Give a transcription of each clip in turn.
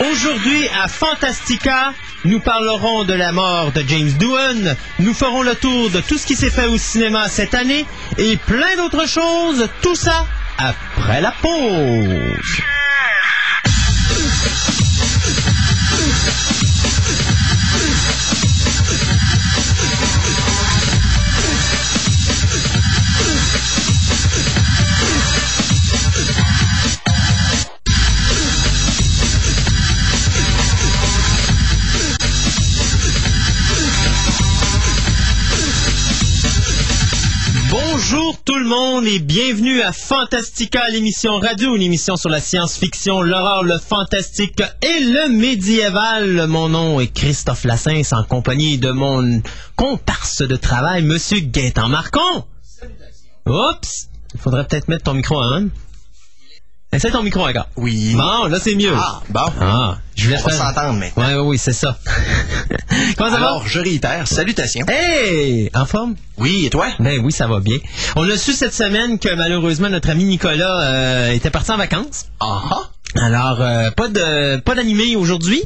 Aujourd'hui, à Fantastica, nous parlerons de la mort de James Doohan, nous ferons le tour de tout ce qui s'est fait au cinéma cette année et plein d'autres choses, tout ça après la pause. Bonjour tout le monde et bienvenue à Fantastica, l'émission radio, une émission sur la science-fiction, l'horreur, le fantastique et le médiéval. Mon nom est Christophe Lassens en compagnie de mon comparse de travail, Monsieur Gaëtan Marcon. Oups, il faudrait peut-être mettre ton micro en on. Essaye ton micro encore. Oui. Bon, là c'est mieux. Ah, bon. Ah, je vais On va s'entendre maintenant. Ouais, ouais, oui, c'est ça. Comment ça Alors, je réitère, salutations. va? Hey! En forme? Oui, et toi? Ben oui, ça va bien. On a su cette semaine que malheureusement notre ami Nicolas euh, était parti en vacances. Ah ah. Alors euh, pas de pas d'animé aujourd'hui.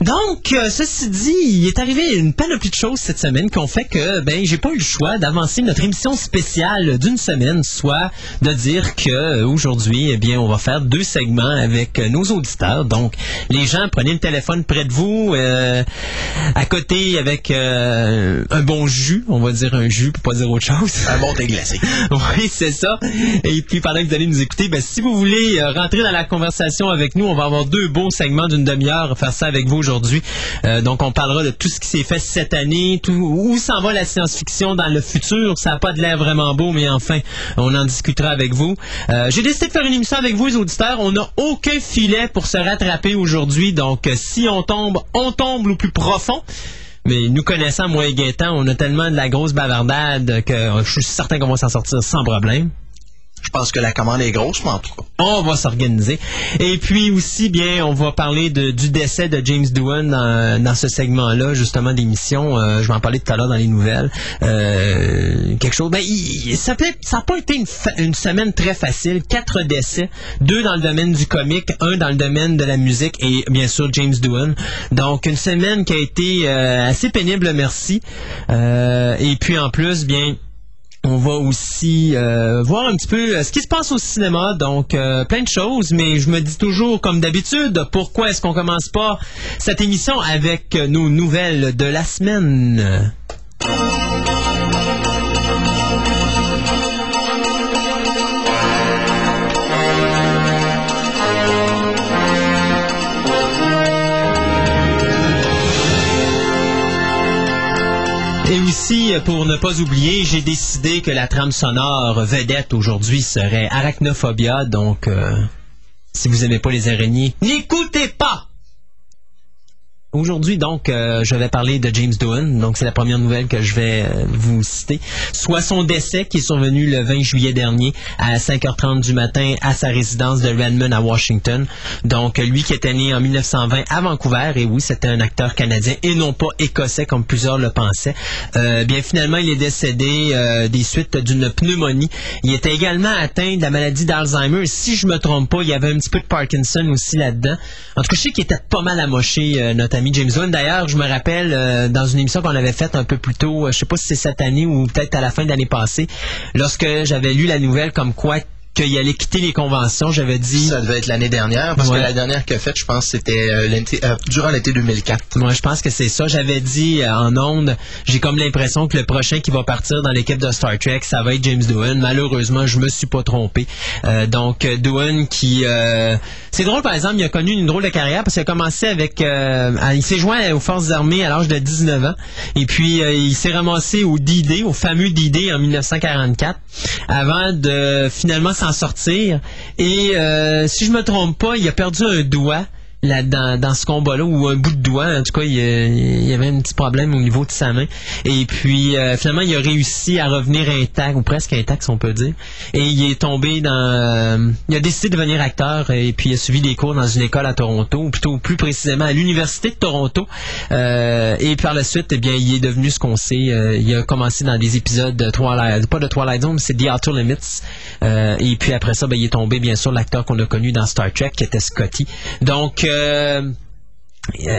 Donc, euh, ceci dit, il est arrivé une panoplie de choses cette semaine qui ont fait que ben j'ai pas eu le choix d'avancer notre émission spéciale d'une semaine, soit de dire que euh, aujourd'hui, eh bien, on va faire deux segments avec euh, nos auditeurs. Donc, les gens prenez le téléphone près de vous, à côté avec un bon jus, on va dire un jus pour pas dire autre chose. Un bon thé glacé. Oui, c'est ça. Et puis pendant que vous allez nous écouter, ben, si vous voulez rentrer dans la conversation avec nous, on va avoir deux beaux segments d'une demi-heure, ça avec vous aujourd'hui. Euh, donc on parlera de tout ce qui s'est fait cette année, tout, où s'en va la science-fiction dans le futur. Ça n'a pas de l'air vraiment beau, mais enfin, on en discutera avec vous. Euh, J'ai décidé de faire une émission avec vous, les auditeurs. On n'a aucun filet pour se rattraper aujourd'hui. Donc euh, si on tombe, on tombe au plus profond. Mais nous connaissant, moi et Gaétan, on a tellement de la grosse bavardade que je suis certain qu'on va s'en sortir sans problème. Je pense que la commande est grosse, mais en tout cas. On va s'organiser. Et puis aussi, bien, on va parler de- du décès de James Doohan dans, ce segment-là, justement, d'émission. Euh, je vais en parler tout à l'heure dans les nouvelles. Euh, quelque chose. Ben, il- ça n'a pas été une semaine très facile. Quatre décès, deux dans le domaine du comique, un dans le domaine de la musique et bien sûr James Doohan. Donc une semaine qui a été euh, assez pénible, merci. Euh, et puis en plus, bien. On va aussi euh, voir un petit peu euh, ce qui se passe au cinéma, donc euh, plein de choses, mais je me dis toujours, comme d'habitude, pourquoi est-ce qu'on commence pas cette émission avec nos nouvelles de la semaine? Euh, pour ne pas oublier, j'ai décidé que la trame sonore vedette aujourd'hui serait Arachnophobia, donc euh, si vous aimez pas les araignées, n'écoutez pas! Aujourd'hui, donc, euh, je vais parler de James Doohan. Donc, c'est la première nouvelle que je vais euh, vous citer. Soit son décès qui est survenu le 20 juillet dernier à 5h30 du matin à sa résidence de Redmond à Washington. Donc, lui qui était né en 1920 à Vancouver, et oui, c'était un acteur canadien et non pas écossais comme plusieurs le pensaient. Euh, bien, finalement, il est décédé euh, des suites d'une pneumonie. Il était également atteint de la maladie d'Alzheimer. Si je me trompe pas, il y avait un petit peu de Parkinson aussi là-dedans. En tout cas, je sais qu'il était pas mal amoché, euh, notre ami James Wan. D'ailleurs, je me rappelle euh, dans une émission qu'on avait faite un peu plus tôt, euh, je sais pas si c'est cette année ou peut-être à la fin de l'année passée, lorsque j'avais lu la nouvelle comme quoi qu'il allait quitter les conventions, j'avais dit... Ça devait être l'année dernière, parce Ouais. que la dernière qu'il a faite, je pense, c'était euh, euh, durant l'été 2004. Moi, je pense que c'est ça. J'avais dit euh, en ondes, j'ai comme l'impression que le prochain qui va partir dans l'équipe de Star Trek, ça va être James Doohan. Malheureusement, je me suis pas trompé. Donc, Doohan qui... euh, c'est drôle, par exemple, il a connu une drôle de carrière parce qu'il a commencé avec... euh, à- il s'est joint aux Forces armées à l'âge de 19 ans. Et puis, il s'est ramassé au D-Day, au fameux D-Day en 1944, avant de finalement s'en sortir. Et euh, si je me trompe pas, il a perdu un doigt là, dans, dans ce combat-là ou un bout de doigt. En tout cas, il, il y avait un petit problème au niveau de sa main. Et puis, euh, finalement, il a réussi à revenir intact, ou presque intact, si on peut dire. Et il est tombé dans... euh, il a décidé de devenir acteur et puis il a suivi des cours dans une école à Toronto, ou plutôt plus précisément à l'Université de Toronto. Euh, et par la suite, eh bien, il est devenu ce qu'on sait. Euh, il a commencé dans des épisodes de Twilight, pas de Twilight Zone, mais c'est The Outer Limits. Euh, et puis après ça, ben, il est tombé, bien sûr, l'acteur qu'on a connu dans Star Trek, qui était Scotty. Donc... euh, euh,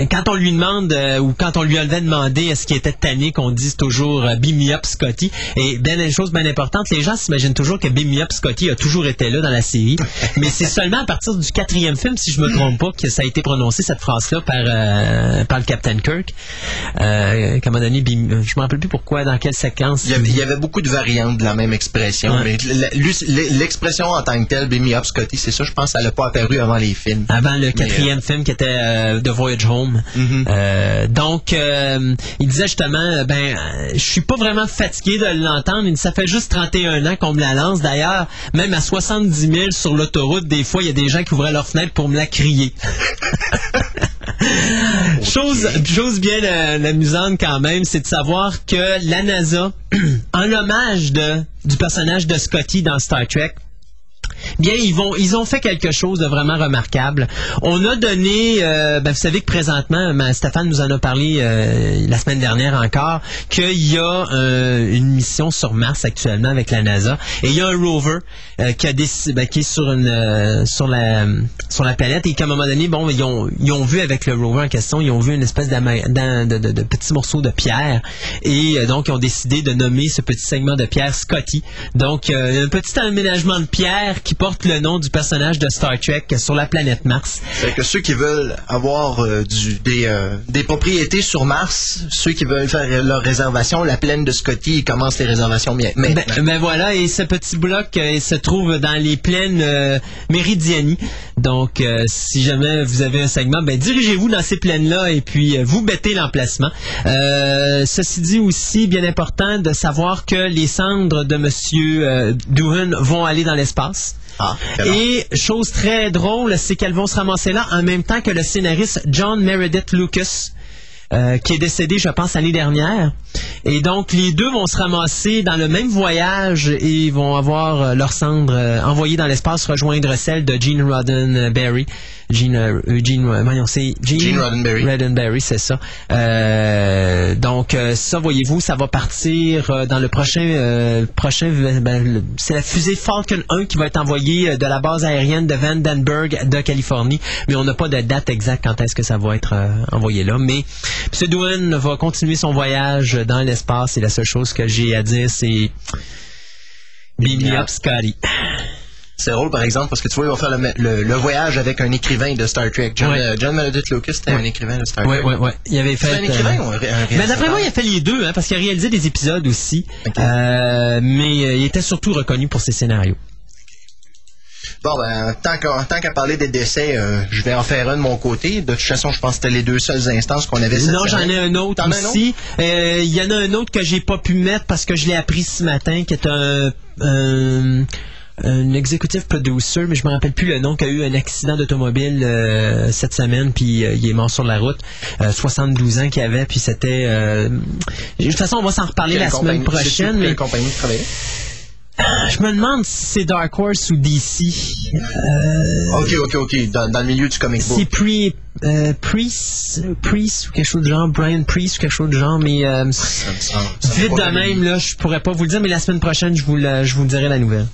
quand on lui demande euh, ou quand on lui avait demandé est-ce qu'il était tanné qu'on dise toujours euh, Beam me up Scotty? Et bien une chose bien importante les gens s'imaginent toujours que Beam me up Scotty a toujours été là dans la série mais c'est seulement à partir du quatrième film si je me trompe pas que ça a été prononcé cette phrase là par euh, par le Captain Kirk euh, qu'à un moment donné Beam- je me rappelle plus pourquoi dans quelle séquence Il y, avait, il y avait beaucoup de variantes de la même expression, Ouais. mais l'expression en tant que telle, Beam Me Up Scotty, c'est ça, je pense, elle n'a pas apparu avant les films. avant le quatrième film qui était euh, The Voyage Home. Mhm. Euh, donc, euh, il disait justement, euh, ben, je suis pas vraiment fatigué de l'entendre. Ça fait juste 31 ans qu'on me la lance. D'ailleurs, même à 70 000 sur l'autoroute, des fois, il y a des gens qui ouvraient leur fenêtre pour me la crier. Chose, chose bien amusante quand même, c'est de savoir que la NASA, en hommage de, du personnage de Scotty dans Star Trek, Bien, ils vont, ils ont fait quelque chose de vraiment remarquable. On a donné, euh, ben, vous savez que présentement, ben, Stéphane nous en a parlé euh, la semaine dernière encore, qu'il y a euh, une mission sur Mars actuellement avec la NASA, et il y a un rover euh, qui a décidé, ben, qui est sur une, sur la, sur la planète, et qu'à un moment donné, bon, ils ont, ils ont vu avec le rover en question, ils ont vu une espèce de, de, de morceaux de pierre, et donc ils ont décidé de nommer ce petit segment de pierre Scotty. Donc, un petit aménagement de pierre qui porte le nom du personnage de Star Trek sur la planète Mars. C'est que ceux qui veulent avoir euh, du, des, euh, des propriétés sur Mars, ceux qui veulent faire leur réservation, la plaine de Scotty, ils commencent les réservations bien. Ben, maintenant. ben voilà, et ce petit bloc euh, il se trouve dans les plaines Méridiani. Donc, si jamais vous avez un segment, ben dirigez-vous dans ces plaines-là et puis vous bêtez l'emplacement. Ceci dit aussi, bien important de savoir que les cendres de Monsieur euh, Doohan vont aller dans l'espace. Ah. Et chose très drôle, c'est qu'elles vont se ramasser là en même temps que le scénariste John Meredith Lucas. Euh, qui est décédé, je pense, l'année dernière. Et donc, les deux vont se ramasser dans le même voyage et vont avoir euh, leurs cendres euh, envoyées dans l'espace rejoindre celles de Gene Roddenberry. Gene, euh, Gene, voyons, c'est Gene, Gene Roddenberry. Roddenberry, c'est ça. Donc, ça, voyez-vous, ça va partir dans le prochain... prochain ben, c'est la fusée Falcon 1 qui va être envoyée de la base aérienne de Vandenberg de Californie. Mais on n'a pas de date exacte quand est-ce que ça va être envoyé là. Mais M. Doohan va continuer son voyage dans l'espace et la seule chose que j'ai à dire, c'est... Beam me up, Scotty. C'est drôle, par exemple, parce que tu vois, ils vont faire le, le- le voyage avec un écrivain de Star Trek. John, Ouais. euh, John Meredith Lucas, c'était un écrivain de Star Oui, Trek. oui, oui. Il avait fait... C'est un écrivain euh, ou un, ré- un Mais d'après réalisateur? moi, il a fait les deux, hein, parce qu'il a réalisé des épisodes aussi. Euh, mais euh, il était surtout reconnu pour ses scénarios. Bon, ben, tant qu'à tant qu'à parler des décès, euh, je vais en faire un de mon côté. De toute façon, je pense que c'était les deux seules instances qu'on avait cette Non, j'en ai un autre T'en aussi. Euh, Il y en a un autre que j'ai pas pu mettre parce que je l'ai appris ce matin, qui est un, un, un executive producer, mais je me rappelle plus le nom, qui a eu un accident d'automobile euh, cette semaine, puis euh, il est mort sur la route. Euh, 72 ans qu'il avait, puis c'était... de toute façon, on va s'en reparler Quelle la semaine prochaine, quelle compagnie? Je me demande si c'est Dark Horse ou DC. Ok, ok, ok. Dans, dans le milieu du comic book. C'est Pri- euh, Priest, Priest ou quelque chose de genre, Brian Priest ou quelque chose de genre, mais euh, Ça me semble- ça me vite de même, là, je pourrais pas vous le dire, mais la semaine prochaine, je vous, le- je vous dirai la nouvelle.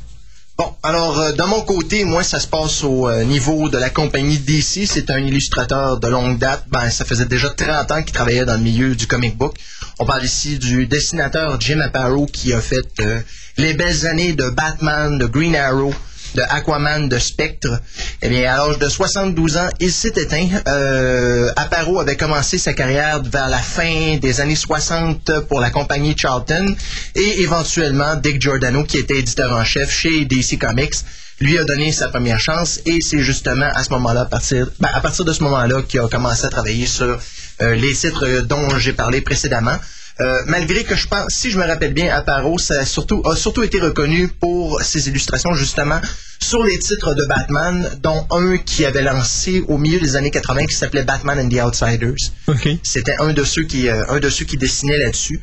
Bon, alors, euh, de mon côté, moi, ça se passe au euh, niveau de la compagnie DC. C'est un illustrateur de longue date. Ben, ça faisait déjà 30 ans qu'il travaillait dans le milieu du comic book. On parle ici du dessinateur Jim Aparo qui a fait euh, les belles années de Batman, de Green Arrow, de Aquaman, de Spectre. Eh bien, à l'âge de 72 ans, il s'est éteint. Euh, Aparo avait commencé sa carrière vers la fin des années 60 pour la compagnie Charlton et éventuellement Dick Giordano, qui était éditeur en chef chez DC Comics, lui a donné sa première chance et c'est justement à ce moment-là, à partir, ben, à partir de ce moment-là, qu'il a commencé à travailler sur euh, les titres dont j'ai parlé précédemment. Euh, malgré que je pense, si je me rappelle bien, Aparo ça a surtout, a surtout été reconnu pour ses illustrations justement sur les titres de Batman, dont un qui avait lancé au milieu des années 80 qui s'appelait Batman and the Outsiders. OK. C'était un de ceux qui, euh, un de ceux qui dessinait là-dessus.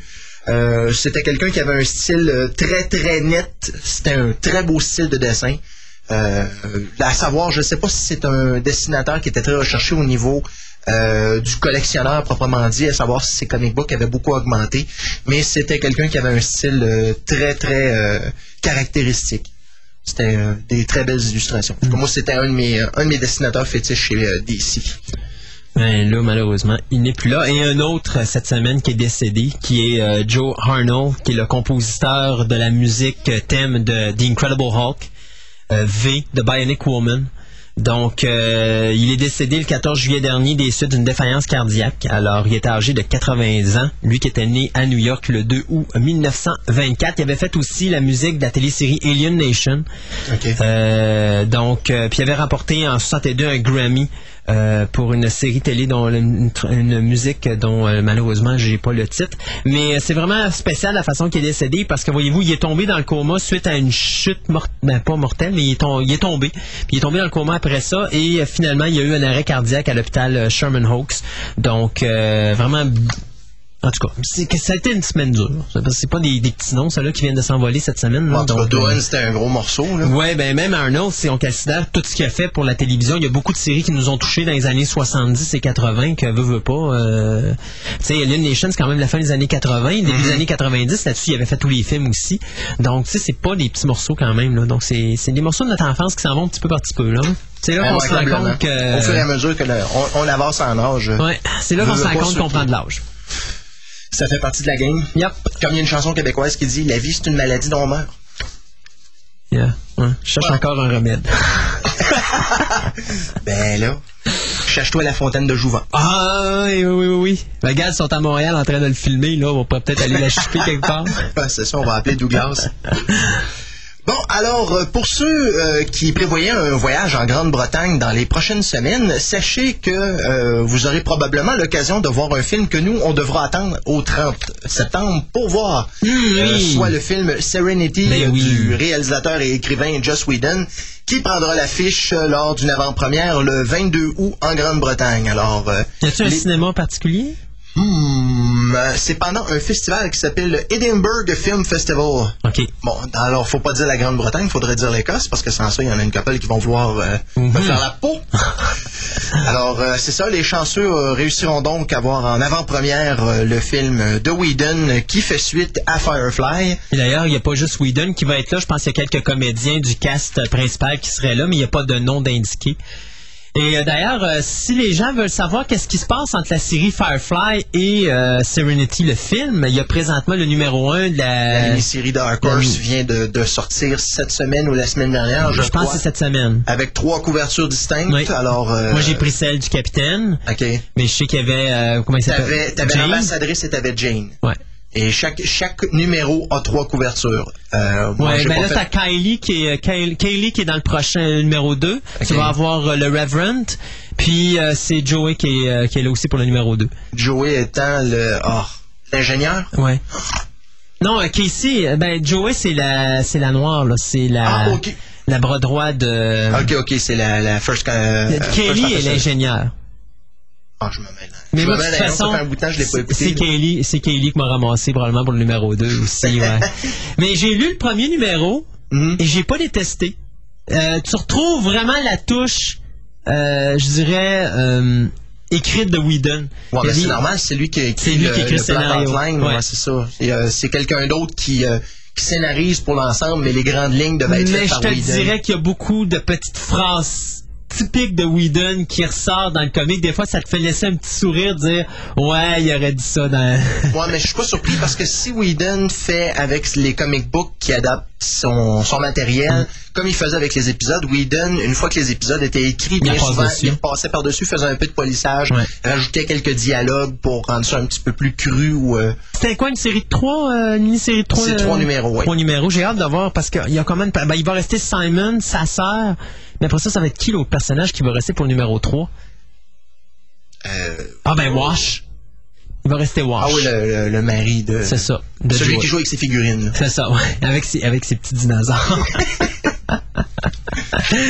Euh, c'était quelqu'un qui avait un style euh, très très net. C'était un très beau style de dessin. Euh, à savoir, je ne sais pas si c'est un dessinateur qui était très recherché au niveau euh, du collectionneur proprement dit, à savoir si ses comic books avaient beaucoup augmenté, mais c'était quelqu'un qui avait un style euh, très très caractéristique. C'était des très belles illustrations. Moi, c'était un de mes dessinateurs fétiches chez DC. Ben là, malheureusement, il n'est plus là. Et un autre cette semaine qui est décédé, qui est Joe Arnold, qui est le compositeur de la musique thème de The Incredible Hulk, V, de Bionic Woman. Donc, euh, il est décédé le 14 juillet dernier des suites d'une défaillance cardiaque. Alors, il était âgé de 80 ans. Lui qui était né à New York le 2 août 1924. Il avait fait aussi la musique de la télésérie Alien Nation. Euh, donc, euh, puis il avait remporté en 62 un Grammy euh, pour une série télé dont une, musique dont euh, malheureusement j'ai pas le titre. Mais euh, c'est vraiment spécial la façon qu'il est décédé parce que voyez-vous, il est tombé dans le coma suite à une chute morte, ben, pas mortelle, mais il est, tombé. Puis il est tombé dans le coma après ça et euh, finalement il y a eu un arrêt cardiaque à l'hôpital Sherman Oaks. Donc vraiment en tout cas, ça a été une semaine dure. C'est pas des, des petits noms, ceux-là qui viennent de s'envoler cette semaine. là. En tout cas, Donc, euh, c'était un gros morceau. Ouais, ben même Arnold, si on considère tout ce qu'il a fait pour la télévision, il y a beaucoup de séries qui nous ont touchés dans les années 70 et 80 que veut veut pas. Euh, tu sais, Alien Nation, c'est quand même la fin des années 80, début des années 90. Là-dessus, il avait fait tous les films aussi. Donc, tu sais, c'est pas des petits morceaux quand même. Là. Donc, c'est des morceaux de notre enfance qui s'en vont petit peu par petit peu. là. C'est là qu'on se rend compte que. Au fur et à mesure que le- on, on avance en âge, Ouais, c'est là qu'on se rend compte qu'on prend de l'âge. Ça fait partie de la game. Yep. Comme il y a une chanson québécoise qui dit La vie, c'est une maladie dont on meurt. Yeah. Ouais. Je cherche Ouais. encore un remède. Ben là, cherche-toi la fontaine de Jouvent. Ah oui, oui, oui, oui. Ben, regarde, ils sont à Montréal en train de le filmer, là. On va peut-être aller la choper quelque part. C'est ça, on va appeler Douglas. Bon, alors, euh, pour ceux euh, qui prévoyaient un voyage en Grande-Bretagne dans les prochaines semaines, sachez que euh, vous aurez probablement l'occasion de voir un film que nous, on devra attendre au 30 septembre pour voir. Oui. soit le film Serenity Ben oui. du réalisateur et écrivain Joss Whedon, qui prendra l'affiche lors d'une avant-première le 22 août en Grande-Bretagne. Alors, euh, Y a-tu un cinéma en particulier? Hmm, euh, c'est pendant un festival qui s'appelle le Edinburgh Film Festival. OK. Bon, alors, faut pas dire la Grande-Bretagne, faudrait dire l'Écosse, parce que sans ça, il y en a une couple qui vont vouloir euh, Mhm. me faire la peau. alors, euh, c'est ça, les chanceux euh, réussiront donc à voir en avant-première le film de Whedon qui fait suite à Firefly. Et d'ailleurs, il n'y a pas juste Whedon qui va être là. Je pense qu'il y a quelques comédiens du cast principal qui seraient là, mais il n'y a pas de nom d'indiqué. Et euh, d'ailleurs, euh, si les gens veulent savoir qu'est-ce qui se passe entre la série Firefly et euh, Serenity, le film, il y a présentement le numéro 1 de La la... mini-série Dark Horse vient de, de sortir cette semaine ou la semaine dernière, je, je pense crois, que c'est cette semaine. avec trois couvertures distinctes. Oui. Alors, Moi, j'ai pris celle du capitaine, OK. mais je sais qu'il y avait... euh, comment il s'appelle? t'avais l'ambassadrice et t'avais Jane. Ouais. Et chaque, chaque numéro a trois couvertures. Euh, moi, Ouais, j'ai ben là, fait- t'as Kylie qui est, qui est dans le prochain numéro 2. Tu vas avoir euh, le Reverend. Puis euh, c'est Joey qui est, euh, qui est là aussi pour le numéro 2. Joey étant le, oh, l'ingénieur? Ouais. Non, Casey, ben Joey c'est la c'est la noire là, c'est la Ah, la bras droit de Ok, ok, c'est la, la first, euh, Kelly first est l'ingénieur. Ah, je me mêle. Mais je moi, me de toute hein, façon, ça fait un bout de temps, je l'ai pas c'est écouté. c'est là. Kaylee, c'est Kaylee qui m'a ramassé probablement pour le numéro 2 aussi, ouais. Mais j'ai lu le premier numéro Mhm. et j'ai pas détesté. Euh, tu retrouves vraiment la touche, euh, je dirais, euh, écrite de Whedon. Ouais, mais c'est normal, c'est lui qui a écrit lui le, qui écrit le scénario. Ouais. ouais, c'est ça. Euh, c'est quelqu'un d'autre qui, qui scénarise pour l'ensemble, mais les grandes lignes devaient être Mais faites je par te dirais qu'il y a beaucoup de petites phrases typiques de Whedon qui ressortent dans le comic. Des fois, ça te fait laisser un petit sourire, dire Ouais, il aurait dit ça dans. Ouais, mais je suis pas surpris parce que si Whedon fait avec les comic books qui adaptent son, son matériel, comme il faisait avec les épisodes, Whedon, une fois que les épisodes étaient écrits, Il bien passe souvent, dessus. il passait par-dessus, faisait un peu de polissage, Ouais. rajoutait quelques dialogues pour rendre ça un petit peu plus cru ou... euh, C'était quoi, une série de trois euh, Une mini-série de trois C'est euh, trois numéros, oui. Trois numéros. J'ai hâte de voir parce qu'il y a quand même. Ben, il va rester Simon, sa sœur. Mais après ça, ça va être qui l'autre personnage qui va rester pour le numéro 3 euh, Ah, ben, Wash. Il va rester Wash. Ah oui, le, le- le mari de. C'est ça. de Celui Joey. qui joue avec ses figurines. C'est ça, ouais. Avec ses, avec ses petits dinosaures.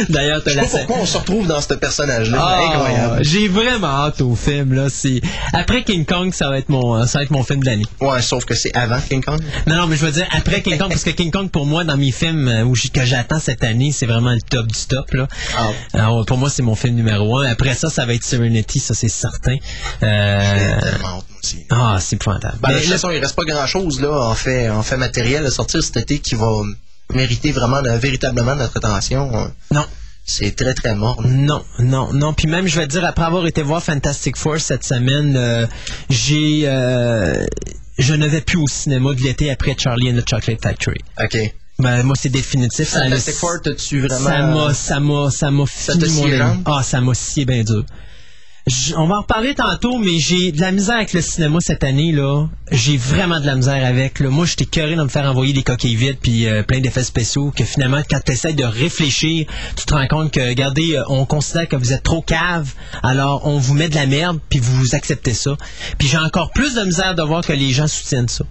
D'ailleurs, t'as la pourquoi on se retrouve dans ce personnage-là. Ah, Incroyable. J'ai vraiment hâte au film là. C'est après King Kong, ça va être mon, euh, ça va être mon film de l'année. Ouais, sauf que c'est avant King Kong? Non, non, mais je veux dire après King Kong parce que King Kong pour moi dans mes films euh, où que j'attends cette année, c'est vraiment le top du top là. Ah. Alors, pour moi, c'est mon film numéro un. Après ça, ça va être Serenity, ça c'est certain. Euh. Ah, c'est épouvantable. Ben, de toute façon, il reste pas grand-chose là en fait, en fait matériel à sortir cet été qui va mériter vraiment euh, véritablement notre attention. non. C'est très très mort. Non, non, non. Puis même, je vais te dire, après avoir été voir Fantastic Four cette semaine, euh, j'ai, euh, je ne vais plus au cinéma de l'été après Charlie and the Chocolate Factory. Ok. Ben, moi, c'est définitif. Fantastic Four, t'as-tu vraiment. Ça m'a, ça m'a, ça m'a fini mon? Ah, ça m'a scié bien dur. On va en reparler tantôt, mais j'ai de la misère avec le cinéma cette année là. J'ai vraiment de la misère avec. Là. Moi, j'étais curé de me faire envoyer des coquilles vides puis euh, plein d'effets spéciaux. Que finalement, quand tu essaies de réfléchir, tu te rends compte que, regardez, euh, on considère que vous êtes trop cave, alors on vous met de la merde puis vous acceptez ça. Puis j'ai encore plus de misère de voir que les gens soutiennent ça.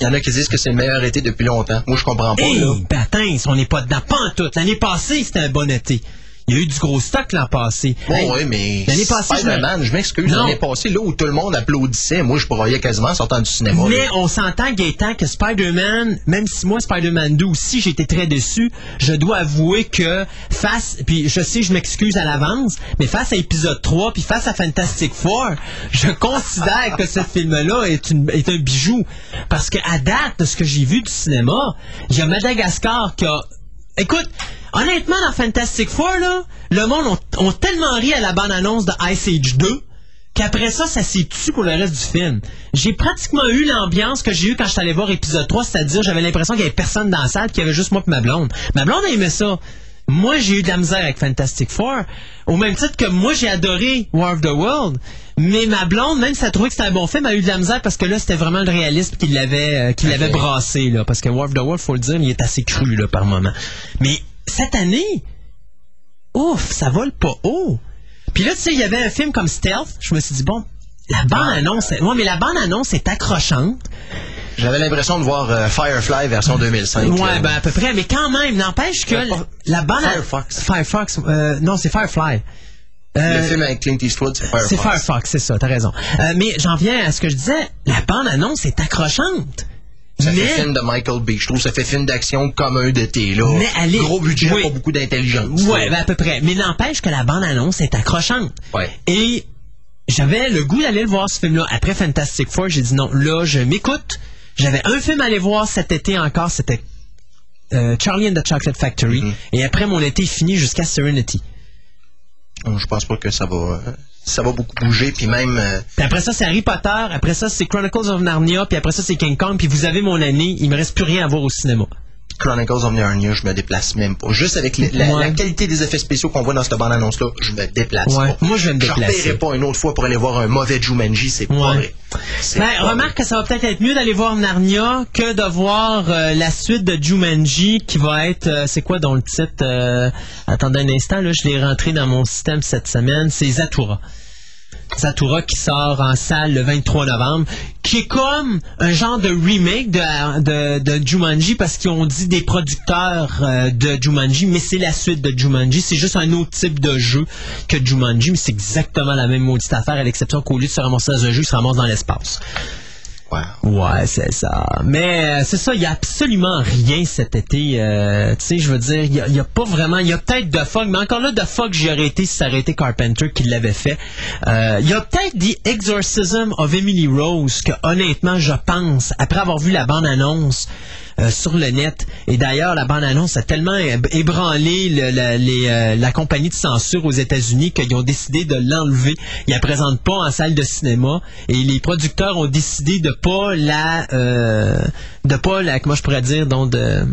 Il y en a qui disent que c'est le meilleur été depuis longtemps. Moi, je comprends pas. Hey, là. ben on n'est pas dedans, pas en tout. L'année passée, c'était un bon été. Il y a eu du gros stock l'an passé. Bon, Hey, oui, mais l'année passée, je me- Spider-Man, je m'excuse, l'année passée, là où tout le monde applaudissait, moi, je broyais quasiment en sortant du cinéma. Mais là. on s'entend, Gaëtan, que Spider-Man, même si moi, Spider-Man 2 aussi, été très déçu, je dois avouer que face, puis je sais, je m'excuse à l'avance, mais face à épisode 3, puis face à Fantastic Four, je considère que ce film-là est, une- est un bijou. Parce que à date de ce que j'ai vu du cinéma, il y a Madagascar qui a... Écoute, honnêtement, dans Fantastic Four, là, le monde ont, tellement ri à la bande-annonce de Ice Age 2 qu'après ça, ça s'est tué pour le reste du film. J'ai pratiquement eu l'ambiance que j'ai eu quand je suis allé voir épisode 3, c'est-à-dire j'avais l'impression qu'il y avait personne dans la salle, qu'il y avait juste moi et ma blonde. Ma blonde a aimé ça. Moi, j'ai eu de la misère avec Fantastic Four, au même titre que moi, j'ai adoré War of the World. Mais ma blonde, même si elle trouvait que c'était un bon film, a eu de la misère parce que là, c'était vraiment le réalisme qui l'avait euh, qui l'avait brassé. Là, parce que War of the World, faut le dire, il est assez cru là, par moment. Mais cette année, ouf, ça vole pas haut. Puis là, tu sais, il y avait un film comme Stealth. Je me suis dit, bon, la bande-annonce, est- ouais, mais la bande-annonce est accrochante. J'avais l'impression de voir euh, Firefly version 2005. Ouais, là. ben à peu près. Mais quand même, n'empêche que la, bande Firefox. Firefox. euh, non, c'est Firefly. Euh, Le film avec Clint Eastwood, c'est Firefox. c'est Firefox, c'est ça, t'as raison. Euh, mais j'en viens à ce que je disais, la bande-annonce est accrochante. Ça mais, fait film de Michael Bay. Je trouve ça fait film d'action commun d'été, là. Mais Gros budget, oui. pas beaucoup d'intelligence. Ouais, ben à peu près. Mais n'empêche que la bande-annonce est accrochante. Ouais. Et j'avais le goût d'aller le voir, ce film-là. Après Fantastic Four, j'ai dit non, là, je m'écoute. J'avais un film à aller voir cet été encore, c'était euh, Charlie and the Chocolate Factory. Mm-hmm. Et après, mon été est fini jusqu'à Serenity. Je pense pas que ça va, euh, ça va beaucoup bouger. Puis même, euh, Puis après ça, c'est Harry Potter. Après ça, c'est Chronicles of Narnia. Puis après ça, c'est King Kong. Puis vous avez mon année. Il me reste plus rien à voir au cinéma. Chronicles of Narnia, je me déplace même pas. Juste avec la, Ouais. la qualité des effets spéciaux qu'on voit dans cette bande-annonce-là, je me déplace Ouais. pas. Moi, je vais me Je déplacer. repaierai pas une autre fois pour aller voir un mauvais Jumanji, c'est pas Ouais. vrai. Ben, pas remarque que ça va peut-être être mieux d'aller voir Narnia que de voir euh, la suite de Jumanji qui va être, euh, c'est quoi dans le titre euh, Attendez un instant, là, je l'ai rentré dans mon système cette semaine. C'est Zatura. Zatura qui sort en salle le 23 novembre, qui est comme un genre de remake de, de, de Jumanji parce qu'ils ont dit des producteurs euh, de Jumanji, mais c'est la suite de Jumanji. C'est juste un autre type de jeu que Jumanji, mais c'est exactement la même maudite affaire, à l'exception qu'au lieu de se ramasser dans un jeu, il se ramasse dans l'espace. Ouais, c'est ça. Mais euh, c'est ça, il a absolument rien cet été. euh, tu sais, je veux dire, il y a, a pas vraiment. Y a peut-être The Fog, mais encore là, The Fog, j'y aurais été si ça aurait été Carpenter qui l'avait fait. Euh, Il y a peut-être The Exorcism of Emily Rose que honnêtement, je pense, après avoir vu la bande-annonce. Euh, sur le net. Et d'ailleurs, la bande-annonce a tellement ébr- ébranlé le- la, les, euh, la compagnie de censure aux États-Unis qu'ils ont décidé de l'enlever. Ils la présentent pas en salle de cinéma. Et les producteurs ont décidé de pas la, euh, de pas la, comment je pourrais dire, donc de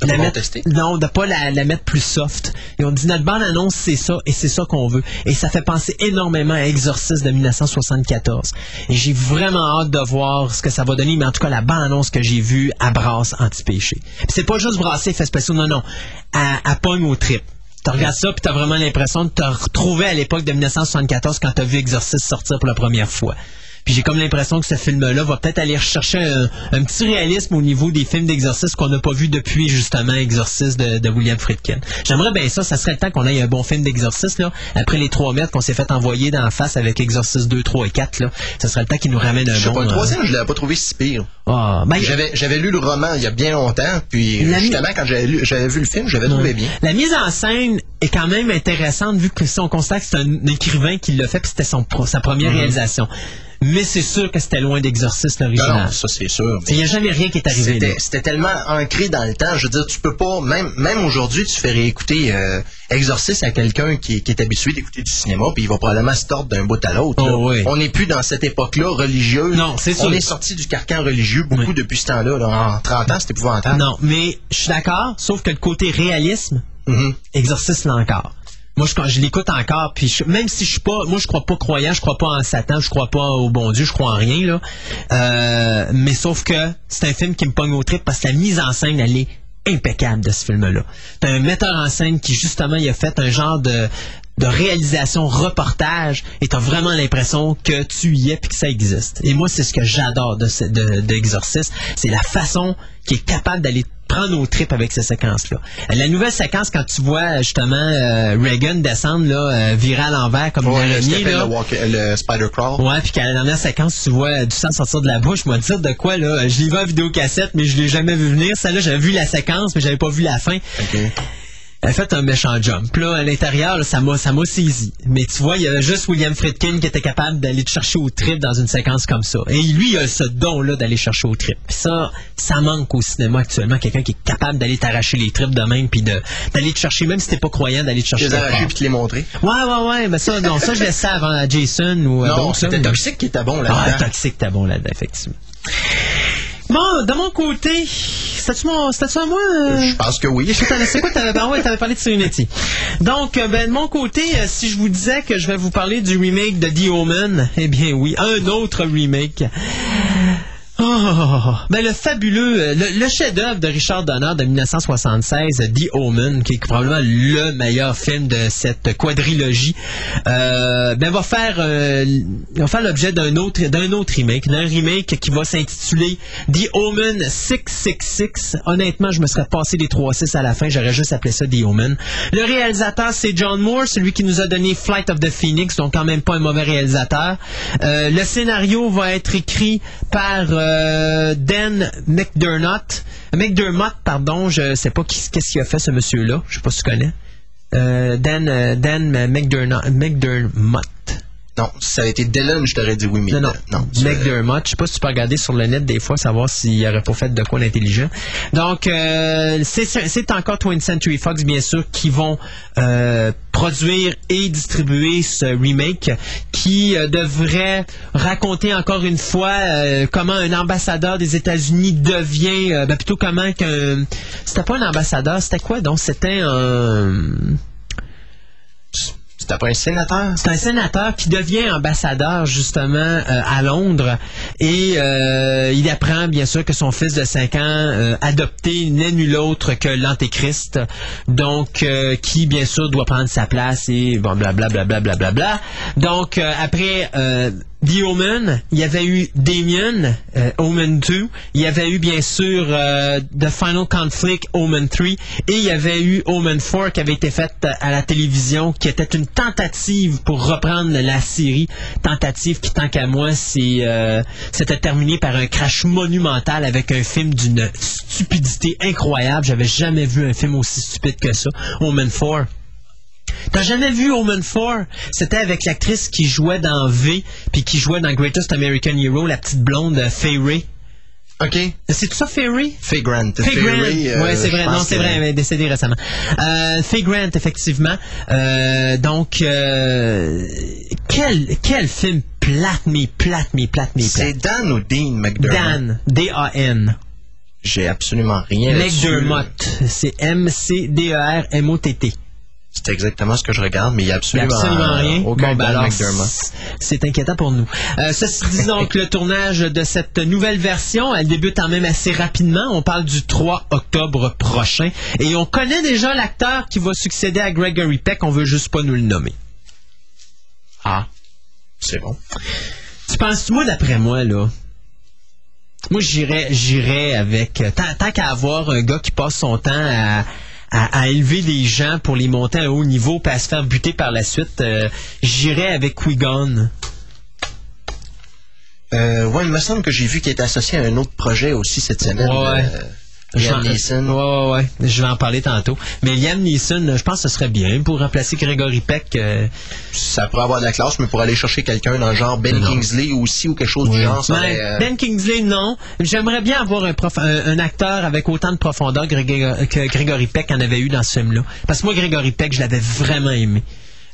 De la mettre, non, de pas la, la mettre plus soft. Et on dit notre bande annonce c'est ça et c'est ça qu'on veut. Et ça fait penser énormément à Exorcist de 1974. Et j'ai vraiment hâte de voir ce que ça va donner. Mais en tout cas, la bande annonce que j'ai vue à brasse anti-péché. C'est pas juste brasser effets spéciaux, non, non. À, à pogne au trip. Tu regardes ça puis t'as vraiment l'impression de te retrouver à l'époque de 1974 quand t'as vu Exorcist sortir pour la première fois. Puis j'ai comme l'impression que ce film-là va peut-être aller rechercher un, petit réalisme au niveau des films d'exorcisme qu'on n'a pas vu depuis justement Exorciste de, William Friedkin. J'aimerais bien ça, ça serait le temps qu'on ait un bon film d'exorcisme là, après les trois mètres qu'on s'est fait envoyer d'en face avec Exorcist 2, 3 et 4 là. Ça serait le temps qu'il nous ramène un je bon. Pas, le troisième, je l'avais pas trouvé si pire. Ah, ben, j'avais j'avais lu le roman il y a bien longtemps, puis justement quand j'avais lu j'avais vu le film, j'avais trouvé bien. La mise en scène est quand même intéressante vu que si on constate que c'est un écrivain qui l'a fait, puis c'était son sa première mhm. réalisation mais c'est sûr que c'était loin d'Exorciste l'original. Non, ça c'est sûr. Il n'y a jamais rien qui est arrivé. C'était tellement ancré dans le temps. Je veux dire, tu peux pas, même, même aujourd'hui, tu fais réécouter euh, Exorciste à quelqu'un qui, est habitué d'écouter du cinéma, puis il va probablement se tordre d'un bout à l'autre. Oh, On n'est plus dans cette époque-là religieuse. Non, c'est On est sorti du carcan religieux beaucoup depuis ce temps-là. En 30 ans, c'était épouvantable. Non, mais je suis d'accord, sauf que le côté réalisme, mm-hmm. Exorciste là encore. Moi, je, je l'écoute encore, puis même si je suis pas, moi, je crois pas croyant, je crois pas en Satan, je crois pas au bon Dieu, je crois en rien là. Euh, mais sauf que c'est un film qui me pogne au trip parce que la mise en scène, elle est impeccable de ce film-là. T'as un metteur en scène qui justement il a fait un genre de de réalisation reportage et t'as vraiment l'impression que tu y es puis que ça existe. Et moi, c'est ce que j'adore de, de, de c'est la façon qui est capable d'aller prendre nos tripes avec ces séquences-là. La nouvelle séquence, quand tu vois justement euh, Reagan descendre là, euh, virer à l'envers comme ouais, une là. Le, le, spider crawl. Ouais, puis qu'à la dernière séquence, tu vois du sang sortir de la bouche. Moi, dire de quoi là? Je l'ai vu en vidéocassette, mais je l'ai jamais vu venir. Ça là, j'avais vu la séquence, mais j'avais pas vu la fin elle fait un méchant jump. Là, à l'intérieur, ça m'a, ça m'a saisi. Mais tu vois, il y avait juste William Friedkin qui était capable d'aller te chercher au trip dans une séquence comme ça. Et lui, il a ce don-là d'aller chercher au trip. Puis ça, ça manque au cinéma actuellement. Quelqu'un qui est capable d'aller t'arracher les tripes de même, puis de, d'aller te chercher, même si t'es pas croyant, d'aller te chercher. Les arracher puis te les montrer. Ouais, ouais, ouais. Mais ça, non, ça, je laisse ça avant Jason ou euh, Non, c'était Toxique qui était bon là-dedans. Ah, Toxique était bon là-dedans, effectivement. Bon, de mon côté, c'était-tu à moi? Euh? Je pense que oui. C'est quoi t'avais parlé? t'avais parlé de Serenity. Donc, euh, ben, de mon côté, euh, si je vous disais que je vais vous parler du remake de The Omen, eh bien oui, un autre remake. Oh, ben le fabuleux, euh, le, chef-d'œuvre de Richard Donner de 1976, The Omen, qui est probablement le meilleur film de cette quadrilogie, euh, ben va faire, euh, faire l'objet d'un autre, d'un autre remake, d'un remake qui va s'intituler The Omen 666. Honnêtement, je me serais passé les 3-6 à la fin, j'aurais juste appelé ça The Omen. Le réalisateur, c'est John Moore, celui qui nous a donné Flight of the Phoenix, donc quand même pas un mauvais réalisateur. le scénario va être écrit par euh, Dan McDermott. McDermott, pardon, je sais pas qu'est-ce qu'il a fait ce monsieur-là. Je sais pas si tu connais. Euh, Dan, euh, Dan McDermott. Non, si ça a été Dylan, je t'aurais dit oui, mais non. non. non McDermott, je sais pas si tu peux regarder sur le net des fois, savoir s'il aurait pas fait de quoi d'intelligent. Donc, euh, c'est encore 20th Century Fox, bien sûr, qui vont euh, produire et distribuer ce remake qui euh, devrait raconter encore une fois comment un ambassadeur des États-Unis devient, ben plutôt comment qu'un... C'était pas un ambassadeur, c'était quoi donc? C'était un... Pas un sénateur? C'est un sénateur qui devient ambassadeur justement euh, à Londres. Et euh, il apprend bien sûr que son fils de 5 ans euh, adopté n'est nul autre que l'antéchrist, donc qui bien sûr doit prendre sa place et bon blablabla bla, bla, bla, bla, Donc après The Omen, il y avait eu Damien, euh, Omen 2, il y avait eu bien sûr euh, The Final Conflict, Omen 3, et il y avait eu Omen 4 qui avait été faite à la télévision, qui était une tentative pour reprendre la série, tentative qui tant qu'à moi euh, c'était terminé par un crash monumental avec un film d'une stupidité incroyable. J'avais jamais vu un film aussi stupide que ça, Omen 4. T'as jamais vu Omen 4? C'était avec l'actrice qui jouait dans V, puis qui jouait dans Greatest American Hero, la petite blonde euh, Faye Ray. OK. C'est tout ça, Faye Ray? Faye Grant. Faye Grant. Euh, ouais, c'est vrai. Non, c'est vrai. Elle est décédée récemment. Euh, Faye Grant, effectivement. Euh, donc, quel, quel film plate, mais plate, mais plate, mais plate. C'est Dan ou Dean McDermott? Dan. D-A-N. J'ai absolument rien McDermott. C'est M-C-D-E-R-M-O-T-T. C'est exactement ce que je regarde, mais il n'y a absolument, rien. Aucun bon, ben C'est inquiétant pour nous. Euh, ceci dit donc, le tournage de cette nouvelle version, elle débute quand même assez rapidement. On parle du 3 octobre prochain. Et on connaît déjà l'acteur qui va succéder à Gregory Peck. On veut juste pas nous le nommer. Ah, c'est bon. Tu penses, moi, d'après moi, là, moi, j'irais, j'irais avec, euh, tant, tant qu'à avoir un gars qui passe son temps à, à, à élever des gens pour les monter à un haut niveau puis à se faire buter par la suite, euh, j'irais avec Qui-Gon. Euh, ouais, il me semble que j'ai vu qu'il était associé à un autre projet aussi cette semaine. Ouais. euh, Liam Neeson. Ouais, ouais, ouais. Je vais en parler tantôt. Mais Liam Neeson, je pense que ce serait bien pour remplacer Gregory Peck. euh, Ça pourrait avoir de la classe, mais pour aller chercher quelqu'un dans le genre Ben Non. Kingsley aussi ou quelque chose du genre, ça aurait, euh, Ben Kingsley, non. J'aimerais bien avoir un, prof- un, un acteur avec autant de profondeur que Gregory Peck en avait eu dans ce film-là. Parce que moi, Gregory Peck, je l'avais vraiment aimé.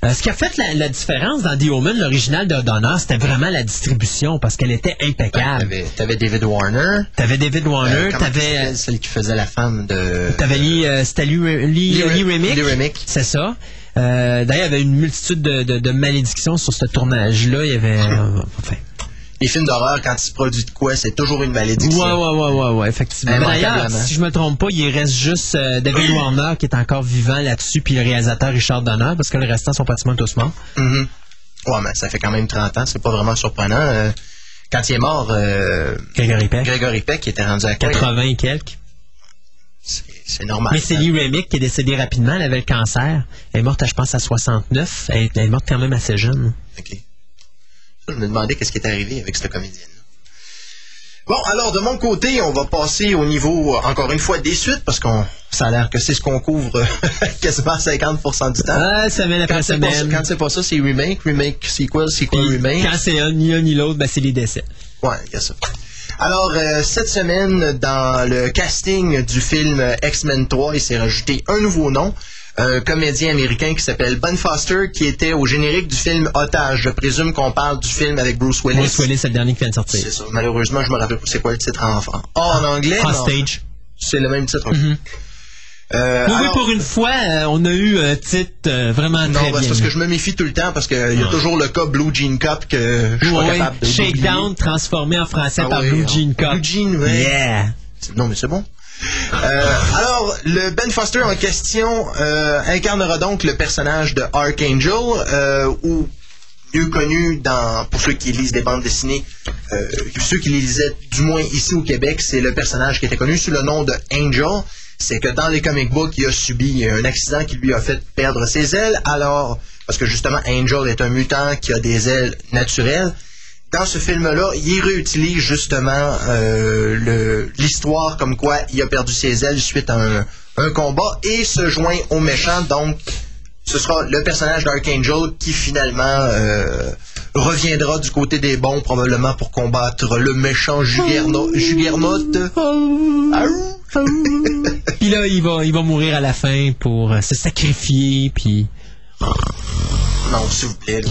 Euh, ce qui a fait la, la différence dans The Omen, l'original de Donner, c'était vraiment la distribution parce qu'elle était impeccable. T'avais, t'avais David Warner. T'avais David Warner, Euh, comment t'avais celle qui faisait la femme de. t'avais Lee, euh, c'était Lee, Lee, Lee Re- Lee Remick. Lee Remick. C'est ça. Euh, D'ailleurs, il y avait une multitude de, de- de malédictions sur ce tournage-là. Il y avait... euh, enfin, Les films d'horreur, quand il se produit de quoi, c'est toujours une malédiction. Ouais, ouais, ouais, ouais, ouais, effectivement. D'ailleurs, Immanquablement. si je me trompe pas, il reste juste euh, David Warner qui est encore vivant là-dessus, puis le réalisateur Richard Donner, parce que le restant sont pratiquement tous morts. Mhm. Ouais, mais ça fait quand même 30 ans, c'est pas vraiment surprenant. Euh, quand il est mort, euh, Gregory Peck. Grégory Peck il était rendu à quoi? 80 et quelques. C'est, normal. Mais c'est Lee Remick qui est décédée rapidement. Elle avait le cancer. Elle est morte, je pense, à 69. Elle est, elle est morte quand même assez jeune. OK. Je me demandais qu'est-ce qui est arrivé avec cette comédienne. Bon, alors de mon côté, on va passer au niveau, euh, encore une fois, des suites, parce qu'on ça a l'air que c'est ce qu'on couvre quasiment 50% du temps. Ah, semaine après quand, c'est pas semaine. quand c'est pas ça, c'est remake, remake, sequel, sequel, Puis, remake. quand c'est un, ni un ni l'autre, ben, c'est les décès. Ouais, il y a ça. Alors, euh, cette semaine, dans le casting du film X-Men 3, il s'est rajouté un nouveau nom. Un comédien américain qui s'appelle Ben Foster, qui était au générique du film Otage. Je présume qu'on parle du film avec Bruce Willis. Bruce Willis, c'est le dernier qui vient de sortir. C'est ça. Malheureusement, je me rappelle pas c'est quoi le titre en, en, en anglais. mais Hostage. C'est le même titre. Mhm. Euh, Oui, pour une fois, euh, on a eu un titre euh, vraiment Non, très bah, c'est bien. parce que je me méfie tout le temps parce qu'il y a toujours le cas Blue Jean Cup que je suis pas capable de Shakedown transformé en français Ah par ouais, Blue hein. Jean Cup. Blue Jean, ouais. Yeah. Non, mais c'est bon. Euh, alors, le Ben Foster en question euh, incarnera donc le personnage de Archangel, euh, ou mieux connu dans, pour ceux qui lisent des bandes dessinées, ceux qui les lisaient du moins ici au Québec, c'est le personnage qui était connu sous le nom de Angel. C'est que dans les comic books, il a subi un accident qui lui a fait perdre ses ailes. Alors, parce que justement, Angel est un mutant qui a des ailes naturelles. Dans ce film-là, il réutilise justement euh, l'histoire comme quoi il a perdu ses ailes suite à un, un combat et se joint au méchant. Donc, ce sera le personnage d'Archangel qui finalement euh, reviendra du côté des bons, probablement pour combattre le méchant Juggernaut. Puis là, il va, il va mourir à la fin pour euh, se sacrifier, puis... Non, s'il vous plaît. là.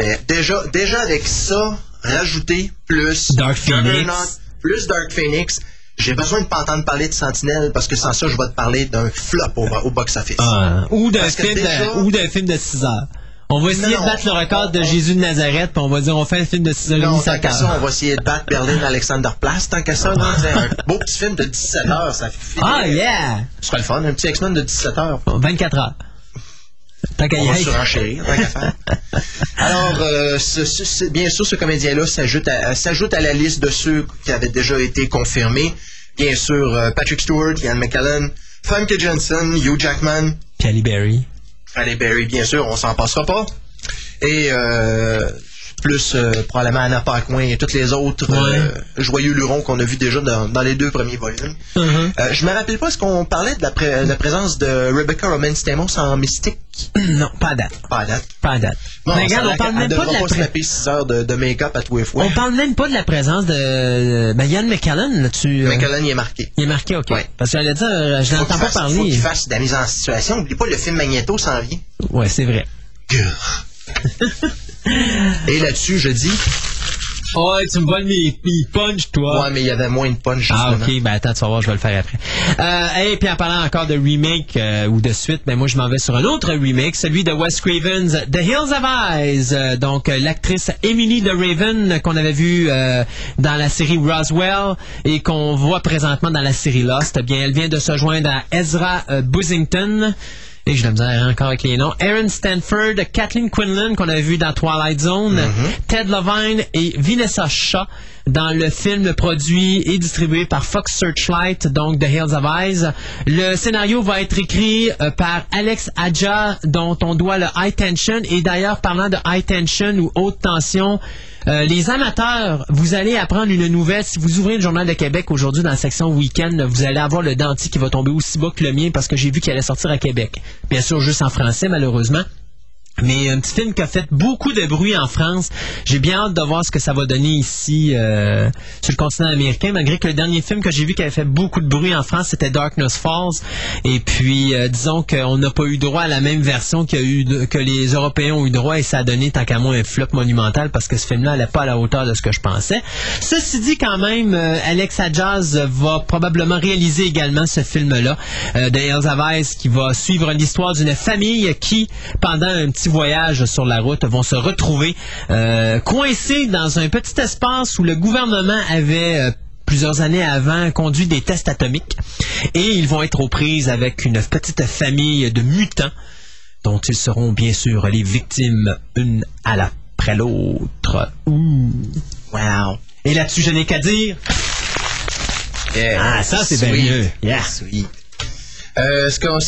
Mais déjà, déjà avec ça, rajouter plus Dark Phoenix. Plus Dark Phoenix. J'ai besoin de pas entendre parler de Sentinelle parce que sans ça, je vais te parler d'un flop au, au box-office. Ah, ou d'un film, déjà- ou film de 6 heures. On va essayer Non, de battre le record de on- Jésus de Nazareth, puis on va dire on fait un film de 6 heures Non, tant ça qu'à ça, heures. on va essayer de battre Berlin Alexander Place. Tant qu'à ça, là, c'est un beau petit film de 17 heures, ça fait Ah, yeah! Ce serait le fun, un petit X-Men de 17 heures. Bon, 24 heures. Tant qu'à On y va être. surenchérir, tant qu'à faire. Alors, euh, ce- bien sûr, ce comédien-là s'ajoute à, s'ajoute à la liste de ceux qui avaient déjà été confirmés. Bien sûr, euh, Patrick Stewart, Ian McKellen, Famke Jensen, Hugh Jackman, Halle Berry. Halle Berry, bien sûr, on s'en passera pas. Et euh, plus euh, probablement Anna Paquin et tous les autres euh, joyeux lurons qu'on a vus déjà dans, dans les deux premiers volumes. Uh-huh. Euh, je me rappelle pas, est-ce qu'on parlait de la, pré- de la présence de Rebecca Romaine Stamos en mystique? Non, pas à date. Pas à date. Pas à date. Bon, Mais regarde, on parle même pas de la pas se pré- taper 6 heures de, de make-up à tous les fois. On parle même pas de la présence de ben, Ian euh, McKellen, il est marqué. Il est marqué, ok. Ouais. Parce que j'allais dire, je Faut qu'il pas fasse- Faut parler. qu'il fasse de la mise en situation. N'oublie pas, le film Magneto s'en vient. Ouais, c'est vrai. Et là-dessus, je dis, Oh, tu me voles mes, mes punch, toi. ouais, mais il y avait moins de punch, Ah, justement. ok, ben attends, tu vas voir, je vais le faire après. Euh, et puis en parlant encore de remake euh, ou de suite, ben moi je m'en vais sur un autre remake, celui de Wes Craven's The Hills of Eyes. Euh, donc euh, l'actrice Emily de Raven qu'on avait vue dans la série Roswell et qu'on voit présentement dans la série Lost. Eh bien, elle vient de se joindre à Ezra Busington Et je le hein, encore avec les noms. Aaron Stanford, Kathleen Quinlan, qu'on a vu dans Twilight Zone, Mm-hmm. Ted Levine et Vanessa Shaw dans le film produit et distribué par Fox Searchlight, donc The Hills of Eyes. Le scénario va être écrit euh, par Alex Adja, dont on doit le High Tension. Et d'ailleurs, parlant de High Tension ou Haute Tension, euh, les amateurs, vous allez apprendre une nouvelle. Si vous ouvrez le Journal de Québec aujourd'hui dans la section Week-end, vous allez avoir le denti qui va tomber aussi bas que le mien parce que j'ai vu qu'il allait sortir à Québec. Bien sûr, juste en français, malheureusement. Mais un petit film qui a fait beaucoup de bruit en France. J'ai bien hâte de voir ce que ça va donner ici euh, sur le continent américain, malgré que le dernier film que j'ai vu qui avait fait beaucoup de bruit en France, c'était Darkness Falls. Et puis, euh, disons qu'on n'a pas eu droit à la même version eu que les Européens ont eu droit et ça a donné tant qu'à moi un flop monumental parce que ce film-là n'allait pas à la hauteur de ce que je pensais. Ceci dit, quand même, euh, Alex Adjaz va probablement réaliser également ce film-là, euh, of Ice, qui va suivre l'histoire d'une famille qui, pendant un petit voyage sur la route, vont se retrouver euh, coincés dans un petit espace où le gouvernement avait euh, plusieurs années avant conduit des tests atomiques et ils vont être aux prises avec une petite famille de mutants dont ils seront bien sûr les victimes une à l'après l'autre. Ouh. Wow. Et là-dessus, je n'ai qu'à dire. Yeah. Ah, ça, c'est bien mieux. Yeah. Sweet. Euh, Est-ce qu'on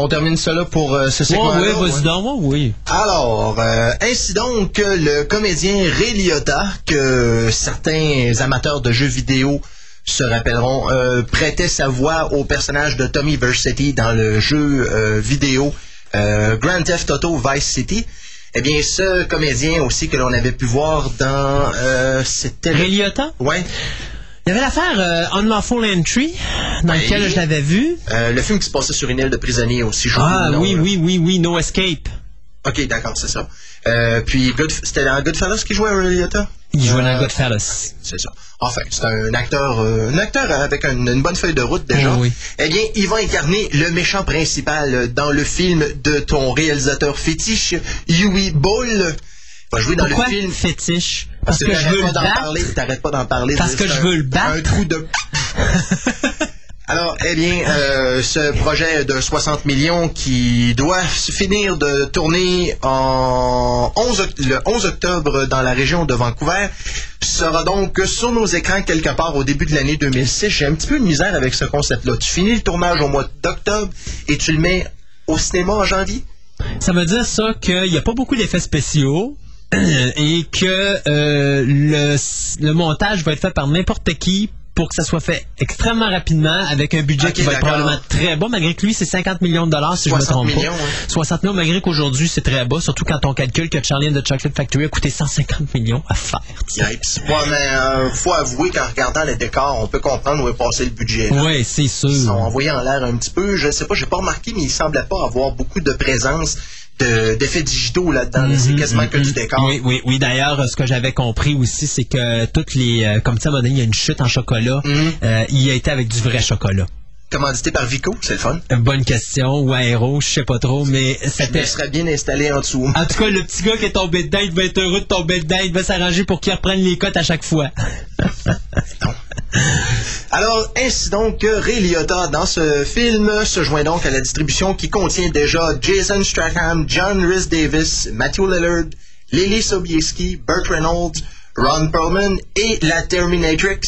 on termine là pour euh, ce Ouais, segment oui, vas-y donc, ouais, oui. Alors, euh, ainsi donc que le comédien Ray Liotta, que certains amateurs de jeux vidéo se rappelleront, euh, prêtait sa voix au personnage de Tommy Vercetti dans le jeu vidéo Grand Theft Auto Vice City. Eh bien, ce comédien aussi que l'on avait pu voir dans... C'était... Ray Liotta? Ouais. Il y avait l'affaire euh, Unlawful Entry, dans lequel je l'avais vu. Euh, le film qui se passait sur une île de prisonniers aussi. je Ah, oui, là. oui, oui, oui, No Escape. Ok, d'accord, c'est ça. Euh, puis, Good- c'était dans Goodfellas qui jouait Ray Liotta? Il jouait dans Euh, Goodfellas. C'est ça. Enfin, c'est un acteur, euh, un acteur avec un- une bonne feuille de route déjà. Oh oui. Eh bien, il va incarner le méchant principal dans le film de ton réalisateur fétiche, Yui Ball. Il va jouer dans Pourquoi le film. fétiche? Parce que je veux pas le d'en battre? T'arrêtes pas d'en parler. Parce que je veux le battre? Un trou de. Alors, eh bien, euh, ce projet de 60 millions qui doit finir de tourner en 11, oct- le 11 octobre dans la région de Vancouver sera donc sur nos écrans quelque part au début de l'année 2006. J'ai un petit peu de misère avec ce concept-là. Tu finis le tournage au mois d'octobre et tu le mets au cinéma en janvier? Ça veut dire ça qu'il n'y a pas beaucoup d'effets spéciaux et que euh, le, le montage va être fait par n'importe qui pour que ça soit fait extrêmement rapidement avec un budget qui va être probablement très bas, malgré que lui, c'est 50 millions de dollars, si je me 60 trompe millions, pas. hein. 60 millions, malgré qu'aujourd'hui, c'est très bas, surtout quand on calcule que Charlie and the Chocolate Factory a coûté 150 millions à faire. Yipes. Ouais, mais euh, faut avouer qu'en regardant les décors, on peut comprendre où est passé le budget. Ouais, c'est sûr. Ils sont envoyés en l'air un petit peu. Je sais pas, j'ai pas remarqué, mais il semblait pas avoir beaucoup de présence de- d'effets digitaux là-dedans. là. C'est quasiment que du décor. Mhm, Oui, oui, oui. D'ailleurs, ce que j'avais compris aussi, c'est que toutes les, euh, comme ça, à un moment donné, il y a une chute en chocolat. Mhm. Euh, il a été avec du vrai chocolat. Commandité par Vico, c'est le fun. Bonne question. Ou aéro, je sais pas trop, mais c'était. il serait bien installé en dessous. En tout cas, le petit gars qui est tombé dedans, il va être heureux de tomber dedans. Il va s'arranger pour qu'il reprenne les cotes à chaque fois. Alors, ainsi donc que Ray Liotta dans ce film se joint donc à la distribution qui contient déjà Jason Stratham, John Rhys Davis, Matthew Lillard, Lily Sobieski, Burt Reynolds, Ron Perlman et la Terminatrix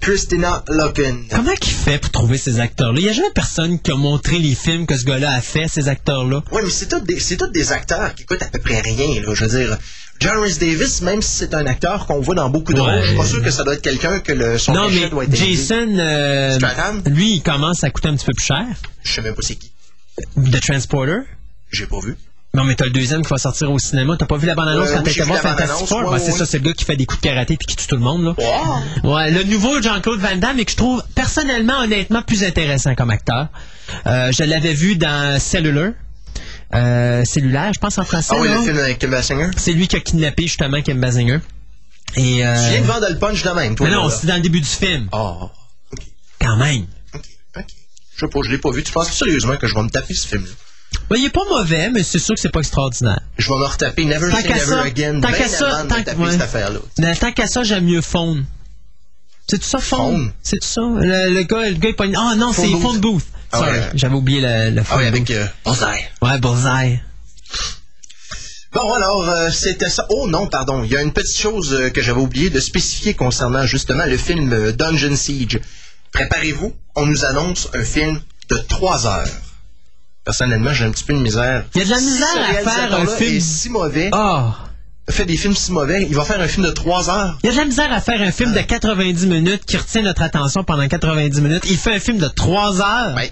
Christina Loken. Comment qu'il fait pour trouver ces acteurs-là? Il n'y a jamais personne qui a montré les films que ce gars-là a fait, ces acteurs-là. Oui, mais c'est tous des, des acteurs qui coûtent à peu près rien, là. Je veux dire, John Rhys Davis, même si c'est un acteur qu'on voit dans beaucoup de Ouais. rôles, je suis pas sûr que ça doit être quelqu'un que le, son Non, mais doit être. Jason, euh, lui, il commence à coûter un petit peu plus cher. Je sais même pas c'est qui. The Transporter? J'ai pas vu. Non, mais t'as le deuxième qui va sortir au cinéma. T'as pas vu la bande-annonce quand t'étais voir Fantastic Four? Ben, c'est ça, c'est le gars qui fait des coups de karaté puis qui tue tout le monde, là. Wow! Ouais, le nouveau Jean-Claude Van Damme et que je trouve personnellement, honnêtement, plus intéressant comme acteur. Euh, je l'avais vu dans Cellular. Euh, cellulaire, je pense en français. Ah oui, non? le film avec Kim Basinger. C'est lui qui a kidnappé justement Kim Basinger. Et, euh, Tu viens de vendre le punch de même, toi. mais non, c'était dans le début du film. Ah, ok, Quand même. ok, ok. Je sais pas, je l'ai pas vu. Tu penses sérieusement que je vais me taper ce film-là? Ben, il est pas mauvais, mais c'est sûr que c'est pas extraordinaire. Je vais me retaper Never Tant Say Never ça, Again. tant qu'à ça, tant que- ouais. cette affaire-là. Temps qu'à ça, j'aime mieux Phone. C'est tout ça, Phone? C'est tout ça? Le, le gars, le gars, il pogne- Ah non, c'est Phone Booth. Ah ouais. j'avais oublié le, le Ah phone oui, avec euh, Bullseye. Ouais, Bullseye. Bon, alors, euh, c'était ça. Oh non, pardon. Il y a une petite chose euh, que j'avais oublié de spécifier concernant justement le film euh, Dungeon Siege. Préparez-vous, on nous annonce un film de trois heures. Personnellement, j'ai un petit peu de misère. Il y a de la misère Ce à faire un film. est si mauvais, Ah! fait des films si mauvais, il va faire un film de trois heures. Il y a de la misère à faire un film de 90 minutes qui retient notre attention pendant 90 minutes. Il fait un film de 3 heures. Ben,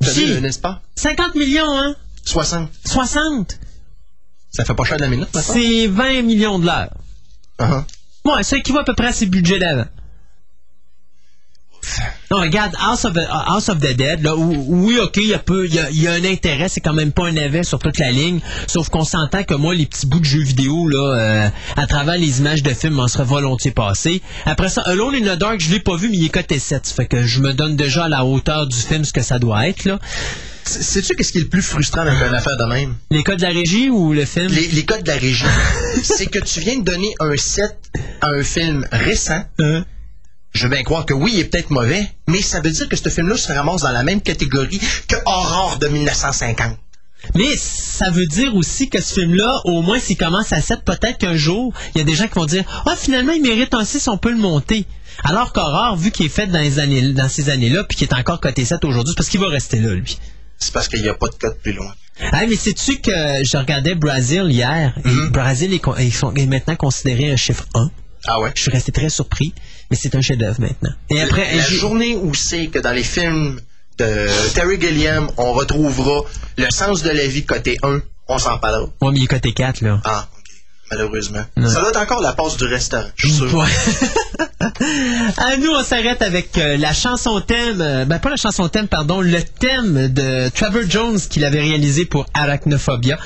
t'as Si. n'est-ce pas? 50 millions, hein? 60. 60. Ça fait pas cher de la minute, maintenant? C'est 20 millions de l'heure. Uh-huh. Ouais, ça équivaut à peu près à ses budgets d'avant. Non, regarde, House of, the- House of the Dead, là, où- oui, ok, il y, a peu- y a, il y a un intérêt, c'est quand même pas un navet sur toute la ligne, sauf qu'on s'entend que moi, les petits bouts de jeux vidéo, là, euh, à travers les images de films, m'en serait volontiers passé. Après ça, Alone in the Dark, je l'ai pas vu, mais il est coté 7, fait que je me donne déjà à la hauteur du film ce que ça doit être, là. Sais-tu qu'est-ce qui est le plus frustrant avec une affaire de même? Les codes de la régie ou le film? Les, les codes de la régie. c'est que tu viens de donner un set à un film récent. Hein? Je veux bien croire que oui, il est peut-être mauvais, mais ça veut dire que ce film-là se ramasse dans la même catégorie que Aurore de 1950. Mais ça veut dire aussi que ce film-là, au moins s'il commence à 7, peut-être qu'un jour, il y a des gens qui vont dire Ah, finalement, il mérite un 6, on peut le monter. Alors qu'Aurore, vu qu'il est fait dans, les années, dans ces années-là, puis qu'il est encore coté 7 aujourd'hui, c'est parce qu'il va rester là, lui. C'est parce qu'il n'y a pas de code plus loin. Ah, mais sais-tu que je regardais Brazil hier, et Brazil est, est maintenant considéré un chiffre 1. Ah ouais? Je suis resté très surpris, mais c'est un chef-d'œuvre maintenant. Et après, la journée où c'est que dans les films de Terry Gilliam, on retrouvera le sens de la vie côté 1, on s'en parlera. Ouais, mais il est coté 4, là. Ah, ok. Malheureusement. Ouais. Ça doit être encore la passe du restaurant, je suis sûr. Ouais. à nous, on s'arrête avec euh, la chanson thème, euh, ben pas la chanson thème, pardon, le thème de Trevor Jones qu'il avait réalisé pour Arachnophobia.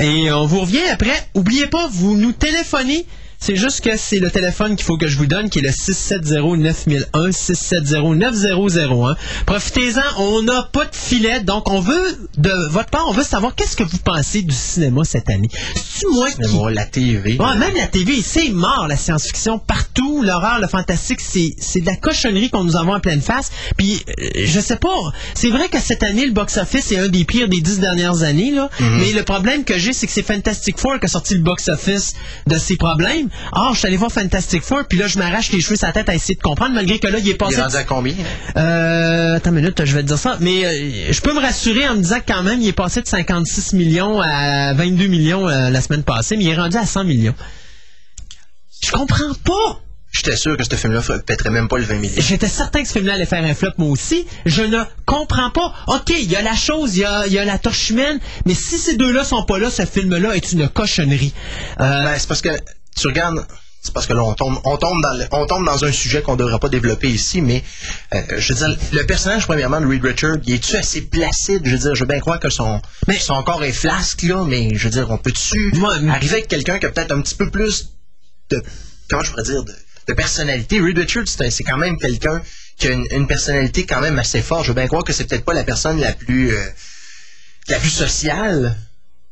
Et on vous revient après. Oubliez pas, vous nous téléphonez. C'est juste que c'est le téléphone qu'il faut que je vous donne, qui est le 670-9001, 670-9001. Profitez-en, on n'a pas de filet, donc on veut, de votre part, on veut savoir qu'est-ce que vous pensez du cinéma cette année. C'est-tu moi qui... La TV. Ouais, même la TV, c'est mort, la science-fiction. Partout, l'horreur, le fantastique, c'est, c'est de la cochonnerie qu'on nous envoie en pleine face. Puis, euh, je sais pas, c'est vrai que cette année, le box-office est un des pires des dix dernières années, là. Mais le problème que j'ai, c'est que c'est Fantastic Four qui a sorti le box-office de ses problèmes. Or, je suis allé voir Fantastic Four, puis là, je m'arrache les cheveux la tête à essayer de comprendre, malgré que là, il est Il passé... est rendu à combien? Euh, attends une minute, je vais te dire ça. Mais euh, je peux me rassurer en me disant que quand même, il est passé de 56 millions à 22 millions euh, la semaine passée, mais il est rendu à 100 millions. Je comprends pas. J'étais sûr que ce film-là ne pèterait même pas le 20 millions. J'étais certain que ce film-là allait faire un flop, moi aussi. Je ne comprends pas. OK, il y a la chose, il y a, il y a la torche humaine, mais si ces deux-là sont pas là, ce film-là est une cochonnerie. Euh, Ben, c'est parce que tu regardes. C'est parce que là, on tombe, on tombe, dans, le- on tombe dans un sujet qu'on ne devrait pas développer ici, mais euh, je veux dire, le personnage, premièrement, de Reed Richard, il est-tu assez placide? Je veux dire, je veux bien croire que son, Mais- son corps est flasque, là, mais je veux dire, on peut-tu arriver avec quelqu'un qui a peut-être un petit peu plus de. Comment je pourrais dire? De, de personnalité? Reed Richards, c'est quand même quelqu'un qui a une, une personnalité quand même assez forte. Je veux bien croire que c'est peut-être pas la personne la plus. euh, la plus sociale.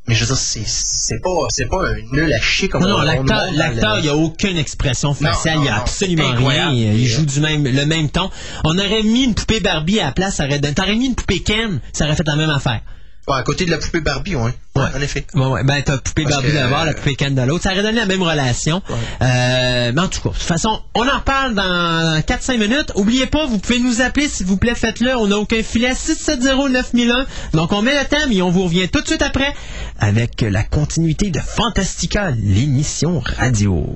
Mais je veux dire, c'est, c'est pas, c'est pas un nul à chier comme non, non, on- on l'acteur, il n'y a aucune expression faciale, il n'y a absolument rien. Il joue du même, le même ton. On aurait mis une poupée Barbie à la place, ça aurait donné- T'aurais mis une poupée Ken, ça aurait fait la même affaire. Ouais, à côté de la poupée Barbie, ouais. Ouais, en effet. Ouais, ouais. Ben, t'as poupée Parce Barbie que, d'un bord, la poupée Ken de l'autre. Ça aurait donné la même relation. Euh, mais en tout cas, de toute façon, on en reparle dans 4-5 minutes. Oubliez pas, vous pouvez nous appeler, s'il vous plaît, faites-le. On n'a aucun filet. 670-9001. Donc, on met le thème et on vous revient tout de suite après avec la continuité de Fantastica, l'émission radio.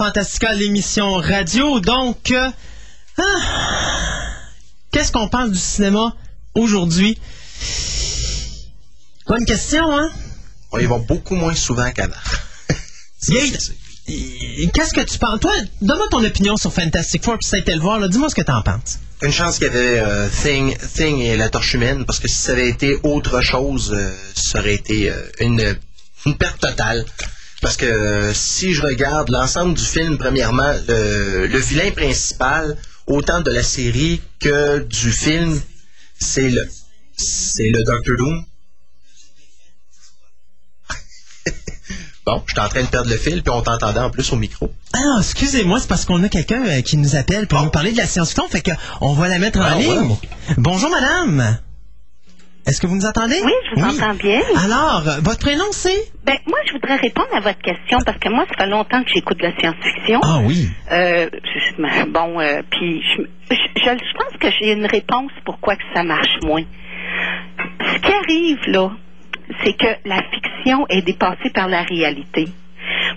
Fantastica, l'émission radio. Donc, euh, ah, qu'est-ce qu'on pense du cinéma aujourd'hui? Bonne question, hein? On y va beaucoup moins souvent qu'avant. Qu'est-ce que tu penses? Toi, donne-moi ton opinion sur Fantastic Four, puis ça a été le voir. Dis-moi ce que t'en penses. Une chance qu'il y avait euh, Thing, Thing et la torche humaine, parce que si ça avait été autre chose, euh, ça aurait été euh, une, une perte totale. Parce que euh, si je regarde l'ensemble du film, premièrement, le, le vilain principal, autant de la série que du film, c'est le c'est le Doctor Doom. bon, j'étais en train de perdre le fil, puis on t'entendait en plus au micro. Ah, excusez-moi, c'est parce qu'on a quelqu'un euh, qui nous appelle pour nous parler de la science-fiction, fait qu'on va la mettre en Ah, ligne. Bonjour, madame. Est-ce que vous nous entendez? Oui, je vous entends bien. Alors, euh, votre prénom, c'est? Ben, moi, je voudrais répondre à votre question parce que moi, ça fait longtemps que j'écoute de la science-fiction. Ah oui. Euh, je- bon, euh, puis je, je, je- je pense que j'ai une réponse pourquoi que ça marche moins. Ce qui arrive là, c'est que la fiction est dépassée par la réalité.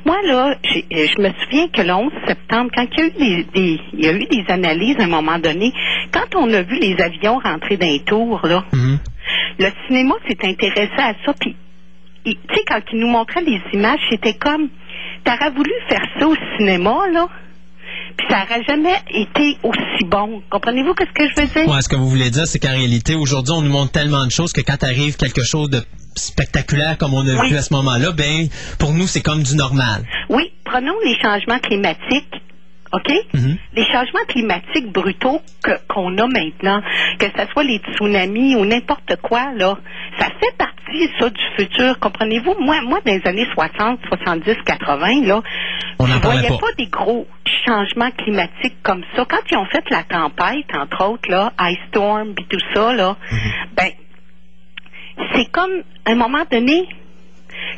Moi, là, euh, je me souviens que le 11 septembre, quand il y a eu des, des- il y a eu des analyses à un moment donné, quand on a vu les avions rentrer d'un tour, là, Mhm. Le cinéma s'est intéressé à ça, puis tu sais, quand il nous montrait les images, c'était comme, t'aurais voulu faire ça au cinéma, là, puis ça n'aurait jamais été aussi bon. Comprenez-vous ce que je veux dire? Ouais, ce que vous voulez dire, c'est qu'en réalité, aujourd'hui, on nous montre tellement de choses que quand arrive quelque chose de spectaculaire comme on a Oui. vu à ce moment-là, ben, pour nous, c'est comme du normal. Oui, prenons les changements climatiques. OK? Mhm. Les changements climatiques brutaux qu'on a maintenant, que ce soit les tsunamis ou n'importe quoi, là, ça fait partie, ça, du futur. Comprenez-vous? Moi, moi, dans les années 60, 70, 80, là, On je voyais pas. pas des gros changements climatiques comme ça. Quand ils ont fait la tempête, entre autres, là, Ice Storm, puis tout ça, là, ben, c'est comme, à un moment donné,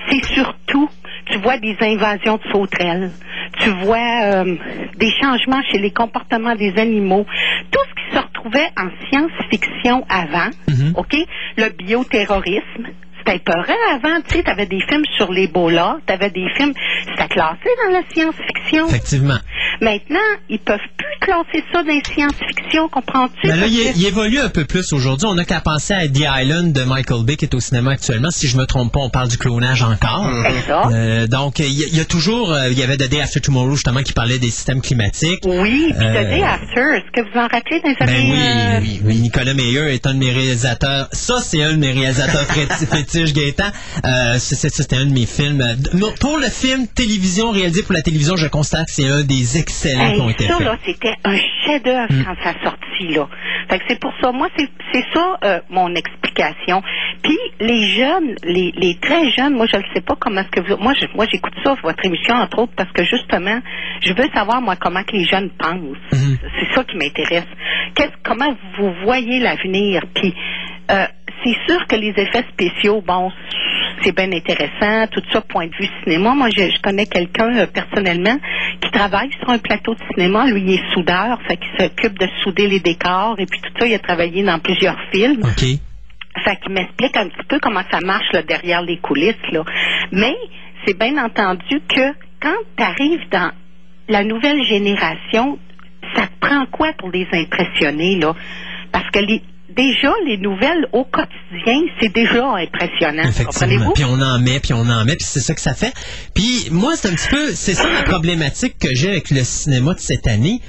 c'est surtout, tu vois des invasions de sauterelles, tu vois euh, des changements chez les comportements des animaux, tout ce qui se retrouvait en science-fiction avant, Mhm. OK? Le bioterrorisme, c'était peurant avant, tu sais, t'avais des films sur l'Ebola, t'avais des films, c'était classé dans la science-fiction. Effectivement. Maintenant, ils peuvent plus classer ça dans la science-fiction, comprends-tu? Mais là, il, que- évolue un peu plus aujourd'hui. On n'a qu'à penser à The Island de Michael Bay qui est au cinéma actuellement. Si je me trompe pas, on parle du clonage encore. C'est ça. Euh, donc, il y, a- il y a toujours, euh, il y avait The Day After Tomorrow justement qui parlait des systèmes climatiques. Oui, puis Euh, The Day After, est-ce que vous en rappelez dans les Ben années... oui, euh, oui, oui, Nicolas Meyer est un de mes réalisateurs. Ça, c'est un de mes réalisateurs féti- Gaëtan. Euh, c'était un de mes films. Euh, pour le film télévision, réalisé pour la télévision, je constate que c'est un des excellents Hey, qui ont été ça, faits. là, c'était un chef-d'œuvre Mm. quand ça sortit, là. Fait que c'est pour ça, moi, c'est ça euh, mon explication. Puis les jeunes, les, les très jeunes, moi, je ne sais pas comment est-ce que vous... Moi, je- moi, j'écoute ça, votre émission, entre autres, parce que justement, je veux savoir, moi, comment que les jeunes pensent. Mhm. C'est ça qui m'intéresse. Comment vous voyez l'avenir? Puis, euh, c'est sûr que les effets spéciaux, bon, c'est bien intéressant, tout ça, point de vue cinéma. Moi, je, je connais quelqu'un euh, personnellement qui travaille sur un plateau de cinéma. Lui, il est soudeur, fait qu'il s'occupe de souder les décors et puis tout ça, il a travaillé dans plusieurs films. OK. Fait qu'il m'explique un petit peu comment ça marche là, derrière les coulisses. Là. Mais c'est bien entendu que quand tu arrives dans la nouvelle génération, ça te prend quoi pour les impressionner? là? Parce que les, déjà, les nouvelles au quotidien, c'est déjà impressionnant. Effectivement. Puis on en met, puis on en met, puis c'est ça que ça fait. Puis moi, c'est un petit peu, c'est ça la problématique que j'ai avec le cinéma de cette année.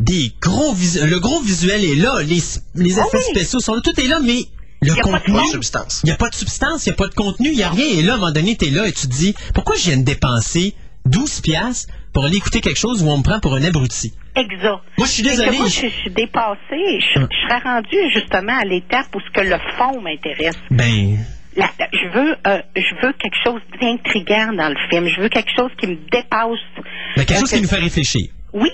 Des gros visu- le gros visuel est là, les, les Ah effets oui. spéciaux sont là, tout est là, mais le Y a pas de contenu, Pas de substance. il n'y a pas de substance, il n'y a pas de contenu, il n'y a rien. Et là, à un moment donné, tu es là et tu te dis, pourquoi je viens de dépenser 12 piastres pour aller écouter quelque chose où on me prend pour un abruti? Exact. Moi, je suis C'est que désolé. moi, je- suis dépassée. Je, je serais rendue justement à l'étape où ce que le fond m'intéresse. Ben, La- je veux euh, je veux quelque chose d'intriguant dans le film. Je veux quelque chose qui me dépasse. ben, quelque Euh, chose qui nous fait réfléchir. Oui.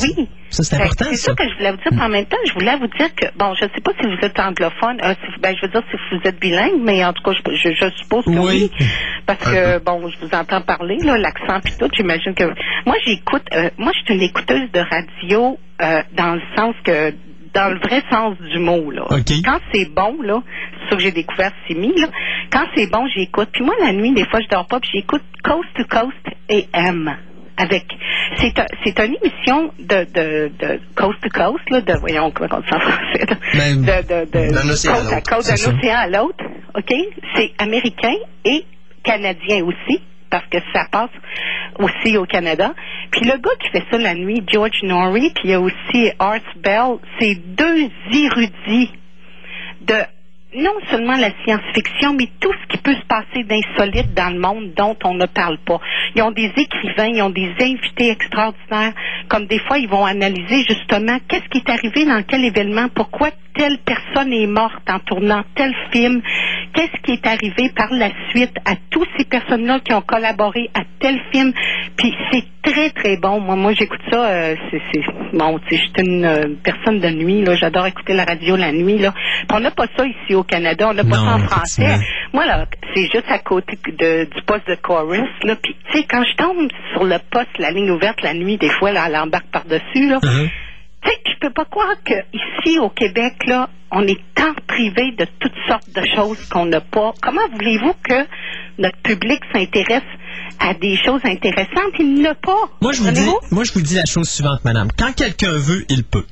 Oui. Ça, c'est important, C'est ça. ça que je voulais vous dire. Puis en même temps, je voulais vous dire que, bon, je ne sais pas si vous êtes anglophone, euh, si- ben, je veux dire si vous êtes bilingue, mais en tout cas, je, je- je suppose que Oui. oui. Parce que, bon, je vous entends parler, là, l'accent puis tout, j'imagine que... Moi, j'écoute, euh, moi, je suis une écouteuse de radio euh, dans le sens que dans le vrai sens du mot, là. Quand c'est bon, là, c'est ça que j'ai découvert Simi, là. Quand c'est bon, j'écoute. Puis moi, la nuit, des fois, je dors pas, puis j'écoute Coast to Coast AM. Avec c'est un, c'est une émission de, de, de coast to coast là, de voyons comment on dit ça en français là. Ben, de, de, de d'un océan à côte à côte, ça. d'un océan à l'autre, ok? C'est américain et canadien aussi parce que ça passe aussi au Canada. Puis le gars qui fait ça la nuit, George Norrie, puis il y a aussi Art Bell, c'est deux érudits de non seulement la science-fiction, mais tout ce qui peut se passer d'insolite dans le monde dont on ne parle pas. Ils ont des écrivains, ils ont des invités extraordinaires, comme des fois ils vont analyser justement qu'est-ce qui est arrivé dans quel événement, pourquoi telle personne est morte en tournant tel film, qu'est-ce qui est arrivé par la suite à tous ces personnes-là qui ont collaboré à tel film. Puis c'est très très bon. Moi, moi j'écoute ça. euh, c'est, bon. Je suis une euh, personne de nuit. Là, j'adore écouter la radio la nuit. Là, on n'a pas ça ici au Canada. On n'a pas ça en français. Moi là, c'est juste à côté de- du poste de chorus. Là, puis tu sais, quand je tombe sur le poste, la ligne ouverte la nuit, des fois, là, elle embarque par dessus. Là. Mhm. Tu sais, je peux pas croire que ici au Québec, là, on est tant privé de toutes sortes de choses qu'on n'a pas. Comment voulez-vous que notre public s'intéresse à des choses intéressantes? Il n'a pas. Moi, je vous dis, moi, je vous dis la chose suivante, madame. Quand quelqu'un veut, il peut.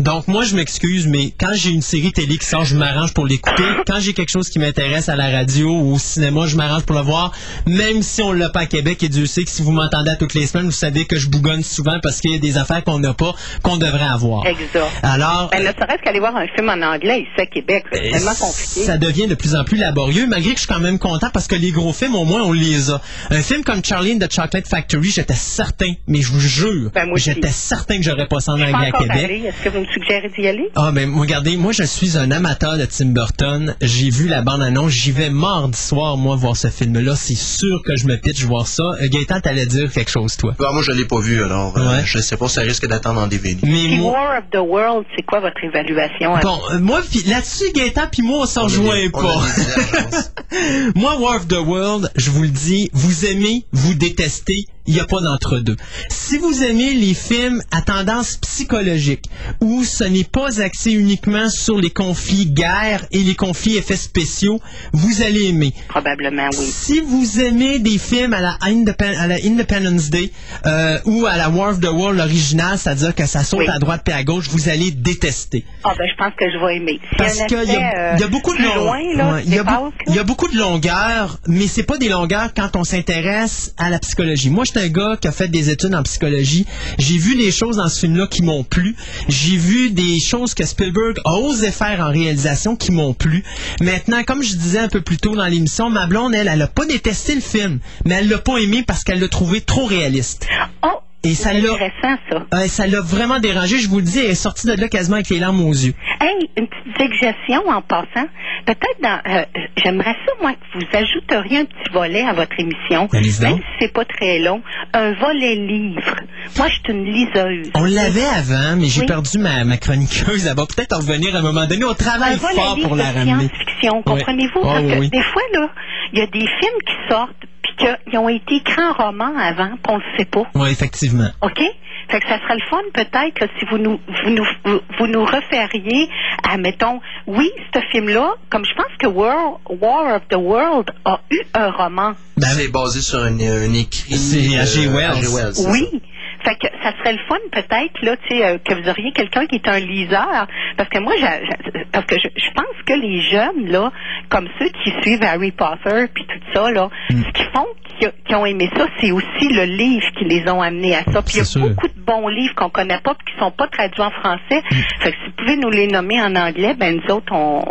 Donc, moi, je m'excuse, mais quand j'ai une série télé qui sort, je m'arrange pour l'écouter. Quand j'ai quelque chose qui m'intéresse à la radio ou au cinéma, je m'arrange pour le voir. Même si on l'a pas à Québec, et Dieu sait que si vous m'entendez à toutes les semaines, vous savez que je bougonne souvent parce qu'il y a des affaires qu'on n'a pas, qu'on devrait avoir. Exact. Alors, Ben, ne serait-ce qu'aller voir un film en anglais ici à Québec, c'est Euh, tellement compliqué. Ça devient de plus en plus laborieux, malgré que je suis quand même content parce que les gros films, au moins, on les a. Un film comme Charlie and the Chocolate Factory, j'étais certain, mais je vous jure, Ben, j'étais certain que j'aurais pas ça en anglais à Québec. Est-ce que vous me suggérez d'y aller? Ah ben regardez, moi je suis un amateur de Tim Burton. J'ai vu la bande annonce, j'y vais mardi soir moi voir ce film-là. C'est sûr que je me pitch voir ça. Euh, Gaëtan, t'allais dire quelque chose toi? Ah, moi, je l'ai pas vu, alors euh, Ouais. je sais pas, ça risque d'attendre en DVD. Mais moi, War of the World, c'est quoi votre évaluation? à- bon, euh, moi puis là-dessus Gaëtan puis moi on s'en rejoint pas. Moi, War of the World, je vous le dis, vous aimez, vous détestez, il n'y a pas d'entre-deux. Si vous aimez les films à tendance psychologique, où ce n'est pas axé uniquement sur les conflits guerre et les conflits effets spéciaux, vous allez aimer. Probablement, oui. Si vous aimez des films à la, Independ- à la Independence Day euh, ou à la War of the World l'original, c'est-à-dire que ça saute Oui. à droite puis à gauche, vous allez détester. Ah, ben, je pense que je vais aimer. Parce qu'il y, aspect, a- euh, y a beaucoup de plus long- loin, là, Ouais, il il y a beaucoup de longueurs, mais c'est pas des longueurs quand on s'intéresse à la psychologie. Moi, un gars qui a fait des études en psychologie. J'ai vu des choses dans ce film-là qui m'ont plu. J'ai vu des choses que Spielberg a osé faire en réalisation qui m'ont plu. Maintenant, comme je disais un peu plus tôt dans l'émission, ma blonde, elle, elle a pas détesté le film, mais elle l'a pas aimé parce qu'elle l'a trouvé trop réaliste. Oh, Et ça l'a, ça. euh, ça l'a vraiment dérangé. Je vous le dis, elle est sortie de là quasiment avec les larmes aux yeux. Hey, une petite suggestion en passant. Peut-être dans, euh, j'aimerais ça, moi, que vous ajouteriez un petit volet à votre émission. Même si c'est pas très long. Un volet livre. Moi, je suis une liseuse. On l'avait avant, mais j'ai Oui. perdu ma, ma chroniqueuse. Elle va peut-être en revenir à un moment donné. On travaille fort pour la ramener. science-fiction, comprenez-vous? Ah, Parce oui, que oui. des fois, là, il y a des films qui sortent, puis qu'ils ont été écrits en roman avant, puis on le sait pas. Oui, effectivement. OK? Fait que ça serait le fun peut-être si vous nous, vous nous vous, nous referiez à, mettons, oui, ce film-là, comme je pense que War, War of the World a eu un roman. Ben, c'est basé sur un, écrit. C'est H.G. euh, Wells. Oui. Fait que ça serait le fun peut-être là, tu sais, euh, que vous auriez quelqu'un qui est un liseur, parce que moi, j'a- j'a- parce que je, je pense que les jeunes là, comme ceux qui suivent Harry Potter puis tout ça là, Hmm. ce qu'ils font, qui, qui ont aimé ça, c'est aussi le livre qui les ont amenés à ça. Puis il y a C'est sûr. beaucoup de bons livres qu'on connaît pas puis qui sont pas traduits en français. Hmm. Fait que si vous pouvez nous les nommer en anglais, ben nous autres on,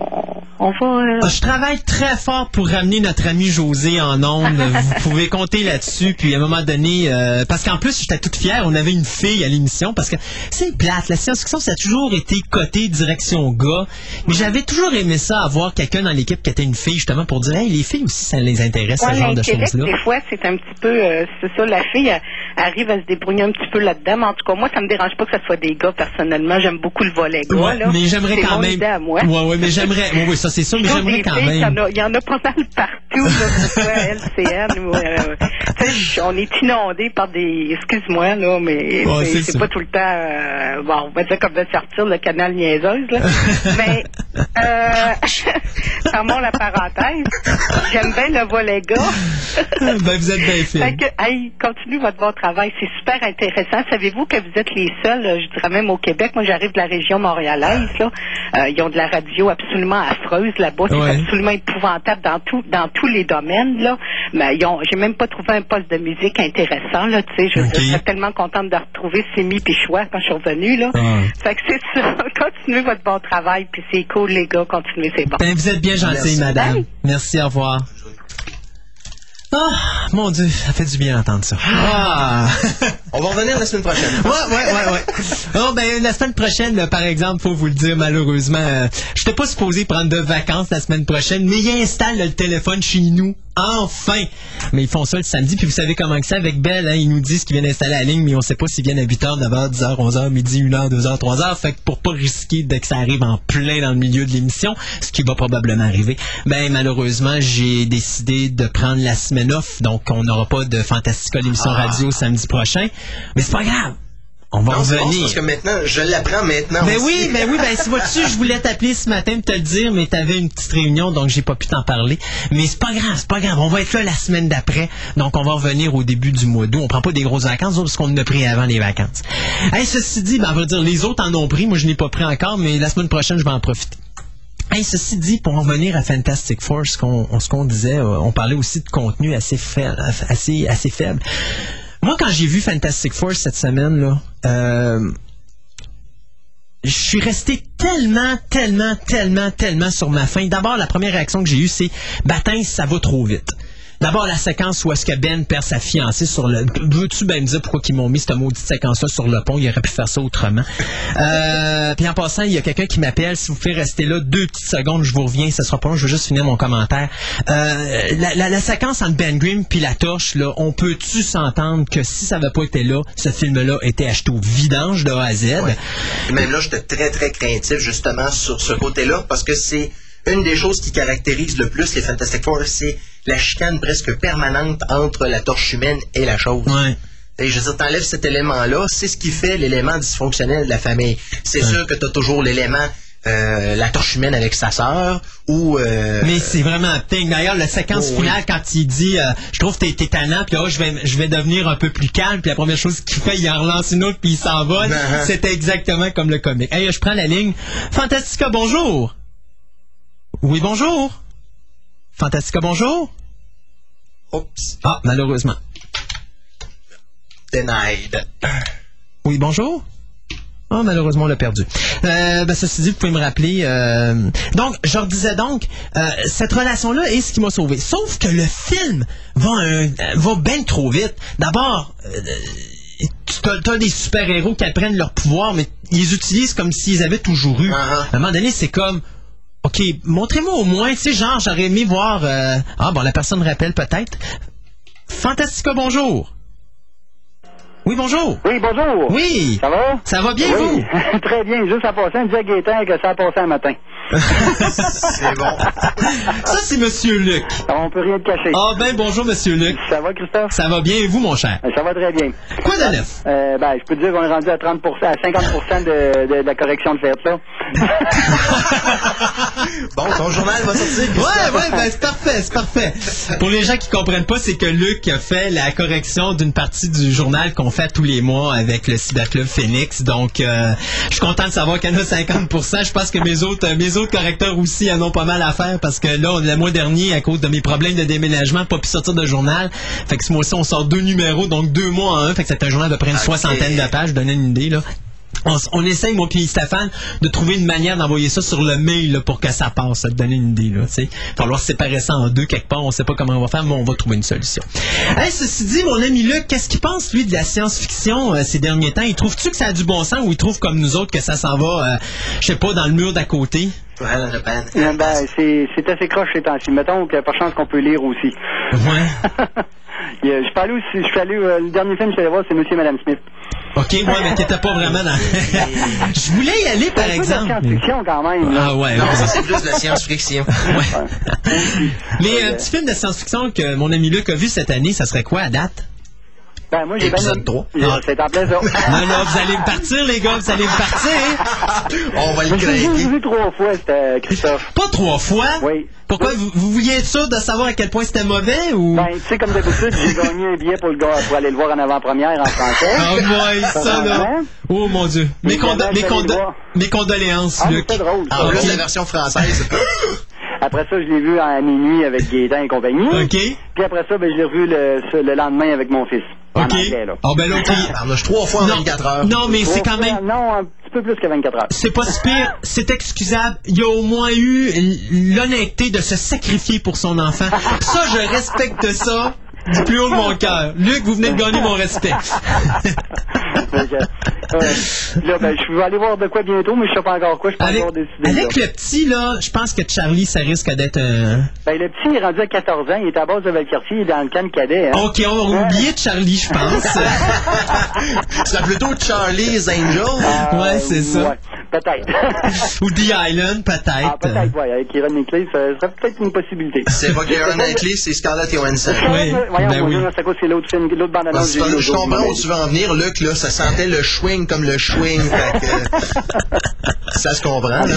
on va. euh, Ah, Je travaille très fort pour ramener notre ami José en ondes. Vous pouvez compter là-dessus. Puis à un moment donné, euh, parce qu'en plus, j'étais toute fière. On avait une fille à l'émission parce que c'est plate. La science-fiction, ça a toujours été côté direction gars. Mais j'avais toujours aimé ça, avoir quelqu'un dans l'équipe qui était une fille, justement, pour dire, hey, les filles aussi, ça les intéresse, Ouais, ce genre de choses-là. des fois, c'est un petit peu, euh, c'est ça, la fille elle, arrive à se débrouiller un petit peu là-dedans. Mais en tout cas, moi, ça me dérange pas que ce soit des gars, personnellement. J'aime beaucoup le volet gars, Ouais, là. mais j'aimerais quand même. idée à moi. Ouais, ouais, mais j'aimerais. Oui, oui, ça c'est sûr, mais j'aimerais quand filles, même. il y en a pas mal partout, là, que ce soit LCN ou... euh, on est inondé par des... Excuse-moi, là, mais Ouais, c'est pas tout le temps... euh, bon, on va dire comme de sortir le canal niaiseuse, là. mais Euh, fermons la parenthèse. J'aime bien le volet gars. ben, vous êtes bien fait. Que, hey, continue votre bon travail. C'est super intéressant. Savez-vous que vous êtes les seuls, euh, je dirais même au Québec. Moi, j'arrive de la région montréalaise. Là. Euh, ils ont de la radio absolument affreuse là-bas. C'est absolument épouvantable dans tout, dans tous les domaines. Là. Mais ils ont, j'ai même pas trouvé un poste de musique intéressant. Là, tu sais, je, suis tellement contente de retrouver Simi Pichois quand je suis revenue. Là. Ah. Fait que c'est ça. Continuez votre bon travail. Puis c'est cool, les gars. Continuez, c'est bon. Ben, vous êtes bien gentil, madame. Merci, au revoir. Ah, mon Dieu, ça fait du bien d'entendre ça. Ah. On va revenir la semaine prochaine. Ouais, ouais, ouais, ouais. Oh, ben, la semaine prochaine, par exemple, faut vous le dire, malheureusement, euh, je n'étais pas supposé prendre de vacances la semaine prochaine, mais ils installent le téléphone chez nous Enfin! Mais ils font ça le samedi, puis vous savez comment que c'est avec Belle, hein, ils nous disent qu'ils viennent installer la ligne, mais on sait pas s'ils viennent à 8h, 9h, 10h, 11h, midi, 1h, 2h, 3h. Fait que pour pas risquer de que ça arrive en plein dans le milieu de l'émission, ce qui va probablement arriver, ben malheureusement, j'ai décidé de prendre la semaine off, donc on n'aura pas de Fantastica l'émission ah. radio samedi prochain. Mais c'est pas grave! On va revenir. parce que maintenant, je l'apprends maintenant. Mais oui, mais oui, ben si vois-tu, je voulais t'appeler ce matin pour te le dire, mais t'avais une petite réunion, donc j'ai pas pu t'en parler. Mais c'est pas grave, c'est pas grave. On va être là la semaine d'après, donc on va revenir au début du mois d'août. On prend pas des grosses vacances, parce qu'on en a pris avant les vacances. Hey, ceci dit, ben, on va dire, les autres en ont pris. Moi, je n'ai pas pris encore, mais la semaine prochaine, je vais en profiter. Hey, ceci dit, pour en revenir à Fantastic Four, ce qu'on disait, euh, on parlait aussi de contenu assez faible, assez, assez faible. Moi, quand j'ai vu Fantastic Four cette semaine, là, euh, je suis resté tellement, tellement, tellement, tellement sur ma faim. D'abord, la première réaction que j'ai eue, c'est « Batin, ça va trop vite ». D'abord, la séquence où est-ce que Ben perd sa fiancée sur le... Veux-tu ben me dire pourquoi ils m'ont mis cette maudite séquence-là sur le pont? Il aurait pu faire ça autrement. Euh, puis en passant, il y a quelqu'un qui m'appelle. Si vous pouvez rester là deux petites secondes, je vous reviens. Ce sera pas long. Je veux juste finir mon commentaire. Euh, la, séquence entre Ben Grimm puis la torche, là, on peut-tu s'entendre que si ça n'avait pas été là, ce film-là était acheté au vidange de A à Z? Même là, j'étais très, très craintif justement sur ce côté-là parce que c'est une des choses qui caractérise le plus les Fantastic Four, c'est la chicane presque permanente entre la torche humaine et la chose. Et je veux dire, t'enlèves cet élément-là, c'est ce qui fait l'élément dysfonctionnel de la famille. C'est sûr que t'as toujours l'élément euh, la torche humaine avec sa sœur ou euh, mais c'est vraiment ping d'ailleurs la séquence oh, finale quand il dit euh, je trouve que t'es tannant puis oh, je vais je vais devenir un peu plus calme puis la première chose qu'il fait il en relance une autre puis il s'envole. Uh-huh. c'était exactement comme le comique. Hey je prends la ligne. Fantastica bonjour oui bonjour Fantastica bonjour Oups. Ah, malheureusement. Denied. Oui, bonjour. Oh, malheureusement, on l'a perdu. Euh, ben, ceci dit, vous pouvez me rappeler. Euh, donc, je redisais donc, euh, cette relation-là est ce qui m'a sauvé. Sauf que le film va, un, va bien trop vite. D'abord, tu as, des super-héros qui apprennent leur pouvoir, mais ils utilisent comme s'ils avaient toujours eu. Uh-huh. À un moment donné, c'est comme OK, montrez-moi au moins, tu sais, genre, j'aurais aimé voir... Euh, ah, bon, la personne rappelle peut-être. Fantastica, bonjour. Oui, bonjour. Oui, bonjour. Oui. Ça va? Ça va bien, vous? Très bien. Juste à passer, un dit à que ça a passé un matin. c'est bon. Ça, c'est Monsieur Luc. On peut rien te cacher. Ah, ben, bonjour, Monsieur Luc. Ça va, Christophe? Ça va bien, et vous, mon cher? Ça va très bien. Quoi de neuf? Euh, ben, je peux te dire qu'on est rendu à 30 à 50 de, de, la correction de fait, ça. bon, ton journal va sortir. Ouais, ouais, ben, c'est parfait, c'est parfait. Pour les gens qui comprennent pas, c'est que Luc a fait la correction d'une partie du journal qu'on fait tous les mois avec le Cyberclub Phoenix. Donc, euh, je suis content de savoir qu'il y en a 50 Je pense que mes autres, mes autres correcteurs aussi en ont pas mal à faire parce que là, le mois dernier, à cause de mes problèmes de déménagement, pas pu sortir de journal. Fait que ce mois-ci, on sort deux numéros, donc deux mois en un. Fait que c'est un journal de près une soixantaine de pages, donner une idée, là on, essaye, moi puis Stéphane, de trouver une manière d'envoyer ça sur le mail pour que ça passe, ça te donne une idée. Il va falloir séparer ça en deux quelque part. On sait pas comment on va faire, mais on va trouver une solution. ceci dit, mon ami Luc, qu'est-ce qu'il pense, lui, de la science-fiction euh, ces derniers temps? Il trouve-tu que ça a du bon sens ou il trouve comme nous autres que ça s'en va, euh, je sais pas, dans le mur d'à côté? Euh, ben, c'est assez croche ces temps-ci. Mettons pas de chance qu'on peut lire aussi. Ouais. je suis allé, je suis allé le dernier film que je suis allé voir, c'est Monsieur et Madame Smith. OK, moi, mais t'étais pas vraiment dans. je voulais y aller, par exemple. C'est science-fiction, quand même. Ah ouais. Non, ça, c'est plus de la science-fiction. ouais. mais un petit film de science-fiction que mon ami Luc a vu cette année, ça serait quoi à date? Ben, moi, j'ai bien Épisode aimé- trois. J'ai- Ah. C'est en plein ça. Non, non, vous allez me partir, les gars, vous allez me partir. On va le Mais j'ai craquer. vu trois fois, c'était Christophe. Pas trois fois? Oui. Pourquoi? Vous, vous vouliez être sûr de savoir à quel point c'était mauvais ou? Ben, tu sais, comme d'habitude, j'ai gagné un billet pour, le gars, pour aller le voir en avant-première en français. Ah ouais, ça là. Oh mon dieu. Mes, condo- condo- condoléances, Ah, Luc. c'était drôle. En Ok. plus, la version française. Après ça, je l'ai vu à minuit avec Gaétan et compagnie. OK. Puis après ça, ben, je l'ai revu le lendemain avec mon fils. OK. anglais, là. Oh ben là, OK. On a trois fois en Non, 24 heures. non, mais c'est quand même... Non, un petit peu plus que 24 heures. C'est pas si pire, c'est excusable. Il y a au moins eu l'honnêteté de se sacrifier pour son enfant. Ça, je respecte ça du plus haut de mon cœur. Luc, vous venez de gagner mon respect. Euh, là, ben, je vais aller voir de quoi bientôt, mais je sais pas encore quoi. Je peux Avec, décider. avec là. le petit, là, je pense que Charlie, ça risque d'être un... Ben, le petit est rendu à 14 ans. Il est à base de Valcartier. Il est dans le camp cadet. Hein. OK, on a oublié Charlie, je pense. C'est plutôt Charlie's Angel. Euh, ouais, c'est ça. Ouais, peut-être. Ou The Island, ah, peut-être. peut-être, ouais. Avec Kieran Nickley, ça serait peut-être une possibilité. C'est pas Kieran Knightley, c'est Scarlett Johansson. Oui, Ben oui. C'est l'autre film, l'autre bande annonce. Je comprends où tu veux en venir, Luc, là, ça sentait le swing comme le swing. que, ça se comprend, là.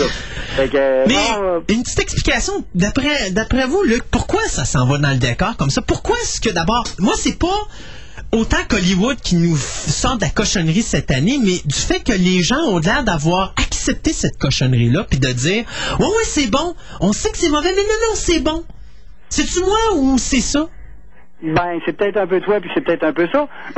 Fait que, euh, Mais non, euh, une petite explication, d'après d'après vous, Luc, pourquoi ça s'en va dans le décor comme ça? Pourquoi est-ce que d'abord, moi c'est pas autant qu'Hollywood qui nous sort de la cochonnerie cette année, mais du fait que les gens ont l'air d'avoir accepté cette cochonnerie-là, puis de dire Ouais, ouais, c'est bon, on sait que c'est mauvais, mais non, non, c'est bon. C'est-tu moi ou c'est ça? Ben, c'est peut-être un peu toi, puis c'est peut-être un peu ça.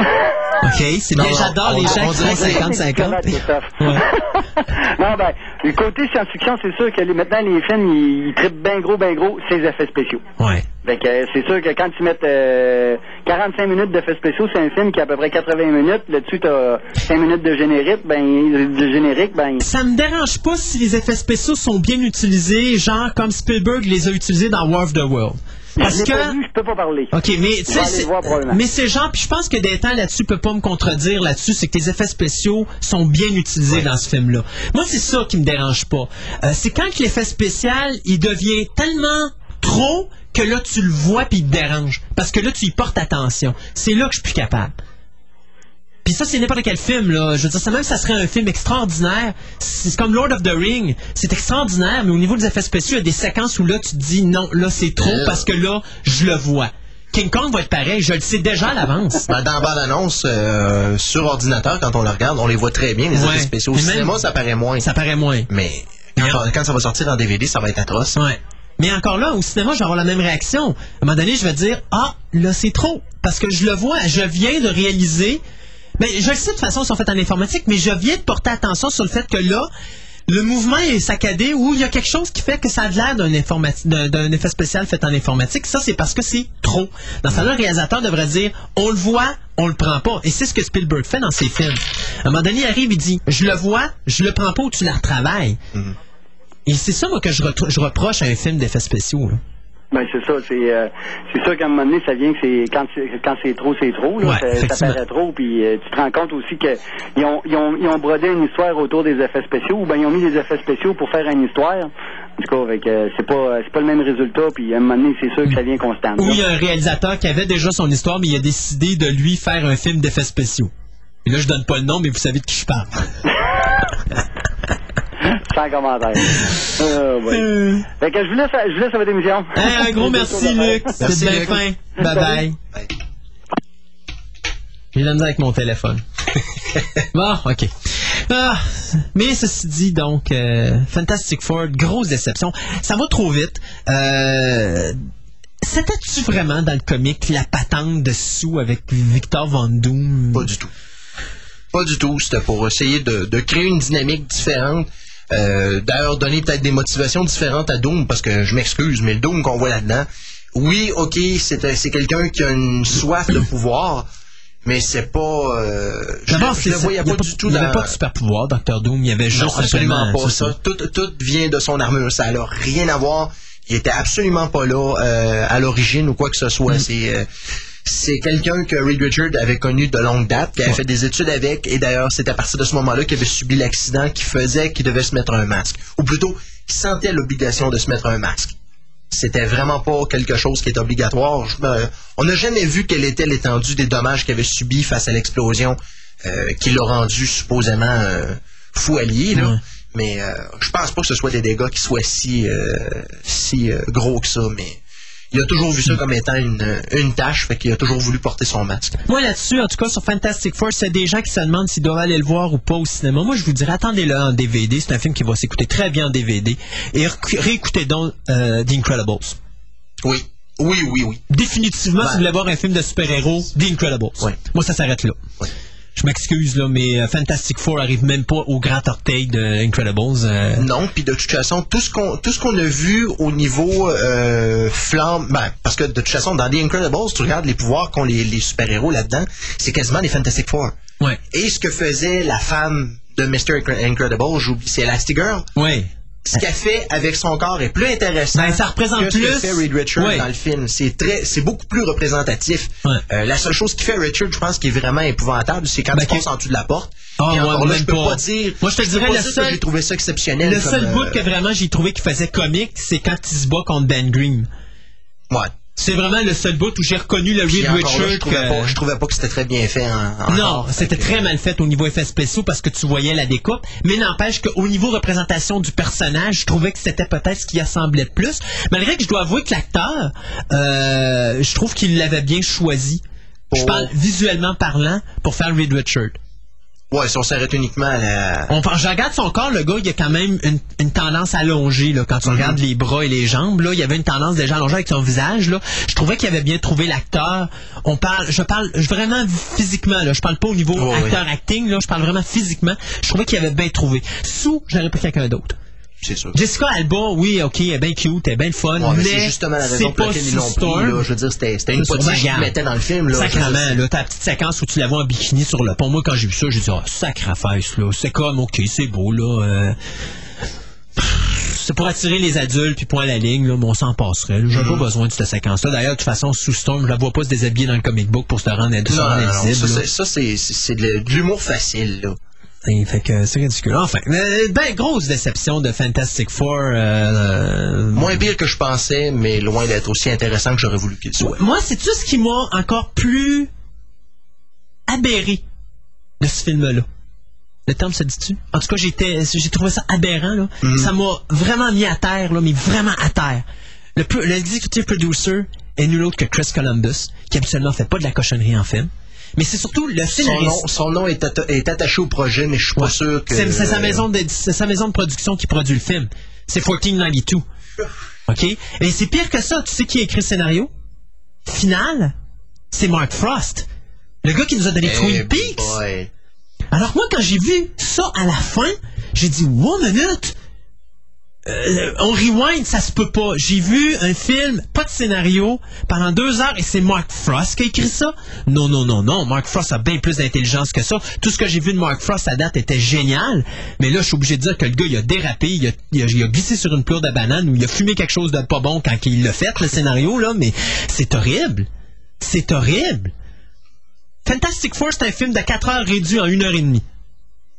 OK, c'est bien, j'adore les gens qui dirait font que- 50-50. Christophe. Ouais. non, ben, le côté science-fiction, c'est sûr que les- maintenant, les films, ils, ils trippent bien gros, bien gros, ces effets spéciaux. Ouais. Fait que euh, c'est sûr que quand tu mets euh, 45 minutes d'effets spéciaux, c'est un film qui a à peu près 80 minutes. Là-dessus, t'as 5 minutes de générique, ben, de générique, ben, Ça me dérange pas si les effets spéciaux sont bien utilisés, genre comme Spielberg les a utilisés dans War of the World. Parce je que pas vu, je peux pas parler. OK, mais tu sais, mais c'est genre, puis je pense que Détan là-dessus peut pas me contredire là-dessus, c'est que les effets spéciaux sont bien utilisés dans ce film-là. Moi, c'est ça qui me dérange pas. Euh, c'est quand l'effet spécial, il devient tellement trop que là, tu le vois puis il te dérange. Parce que là, tu y portes attention. C'est là que je suis plus capable. Puis ça, c'est n'importe quel film, là. Je veux dire, ça même ça serait un film extraordinaire. C'est comme Lord of the Ring. C'est extraordinaire, mais au niveau des effets spéciaux, il y a des séquences où là, tu te dis non, là, c'est trop parce que là, je le vois. King Kong va être pareil, je le sais déjà à l'avance. Ben, dans la bande-annonce, euh, sur ordinateur, quand on le regarde, on les voit très bien, les Ouais. effets spéciaux. Au cinéma, ça paraît moins. Ça paraît moins. Mais quand, quand ça va sortir en DVD, ça va être atroce. Ouais. Mais encore là, au cinéma, je vais avoir la même réaction. À un moment donné, je vais dire Ah, là, c'est trop. Parce que je le vois, je viens de réaliser. Mais je le sais de toute façon, ils sont faits en informatique, mais je viens de porter attention sur le fait que là, le mouvement est saccadé ou il y a quelque chose qui fait que ça a l'air d'un effet spécial fait en informatique. Ça, c'est parce que c'est trop. Dans ce cas-là, le réalisateur devrait dire on le voit, on le prend pas. Et c'est ce que Spielberg fait dans ses films. À un moment donné, il arrive, il dit je le vois, je le prends pas ou tu la retravailles. Et c'est ça, moi, que je, reproche à un film d'effets spéciaux. là. Ben c'est ça, c'est euh, c'est sûr qu'à un moment donné, ça vient que c'est quand c'est quand c'est trop, c'est trop. Là, Ouais, ça, paraît trop, puis euh, tu te rends compte aussi que ils ont, ils ont ils ont brodé une histoire autour des effets spéciaux, ou ben ils ont mis des effets spéciaux pour faire une histoire. En tout cas, avec, euh, c'est pas euh, c'est pas le même résultat, puis à un moment donné, c'est sûr que ça vient constant. Ou il y a un réalisateur qui avait déjà son histoire, mais il a décidé de lui faire un film d'effets spéciaux. Et là, je donne pas le nom, mais vous savez de qui je parle. Sans commentaire. Euh, ouais. Euh, Fait que je vous laisse, à- je vous laisse à votre émission. hey, un gros merci, Luc. Merci, C'est bien Luc. fin. Bye bye. Bye. J'ai de la misère avec mon téléphone. bon, OK. Ah, mais ceci dit, donc, euh, Fantastic Four, grosse déception. Ça va trop vite. Euh, C'était-tu vraiment dans le comic la patente de sous avec Victor Von Doom? Pas du tout. Pas du tout. C'était pour essayer de, de créer une dynamique différente. Euh, D'ailleurs, donner peut-être des motivations différentes à Doom, parce que je m'excuse, mais le Doom qu'on voit là-dedans, oui, ok, c'est c'est quelqu'un qui a une soif de pouvoir, mais c'est pas. Euh, je voyais n'y pas du tout Il n'y avait dans- pas de super pouvoir, Dr. Doom. Il y avait Non, juste absolument simplement- pas. Ça, tout, tout vient de son armure. Ça n'a rien à voir. Il était absolument pas là euh, à l'origine ou quoi que ce Mm. soit. C'est euh, c'est quelqu'un que Reed Richard avait connu de longue date, qui avait fait des études avec, et d'ailleurs, c'est à partir de ce moment-là qu'il avait subi l'accident qui faisait qu'il devait se mettre un masque. Ou plutôt, qu'il sentait l'obligation de se mettre un masque. c'était vraiment pas quelque chose qui est obligatoire. Je on n'a jamais vu quelle était l'étendue des dommages qu'il avait subis face à l'explosion euh, qui l'a rendu supposément euh, fou allié. Là. Mais euh, je pense pas que ce soit des dégâts qui soient si, euh, si euh, gros que ça. Mais il a toujours vu ça comme étant une, une tâche, fait qu'il a toujours voulu porter son masque. Moi là-dessus, en tout cas sur Fantastic Four, c'est des gens qui se demandent s'ils doivent aller le voir ou pas au cinéma. Moi, je vous dirais, attendez-le en DVD. C'est un film qui va s'écouter très bien en DVD. Et ré- réécoutez donc euh, The Incredibles. Oui, oui, oui, oui. Définitivement, si vous voulez voir un film de super-héros, The Incredibles. Ouais. Moi, ça s'arrête là. Ouais. Je m'excuse, là, mais euh, Fantastic Four arrive même pas au grand orteil de Incredibles. euh, Non, puis de toute façon, tout ce qu'on tout ce qu'on a vu au niveau euh, flamme, ben, parce que de toute façon, dans The Incredibles, tu regardes les pouvoirs qu'ont les, les super-héros là-dedans, c'est quasiment les Fantastic Four. Ouais. Et ce que faisait la femme de Mr. Incre- Incredible, j'oublie, c'est Elastigirl. Ouais. Ce qu'elle fait avec son corps est plus intéressant Ben, ça représente que ce que plus- fait Reed Richards Ouais. dans le film. C'est très, c'est beaucoup plus représentatif. Ouais. Euh, la seule chose qui fait Richard, je pense, qui est vraiment épouvantable, c'est quand Ben, il passe en dessous de la porte. Ah, Et ouais, encore là, même je peux pas. pas dire. Moi, je te dirais le seul- j'ai trouvé ça exceptionnel. Le comme, seul euh, bout que vraiment j'ai trouvé qui faisait comique, c'est quand il se bat contre Ben Grimm. Ouais. C'est vraiment le seul bout où j'ai reconnu le Reed là, je trouvais, pas, je trouvais pas que c'était très bien fait. Non, c'était très mal fait au niveau effets spéciaux parce que tu voyais la découpe. Mais n'empêche qu'au niveau représentation du personnage, je trouvais que c'était peut-être ce qui assemblait le plus. Malgré que je dois avouer que l'acteur, euh, je trouve qu'il l'avait bien choisi. Je Pour- parle visuellement parlant pour faire Reed Richard. Ouais, si on s'arrête uniquement à la. On, je regarde son corps, le gars, il a quand même une, une tendance allongée. Là, quand tu regardes les bras et les jambes, là, il y avait une tendance déjà allongée avec son visage. Là. Je trouvais qu'il avait bien trouvé l'acteur. On parle, je parle vraiment physiquement. Là, je parle pas au niveau acteur-acting. Là, je parle vraiment physiquement. Je trouvais qu'il avait bien trouvé. Sous, j'aurais pris quelqu'un d'autre. C'est sûr. Jessica Alba, oui, ok, elle est bien cute, elle est bien fun, Ouais, mais mais c'est justement la raison pour pas laquelle ils l'ont Sue pris. Storm. Là. Je veux dire, c'était c'était une potiche qu'ils mettaient dans le film. Là. Sacrement, là, ta petite séquence où tu la vois en bikini sur le pont. Moi, quand j'ai vu ça, j'ai dit, ah, sacrifice, là. C'est comme, ok, c'est beau, là. euh, C'est pour attirer les adultes, puis point à la ligne, là, mais on s'en passerait. J'ai Mm-hmm. pas besoin de cette séquence-là. D'ailleurs, de toute façon, sous Storm, je la vois pas se déshabiller dans le comic book pour se rendre, Non, rendre non, non, ça, ça, c'est de l'humour facile. Là. Et fait que c'est ridicule. Enfin, euh, ben, grosse déception de Fantastic Four. euh, euh, Moins pire que je pensais, mais loin d'être aussi intéressant que j'aurais voulu qu'il soit. Moi, c'est tout ce qui m'a encore plus aberré de ce film-là. Le terme se dit-tu? En tout cas, j'étais, j'ai trouvé ça aberrant. Là. Ça m'a vraiment mis à terre, là, mais vraiment à terre. Le, l'executive producer est nul autre que Chris Columbus, qui habituellement fait pas de la cochonnerie en film. Mais c'est surtout le Son scénariste. nom, son nom est, atta- est attaché au projet, mais je suis pas sûr que. C'est, sa maison de, c'est sa maison de production qui produit le film. C'est 1492. OK? Et c'est pire que ça. Tu sais qui a écrit le scénario? Final? C'est Mark Frost. Le gars qui nous a donné Eh, Twin Peaks. boy. Alors moi, quand j'ai vu ça à la fin, j'ai dit, wow, minute! Euh, on rewind, ça se peut pas. J'ai vu un film, pas de scénario, pendant deux heures, et c'est Mark Frost qui a écrit ça. Non, non, non, non. Mark Frost a bien plus d'intelligence que ça. Tout ce que j'ai vu de Mark Frost à date était génial. Mais là, je suis obligé de dire que le gars, il a dérapé, il a, glissé sur une pleure de banane ou il a fumé quelque chose de pas bon quand il l'a fait, le scénario, là. Mais c'est horrible. C'est horrible. Fantastic Four, c'est un film de 4 heures réduit en 1 heure et demie.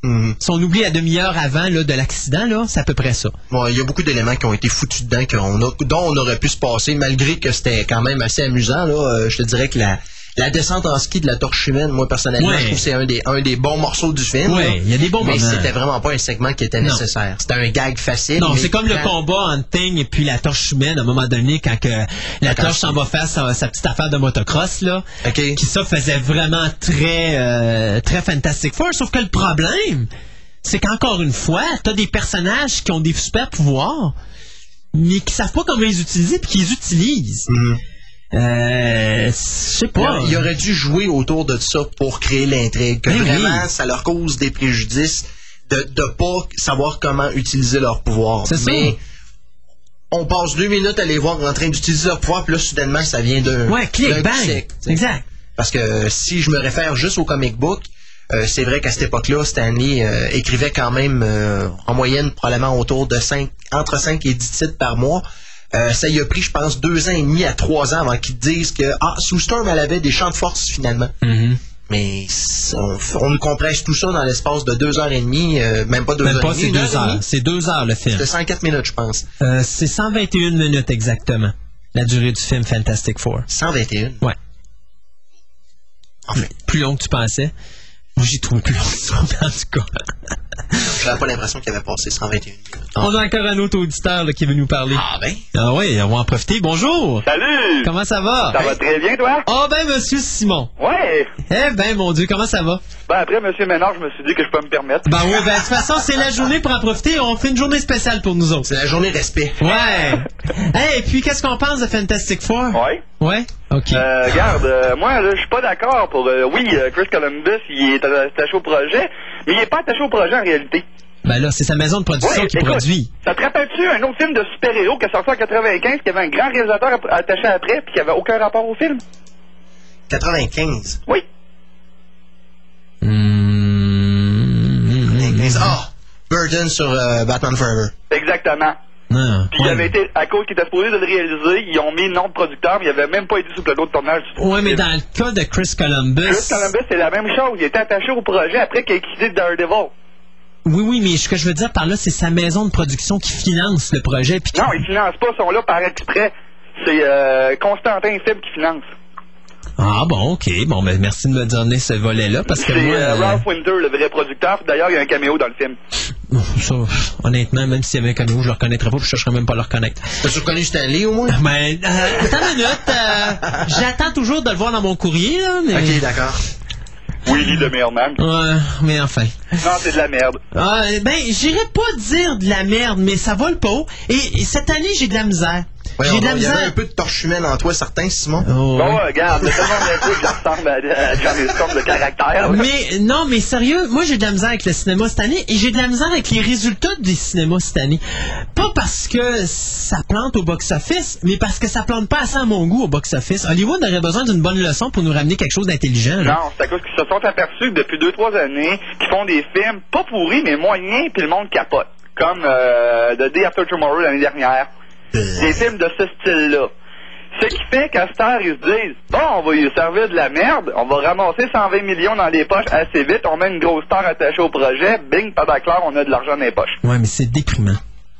Mhm. Si on oublie la demi-heure avant là, de l'accident, là, c'est à peu près ça. Bon, il y a beaucoup d'éléments qui ont été foutus dedans qu'on a- dont on aurait pu se passer, malgré que c'était quand même assez amusant. Là, Euh, je te dirais que la, la descente en ski de la torche humaine, moi personnellement, Ouais. je trouve que c'est un des, un des bons morceaux du film. Là. il y a des bons mais c'était vraiment pas un segment qui était Non. nécessaire. C'était un gag facile. Non, c'est comme le combat entre Ting et puis la torche humaine à un moment donné quand que la torche s'en va faire sa, sa petite affaire de motocross là, qui ça faisait vraiment très euh, très Fantastic Four. Sauf que le problème, c'est qu'encore une fois, t'as des personnages qui ont des super pouvoirs, mais qui savent pas comment les utiliser puis qui les utilisent. Mhm. Euh, je sais Il pas. aurait- il aurait dû jouer autour de ça pour créer l'intrigue. Que Ben oui. vraiment, ça leur cause des préjudices de ne pas savoir comment utiliser leur pouvoir. C'est ça. Mais on passe deux minutes à les voir en train d'utiliser leur pouvoir, puis là, soudainement, ça vient d'un. Ouais, clic, bang. sec. Exact. Parce que euh, si je me réfère juste au comic book, euh, c'est vrai qu'à cette époque-là, Stanley euh, écrivait quand même euh, en moyenne probablement autour de 5, entre 5 et 10 titres par mois. Euh, ça y a pris, je pense, deux ans et demi à trois ans avant qu'ils disent que ah, Storm, elle avait des champs de force finalement. Mhm. Mais on, on nous compresse tout ça dans l'espace de deux heures et demie, euh, même pas deux Même heures pas, et demie. c'est une deux et heures. C'est deux heures le film. C'était 104 minutes, je pense. Euh, c'est 121 minutes exactement. La durée du film Fantastic Four. 121. Ouais. Enfin, Plus long que tu pensais. Moi, J'ai trouvé plus long que ça, en tout cas. J'avais pas l'impression qu'il avait passé 121 minutes. On a encore un autre auditeur là, qui veut nous parler. Ah ben, Ah oui, on va en profiter. Bonjour. Salut! Comment ça va? Ça va très bien, toi? Oh ben, monsieur Simon. Ouais! Eh ben, mon Dieu, comment ça va? Ben, après, Monsieur Ménard, je me suis dit que je peux me permettre. Ben oui, ben de toute façon, c'est la journée pour en profiter. On fait une journée spéciale pour nous autres. c'est la journée respect. Ouais. Hey, et puis qu'est-ce qu'on pense de Fantastic Four? Ouais. Ouais? OK. Euh, regarde, euh, moi, là, je suis pas d'accord pour... euh, oui, euh, Chris Columbus, il est attaché au projet, mais il est pas attaché au projet en réalité. Ben là, c'est sa maison de production Ouais, qui écoute, produit. Ça te rappelle-tu un autre film de super-héros qui est sorti en 95, qui avait un grand réalisateur attaché après, puis qui avait aucun rapport au film? 95. Oui. Mmh. 95. Ah! Burden sur euh, Batman Forever. Exactement. Non. Puis il avait été, à cause qu'il était supposé de le réaliser, ils ont mis le nom de producteur, mais il avait même pas été sous le plateau de tournage. du Ouais, mais dans le cas de Chris Columbus. Chris Columbus, c'est la même chose. Il était attaché au projet après qu'il ait quitté Daredevil. Oui, oui, mais ce que je veux dire par là, c'est sa maison de production qui finance le projet. Puis qui- Non, ils financent pas, ils sont là par exprès. C'est euh, Constantin Fib qui finance. Ah bon, ok. Bon, ben merci de me donner ce volet-là parce que C'est moi, euh, euh, Ralph Winter, le vrai producteur. D'ailleurs, il y a un caméo dans le film. ça, honnêtement, même s'il y avait un caméo, je le reconnaîtrais pas, puis je chercherais même pas à le reconnaître. T'as-tu reconnu Stanley au moins? Ben, euh, attends une minute. euh, J'attends toujours de le voir dans mon courrier, là, mais... Ok, d'accord. Willy de Mailman. Ouais, mais enfin. Non, c'est de la merde. Ah, ben, j'irais pas dire de la merde, mais ça va le pot. Et, et cette année, j'ai de la misère. Ouais, j'ai de la il y avait misère. un peu de torche humaine en toi, certain, Simon. Oh, Bon, ouais. regarde, c'est tellement bien que je ressemble à, Storm de caractère. Mais non, mais sérieux, moi j'ai de la misère avec le cinéma cette année et j'ai de la misère avec les résultats des cinémas cette année. Pas parce que ça plante au box-office, mais parce que ça plante pas assez à mon goût au box-office. Hollywood aurait besoin d'une bonne leçon pour nous ramener quelque chose d'intelligent. Non, c'est à cause qu'ils se sont aperçus que depuis deux, trois années, qu'ils font des films pas pourris, mais moyens, puis le monde capote. Comme euh, The Day After Tomorrow l'année dernière. Des films de ce style-là. Ce qui fait qu'à cette heure, ils se disent Bon, on va lui servir de la merde, on va ramasser 120 millions dans les poches assez vite, on met une grosse star attachée au projet, bing, pas clair, on a de l'argent dans les poches. Ouais, mais c'est déprimant.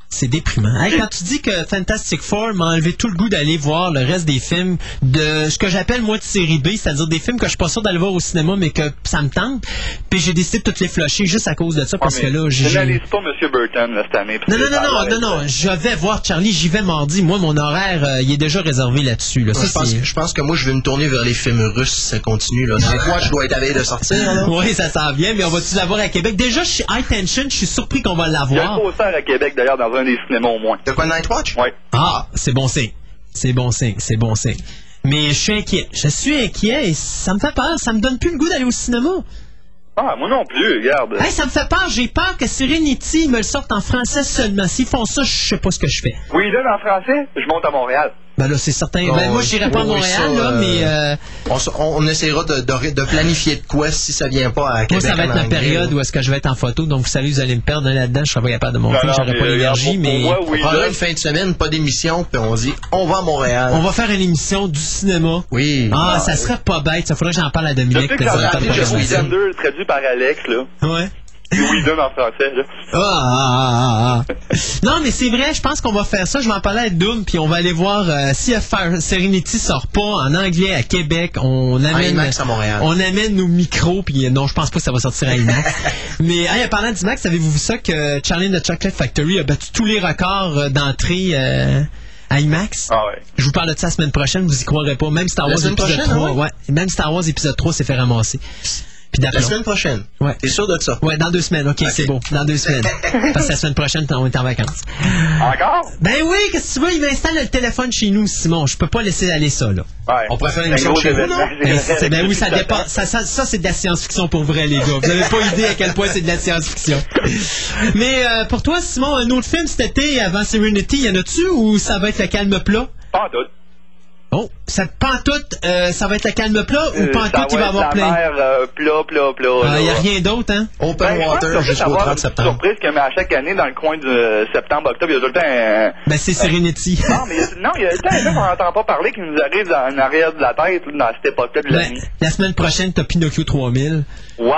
C'est déprimant. Hey, quand tu dis que Fantastic Four m'a enlevé tout le goût d'aller voir le reste des films de ce que j'appelle moi de série B, c'est-à-dire des films que je suis pas sûr d'aller voir au cinéma, mais que ça me tente, puis j'ai décidé de toutes les flusher juste à cause de ça, parce Ouais, que là, j'ai... Généralise pas M. Burton là, cette année. Non, non, non, non, non, non, je vais voir Charlie, j'y vais mardi. Moi, mon horaire, euh, il est déjà réservé là-dessus. Là. Je, pense, je que moi, je vais me tourner vers les films russes si ça continue. Là. Des fois, je dois être à veille de sortir. Oui, ça s'en vient, mais on va-tu l'avoir à Québec? Déjà, je suis high tension, je suis surpris qu'on va Il y a l'avoir. un à Québec d'ailleurs dans un des cinémas au moins. De quoi Night Watch? Ouais. Ah, c'est bon signe. C'est bon signe, c'est bon signe. Mais je suis inquiet. Je suis inquiet et ça me fait peur. Ça me donne plus le goût d'aller au cinéma. Ah, moi non plus, regarde. Hey, ça me fait peur. J'ai peur que Serenity me le sorte en français seulement. S'ils font ça, je sais pas ce que je fais. Oui, là, en français, je monte à Montréal. Ben là, c'est certain. Ben moi, je n'irai pas à oui, Montréal, ça, là, euh, mais euh, On, s- on- on essaiera de, de- de planifier de quoi si ça vient pas à Québec. moi, ça va être anglais, période où est-ce que je vais être en photo. Donc, vous savez, vous allez me perdre là-dedans. Je serai pas capable de monter. Non, J'aurai pas euh, l'énergie, mais moi, On oui, prendra là. une fin de semaine, pas d'émission, puis on dit on va à Montréal. on va faire une émission du cinéma. Oui. Ah, ça serait pas bête. Ça faudrait que j'en parle à Dominique. sais que le j'en ai directeur de appelé programmation. Whedon 2 traduit par Alex, là. Ouais. En français, là. Ah, ah, ah, ah. non, mais c'est vrai, je pense qu'on va faire ça. Je vais en parler à Doom, puis on va aller voir euh, si Fire Serenity sort pas en anglais à Québec. On amène, IMAX à Montréal. on amène nos micros, puis euh, non, je pense pas que ça va sortir à IMAX. mais hey, en parlant d'IMAX, avez-vous vu ça que Charlie the Chocolate Factory a battu tous les records euh, d'entrée euh, à IMAX? Ah ouais. Je vous parle de ça la semaine prochaine, vous y croirez pas. Même Star Wars épisode prochaine, 3, ouais? ouais. Même Star Wars épisode 3 s'est fait ramasser. Puis La semaine prochaine. Ouais. T'es sûr de ça? Ouais, dans deux semaines. OK, c'est beau. Dans deux semaines. Parce que la semaine prochaine, on est en vacances. Encore? Ben oui, qu'est-ce que tu veux? Il m'installe le téléphone chez nous, Simon. Je peux pas laisser aller ça, là. Ouais. On pourrait faire une émission gros chez vous, non? Ben, ben oui, ça dépasse. Ça, ça, ça, c'est de la science-fiction pour vrai, les gars. Vous avez pas idée à quel point c'est de la science-fiction. Mais euh, pour toi, Simon, un autre film cet été avant Serenity, y en a-tu ou ça va être le calme plat? Pas en tout. Oh, ça pantoute, euh, ça va être le calme plat ou Euh, pantoute, il va avoir plein? mer, euh, plat, plat, plat. Il là. n'y a rien d'autre, hein? Open Ben, water jusqu'au va avoir 30 une septembre. surprise que mais à chaque année, dans le coin de septembre, octobre, il y a tout le temps un... Ben, c'est Serenity. Non, mais il y a- non, il y a tout le temps un truc qu'on n'entend pas parler qui nous arrive dans, en arrière de la tête dans cette époque-là de Ben, l'année. la semaine prochaine, t'as Pinocchio 3000. Wow!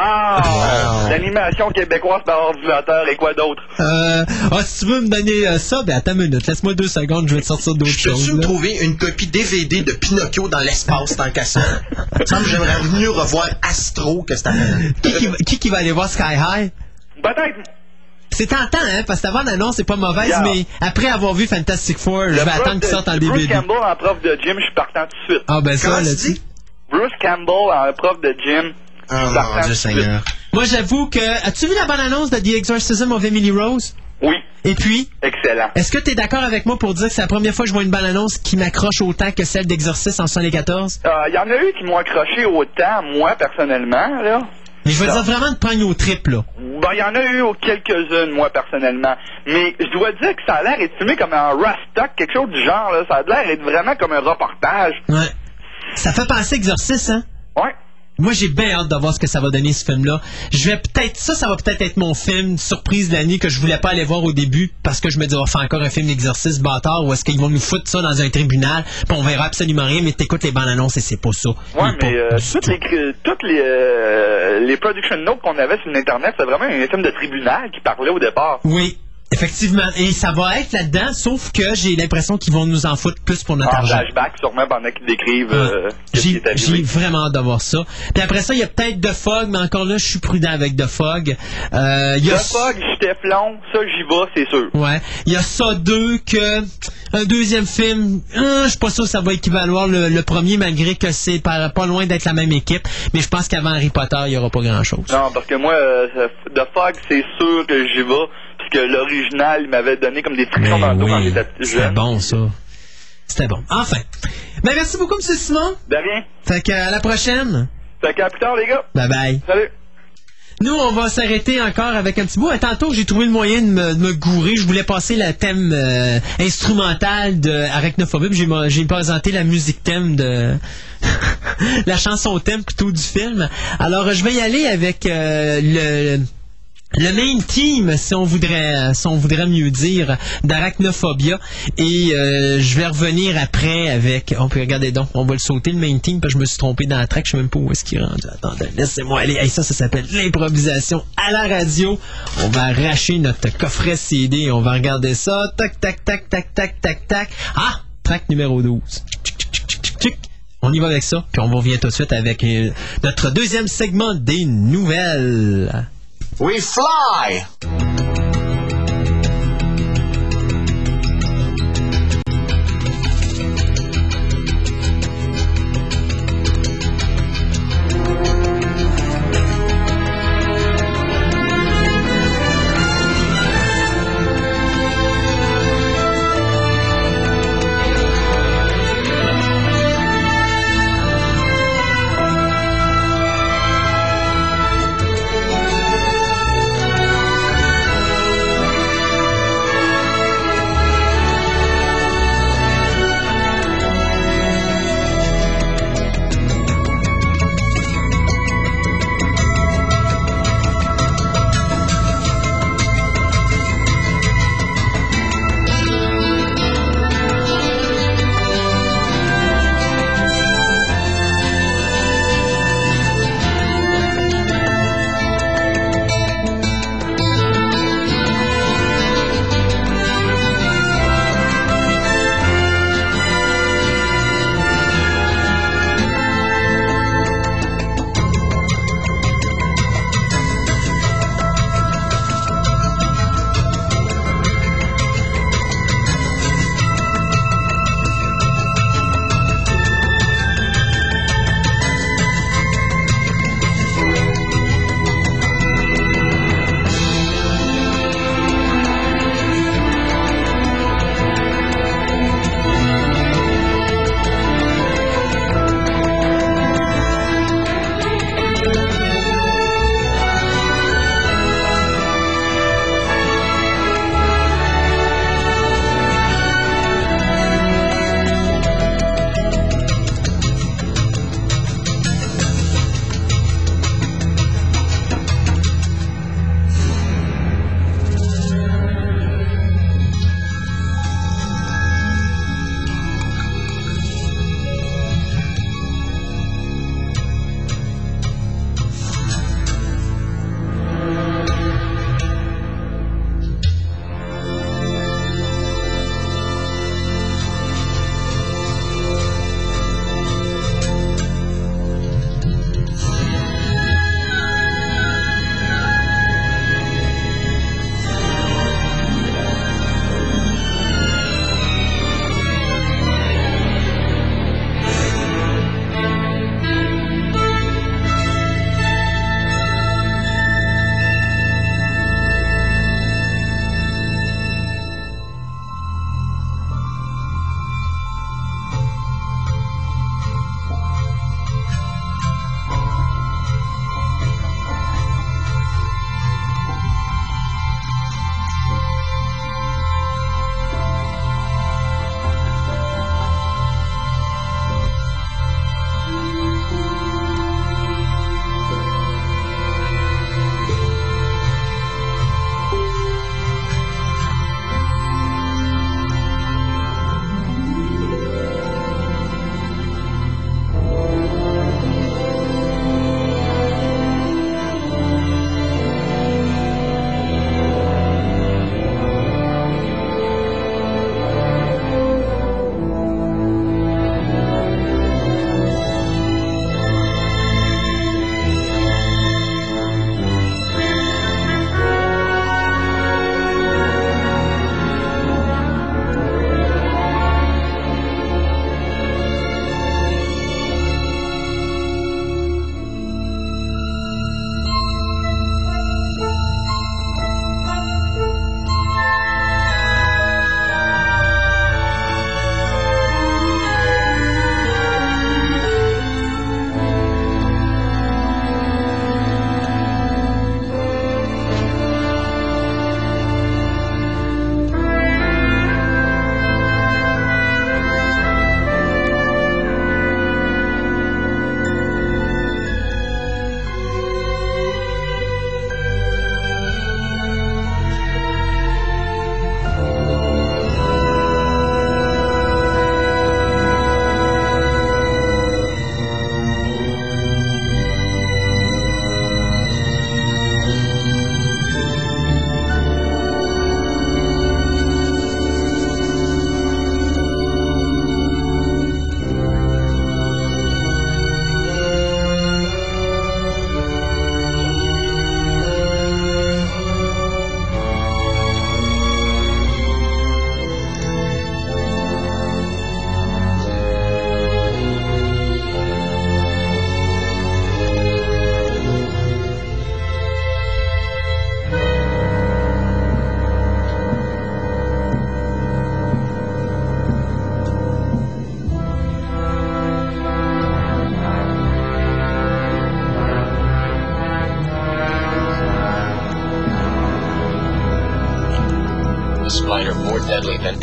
L'animation québécoise par ordinateur et quoi d'autre? Euh, ah, si tu veux me donner euh, ça, ben attends une minute, laisse-moi deux secondes, je vais te sortir d'autres Je peux-tu choses. me trouver une copie DVD de Pinocchio dans l'espace tant qu'à ça? Semble que j'aimerais mieux revoir Astro que cette affaire. Qui, qui, va- qui qui va aller voir Sky High? Peut-être. C'est tentant, hein, parce que avant l'annonce c'est pas mauvaise, Yeah. mais après avoir vu Fantastic Four, je Le vais prof attendre de- qu'il sorte en Bruce DVD. Campbell en prof de gym, je suis partant tout de suite. Ah ben ça, Comment là, tu? Bruce Campbell en prof de gym. Oh je suis mon Dieu. Seigneur. Moi j'avoue que. As-tu vu la bonne annonce de The Exorcism of Emily Rose? Oui, Et puis, excellent. est-ce que tu es d'accord avec moi pour dire que c'est la première fois que je vois une bonne annonce qui m'accroche autant que celle d'Exorcist en 74? Euh, Il y en a eu qui m'ont accroché autant, moi, personnellement, là. Mais je veux dire vraiment de prendre au trip, là. Ben, il y en a eu quelques-unes, moi, personnellement. Mais je dois dire que ça a l'air filmé comme un Rastock, quelque chose du genre, là. Ça a l'air d'être vraiment comme un reportage. Ouais. Ça fait penser Exorcist, hein? Ouais. Moi, j'ai bien hâte de voir ce que ça va donner, ce film-là. Je vais peut-être, ça, ça va peut-être être mon film surprise de l'année que je voulais pas aller voir au début parce que je me dis, on va faire encore un film d'exercice bâtard ou est-ce qu'ils vont nous foutre ça dans un tribunal? Puis on verra absolument rien, mais t'écoutes les bandes annonces et c'est pas ça. Ouais, mais euh, toutes tout. les, toutes les, euh, les production notes qu'on avait sur l'Internet, c'était vraiment un film de tribunal qui parlait au départ. Oui, effectivement. Et ça va être là-dedans, sauf que j'ai l'impression qu'ils vont nous en foutre plus pour notre En argent. flashback, sûrement, pendant qu'ils décrivent euh, J'ai vraiment hâte de voir ça. Puis après ça, il y a peut-être The Fog, mais encore là, je suis prudent avec The Fog. Euh, y a fog, Teflon, ça, j'y vais, c'est sûr. Ouais. Il y a ça deux que un deuxième film, hein, je suis pas sûr que ça va équivaloir le, le premier malgré que c'est pas, pas loin d'être la même équipe. Mais je pense qu'avant Harry Potter, il y aura pas grand chose. Non, parce que moi, euh, The Fog, c'est sûr que j'y vais, puisque l'original, m'avait donné comme des frictions dans le dos quand j'étais petit c'était bon ça. C'était bon. Enfin. Ben merci beaucoup, M. Simon. De rien. Fait que à la prochaine. Fait qu'à plus tard, les gars. Bye bye. Salut. Nous, on va s'arrêter encore avec un petit bout. Euh, Tantôt, j'ai trouvé le moyen de me, de me gourer. Je voulais passer le thème euh, instrumental de Arachnophobie. J'ai J'ai présenté la musique thème de... la chanson thème plutôt du film. Alors, je vais y aller avec euh, le... Le main team, si on voudrait, si on voudrait mieux dire, d'Arachnophobia. Et euh, je vais revenir après avec. On peut regarder donc, on va le sauter le main team parce que je me suis trompé dans la track, je sais même pas où est-ce qu'il est rendu. Attendez, laissez-moi aller. Ça, ça s'appelle l'improvisation à la radio. On va arracher notre coffret CD on va regarder ça. Tac, tac, tac, tac, tac, tac, tac. Ah! Track numéro 12. Tchic, tchic, tchic, tchic, tchic, tchic. On y va avec ça, puis on revient tout de suite avec euh, notre deuxième segment des nouvelles. We fly!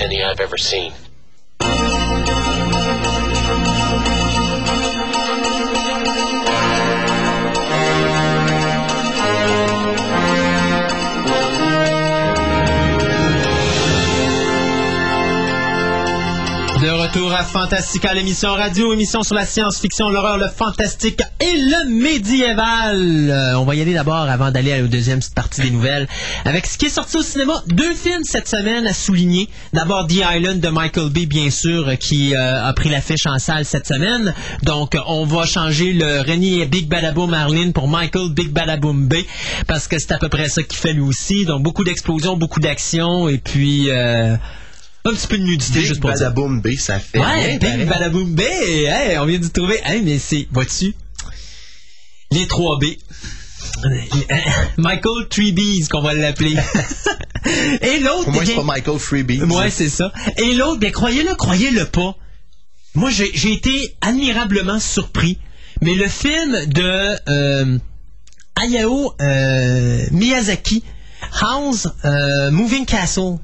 Any I've ever seen. Fantastica, l'émission radio, émission sur la science-fiction, l'horreur, le fantastique et le médiéval. Euh, on va y aller d'abord avant d'aller à la deuxième partie des nouvelles. Avec ce qui est sorti au cinéma, deux films cette semaine à souligner. D'abord The Island de Michael Bay, bien sûr, qui euh, a pris l'affiche en salle cette semaine. Donc, on va changer le René Big Badaboom Marlin pour Michael Big Badaboom Bay, parce que c'est à peu près ça qu'il fait lui aussi. Donc, beaucoup d'explosions, beaucoup d'action, et puis... euh, un petit peu de nudité, Big juste pour dire. Badaboom B, ça fait Ouais, Big pareil. Badaboom B, hey, on vient de trouver. Hey, mais c'est, vois-tu, les 3 B. Michael 3 Bs, qu'on va l'appeler. Et l'autre, Au moins, c'est pas Michael Freebie. Ouais, c'est ça. Et l'autre, bien, croyez-le, croyez-le pas. Moi, j'ai j'ai été admirablement surpris. Mais le film de euh, Hayao euh, Miyazaki, House euh, Moving Castle,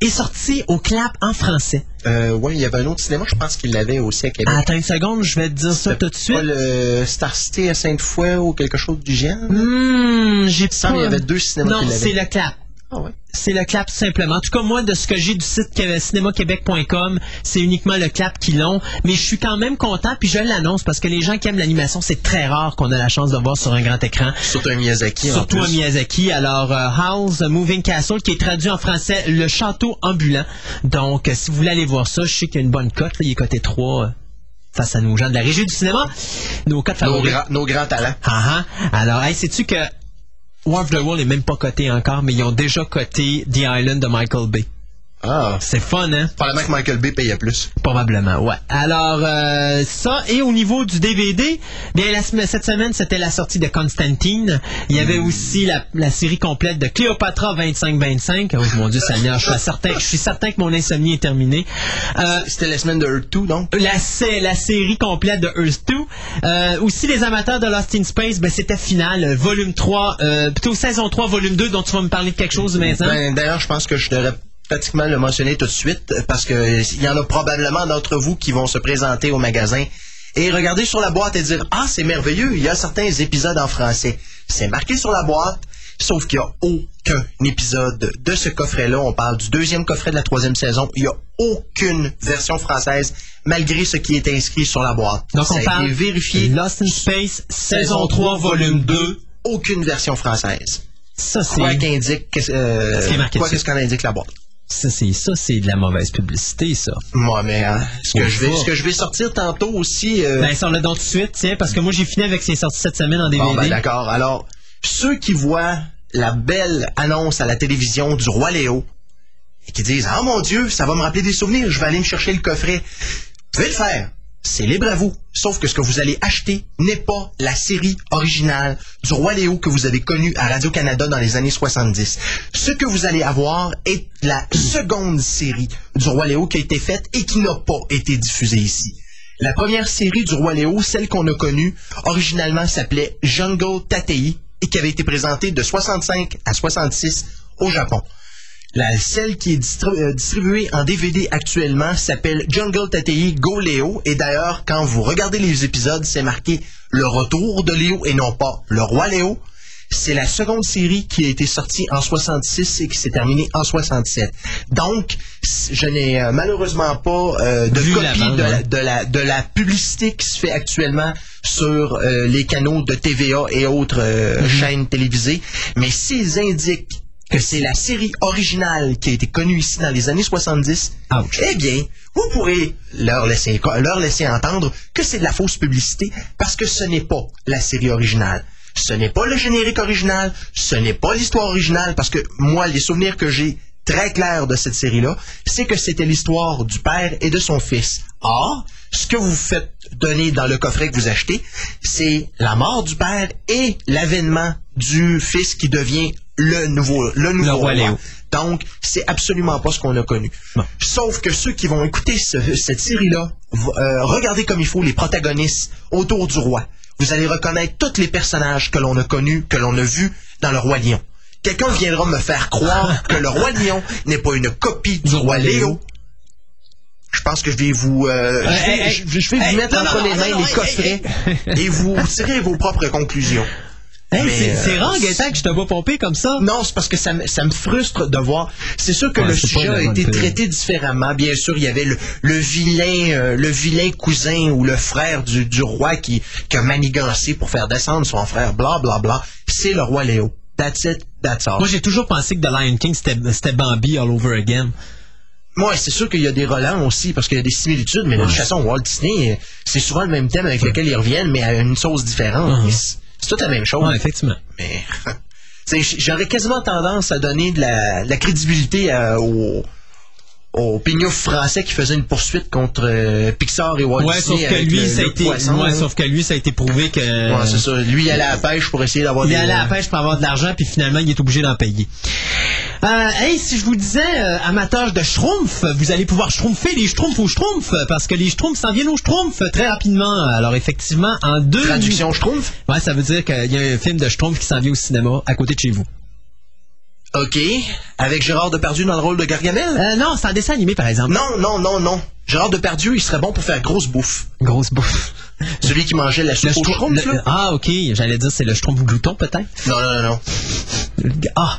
est sorti au clap en français. Euh, ouais, il y avait un autre cinéma, je pense qu'il l'avait aussi à Québec. Attends une seconde, je vais te dire ça tout de Pas suite. le Star City à Sainte-Foy ou quelque chose du genre. Hmm, j'ai Il pas... qu'il y avait deux cinémas Non, c'est le clap. Ah ouais. C'est le clap simplement. En tout cas, moi, de ce que j'ai du site que- cinémaquebec.com, c'est uniquement le clap qui l'ont. Mais je suis quand même content, puis je l'annonce parce que les gens qui aiment l'animation, c'est très rare qu'on a la chance de voir sur un grand écran. Surtout un Miyazaki. en Surtout un. Miyazaki. Alors, euh, House Moving Castle, qui est traduit en français Le Château Ambulant. Donc, euh, si vous voulez aller voir ça, je sais qu'il y a une bonne cote. là. Il est coté 3 euh, face à nos gens de la régie du cinéma. Nos cotes Nos, grands- nos grands talents. Ah ah. Alors, hey, sais-tu que War of the World est même pas coté encore, mais ils ont déjà coté The Island de Michael Bay. Ah. C'est fun, hein? Probablement que Michael B payait plus. Probablement, ouais. Alors, euh, ça, et au niveau du DVD, bien, la cette semaine, c'était la sortie de Constantine. Il y avait aussi la, la série complète de Cléopatra 25-25. Oh mon Dieu Seigneur, je suis certain, je suis certain que mon insomnie est terminée. Euh, C'était la semaine de Earth 2, donc. la, sé- la série complète de Earth 2. Euh, aussi, les amateurs de Lost in Space, ben, c'était final, volume 3, euh, plutôt saison 3, volume 2, dont tu vas me parler de quelque chose maintenant. Ben, D'ailleurs, je pense que je devrais pratiquement le mentionner tout de suite euh, parce que il y en a probablement d'entre vous qui vont se présenter au magasin et regarder sur la boîte et dire Ah, c'est merveilleux, il y a certains épisodes en français. C'est marqué sur la boîte, sauf qu'il n'y a aucun épisode de ce coffret-là. On parle du deuxième coffret de la troisième saison. Il n'y a aucune version française, malgré ce qui est inscrit sur la boîte. Donc, Ça on parle vérifié. Lost in Space, saison 3, volume 2. Aucune version française. Ça, c'est... Quoi qu'indique, qu'est-ce- euh, Ce dessus. qu'est-ce qu'en indique la boîte. Ça, c'est ça, c'est de la mauvaise publicité, ça. Moi, mais hein, ce, que je vais, ce que je vais sortir tantôt aussi. euh, Ben, sors-le donc tout de suite, tiens, parce que moi, j'ai fini avec ce qui est sorti cette semaine en DVD. bon, ben, d'accord. Alors, ceux qui voient la belle annonce à la télévision du roi Léo et qui disent Ah mon Dieu, ça va me rappeler des souvenirs, je vais aller me chercher le coffret. Vous pouvez le faire. C'est libre à vous. Sauf que ce que vous allez acheter n'est pas la série originale du Roi Léo que vous avez connue à Radio-Canada dans les années 70. Ce que vous allez avoir est la seconde série du Roi Léo qui a été faite et qui n'a pas été diffusée ici. La première série du Roi Léo, celle qu'on a connue, originalement s'appelait Jungle Tatei et qui avait été présentée de 65 à 66 au Japon. La, celle qui est euh, distribuée en DVD actuellement s'appelle Jungle Tatei Go Léo. Et d'ailleurs, quand vous regardez les épisodes, c'est marqué le retour de Léo et non pas le roi Léo. C'est la seconde série qui a été sortie en 66 et qui s'est terminée en 67. Donc, je n'ai euh, malheureusement pas euh, de Vu copie de, la, de, la, de la publicité qui se fait actuellement sur euh, les canaux de TVA et autres Mhm. chaînes télévisées. Mais s'ils indiquent que c'est la série originale qui a été connue ici dans les années 70, Ouch. eh bien, vous pourrez leur laisser, leur laisser entendre que c'est de la fausse publicité parce que ce n'est pas la série originale. Ce n'est pas le générique original, ce n'est pas l'histoire originale parce que moi, les souvenirs que j'ai très clairs de cette série-là, c'est que c'était l'histoire du père et de son fils. Or, ce que vous faites donner dans le coffret que vous achetez, c'est la mort du père et l'avènement du fils qui devient le nouveau, le nouveau Le roi. Léo. Donc, c'est absolument pas ce qu'on a connu. Sauf que ceux qui vont écouter ce- cette série-là, euh, regardez comme il faut les protagonistes autour du roi. Vous allez reconnaître tous les personnages que l'on a connus, que l'on a vus dans le roi lion. quelqu'un viendra me faire croire que le roi lion n'est pas une copie du roi Léo, je pense que je vais vous, euh, je vais, hey, hey, je- je vais hey, vous mettre entre les mains les coffrets et vous tirez vos propres conclusions. Hey, c'est euh, c'est rare, Gaëtan, que je te vois pomper comme ça. Non, c'est parce que ça, me- ça me frustre de voir. C'est sûr que Ouais, le sujet a été traité différemment. Bien sûr, il y avait le, le vilain, euh, le vilain cousin ou le frère du, du roi qui, qui a manigancé pour faire descendre son frère. Bla bla bla. C'est le roi Léo. That's it. That's all. Moi, j'ai toujours pensé que The Lion King, c'était Bambi all over again. Moi, c'est sûr qu'il y a des relents aussi, parce qu'il y a des similitudes, mais de toute façon, Walt Disney, euh, c'est souvent le même thème avec lequel ils reviennent, mais à une sauce différente. Mhm. C'est c'est tout la même chose. Ouais, effectivement. Mais j'aurais quasiment tendance à donner de la, de la crédibilité à- au, au pignouf français qui faisait une poursuite contre euh, Pixar et Walt Ouais, Disney sauf que lui, le- ça a été, poisson, ouais, sauf que lui, ça a été prouvé que. Ouais, c'est ça. Lui, il allait à la pêche pour essayer d'avoir Il des... allé à la pêche pour avoir de l'argent, puis finalement, il est obligé d'en payer. Euh, hey, si je vous disais, euh, amateurs de schtroumpf, vous allez pouvoir schtroumpfer les schtroumpfs aux schtroumpfs, parce que les schtroumpfs s'en viennent aux schtroumpfs très rapidement. Alors, effectivement, en deux... Traduction schtroumpf? Ouais, ça veut dire qu'il y a un film de schtroumpf qui s'en vient au cinéma à côté de chez vous. OK. Avec Gérard Depardieu dans le rôle de Gargamel? Euh, non, c'est un dessin animé, par exemple. Non, non, non, non. Gérard Depardieu, il serait bon pour faire grosse bouffe. Grosse bouffe. Celui qui mangeait la Le soupe le- là? ah, ok, j'allais dire c'est le schtroumpf glouton, peut-être. Non, non, non, non. Ah,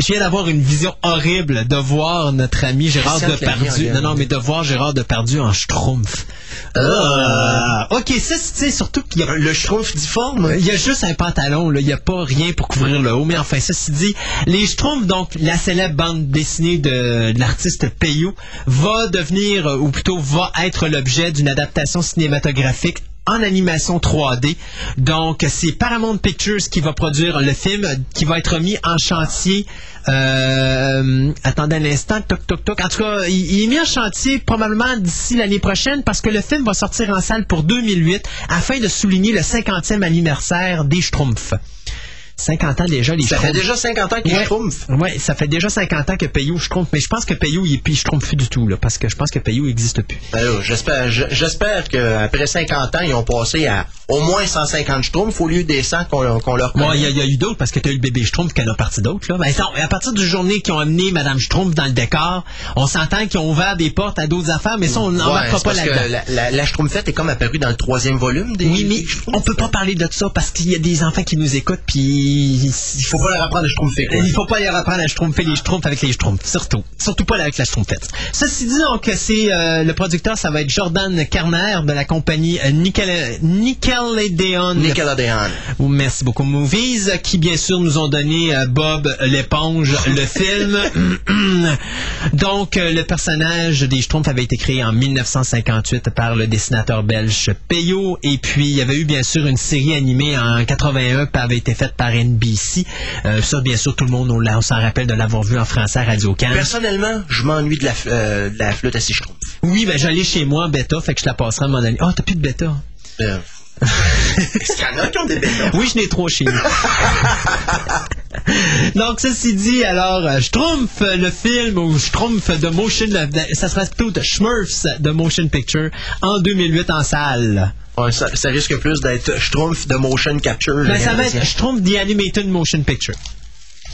je viens d'avoir une vision horrible de voir notre ami Gérard Depardieu. Non, non, mais de voir Gérard Depardieu en schtroumpf. Ah. ok, ça, c'est surtout qu'il y a Le schtroumpf difforme? il y a juste un pantalon, là. Il n'y a pas rien pour couvrir le haut. Mais enfin, ceci dit, les Schtroumpfs, donc la célèbre bande dessinée de, de l'artiste Peyo, va devenir, euh, ou plutôt va être l'objet d'une adaptation cinématographique en animation 3D. Donc, c'est Paramount Pictures qui va produire le film, qui va être mis en chantier. Euh, attendez un instant, toc toc toc. En tout cas, il, il est mis en chantier probablement d'ici l'année prochaine parce que le film va sortir en salle pour 2008 afin de souligner le 50e anniversaire des Schtroumpfs. 50 ans déjà, les Ça fait déjà 50 ans qu'il Ouais. Ouais, ça fait déjà 50 ans que Payot Schtroumpf, mais je pense que Payot, il est plus Schtroumpf plus du tout, là, parce que je pense que Payot n'existe plus. Ben j'espère, je- j'espère qu'après 50 ans, ils ont passé à au moins 150 schtroumpfs au lieu des 100 qu'on leur Bon, connaît. il y, a- il y a eu d'autres parce que tu as eu le bébé Schtroumpf qui en a parti d'autres. Là. Ben, à partir du journée qu'ils ont amené Madame Schtroumpf dans le décor, on s'entend qu'ils ont ouvert des portes à d'autres affaires, mais ça, on n'en Ouais, pas là-dedans. la, la, la Schtroumpfette est comme apparue dans le troisième volume des. Oui, mais on peut pas parler de ça parce qu'il y a des enfants qui nous écoutent, puis Il faut pas leur apprendre à Schtroumpfer. Il faut pas leur apprendre à schtroumpfer les schtroumpfs avec les schtroumpfs, surtout. Surtout pas avec la schtroumpfette. Ceci dit, donc, c'est euh, le producteur, ça va être Jordan Carner de la compagnie euh, Nickel- Nickelodeon. Nickelodeon. Oh, Merci beaucoup, Movies, qui bien sûr nous ont donné euh, Bob l'éponge, le film. Donc, euh, le personnage des Schtroumpfs avait été créé en 1958 par le dessinateur belge Peyo. Et puis, il y avait eu bien sûr une série animée en 81 qui avait été faite par NBC. Euh, ça, bien sûr, tout le monde on, s'en rappelle de l'avoir vu en français à Radio Can. Personnellement, je m'ennuie de la, de la flûte à six schtroumpfs. Oui, ben j'allais chez moi en bêta, fait que je la passerai à mon ami. Ah, t'as plus de bêta? Est-ce qu'il y en a qui ont des? Oui, je n'ai trois chez nous. Donc, ceci dit, alors, Schtroumpf, euh, le film, ou Schtroumpf de Motion, ça sera plutôt de Smurfs de Motion Picture, en 2008 en salle. Ouais, ça, ça risque plus d'être Schtroumpf de motion capture. Ben, ça va être Schtroumpf The Animated Motion Picture.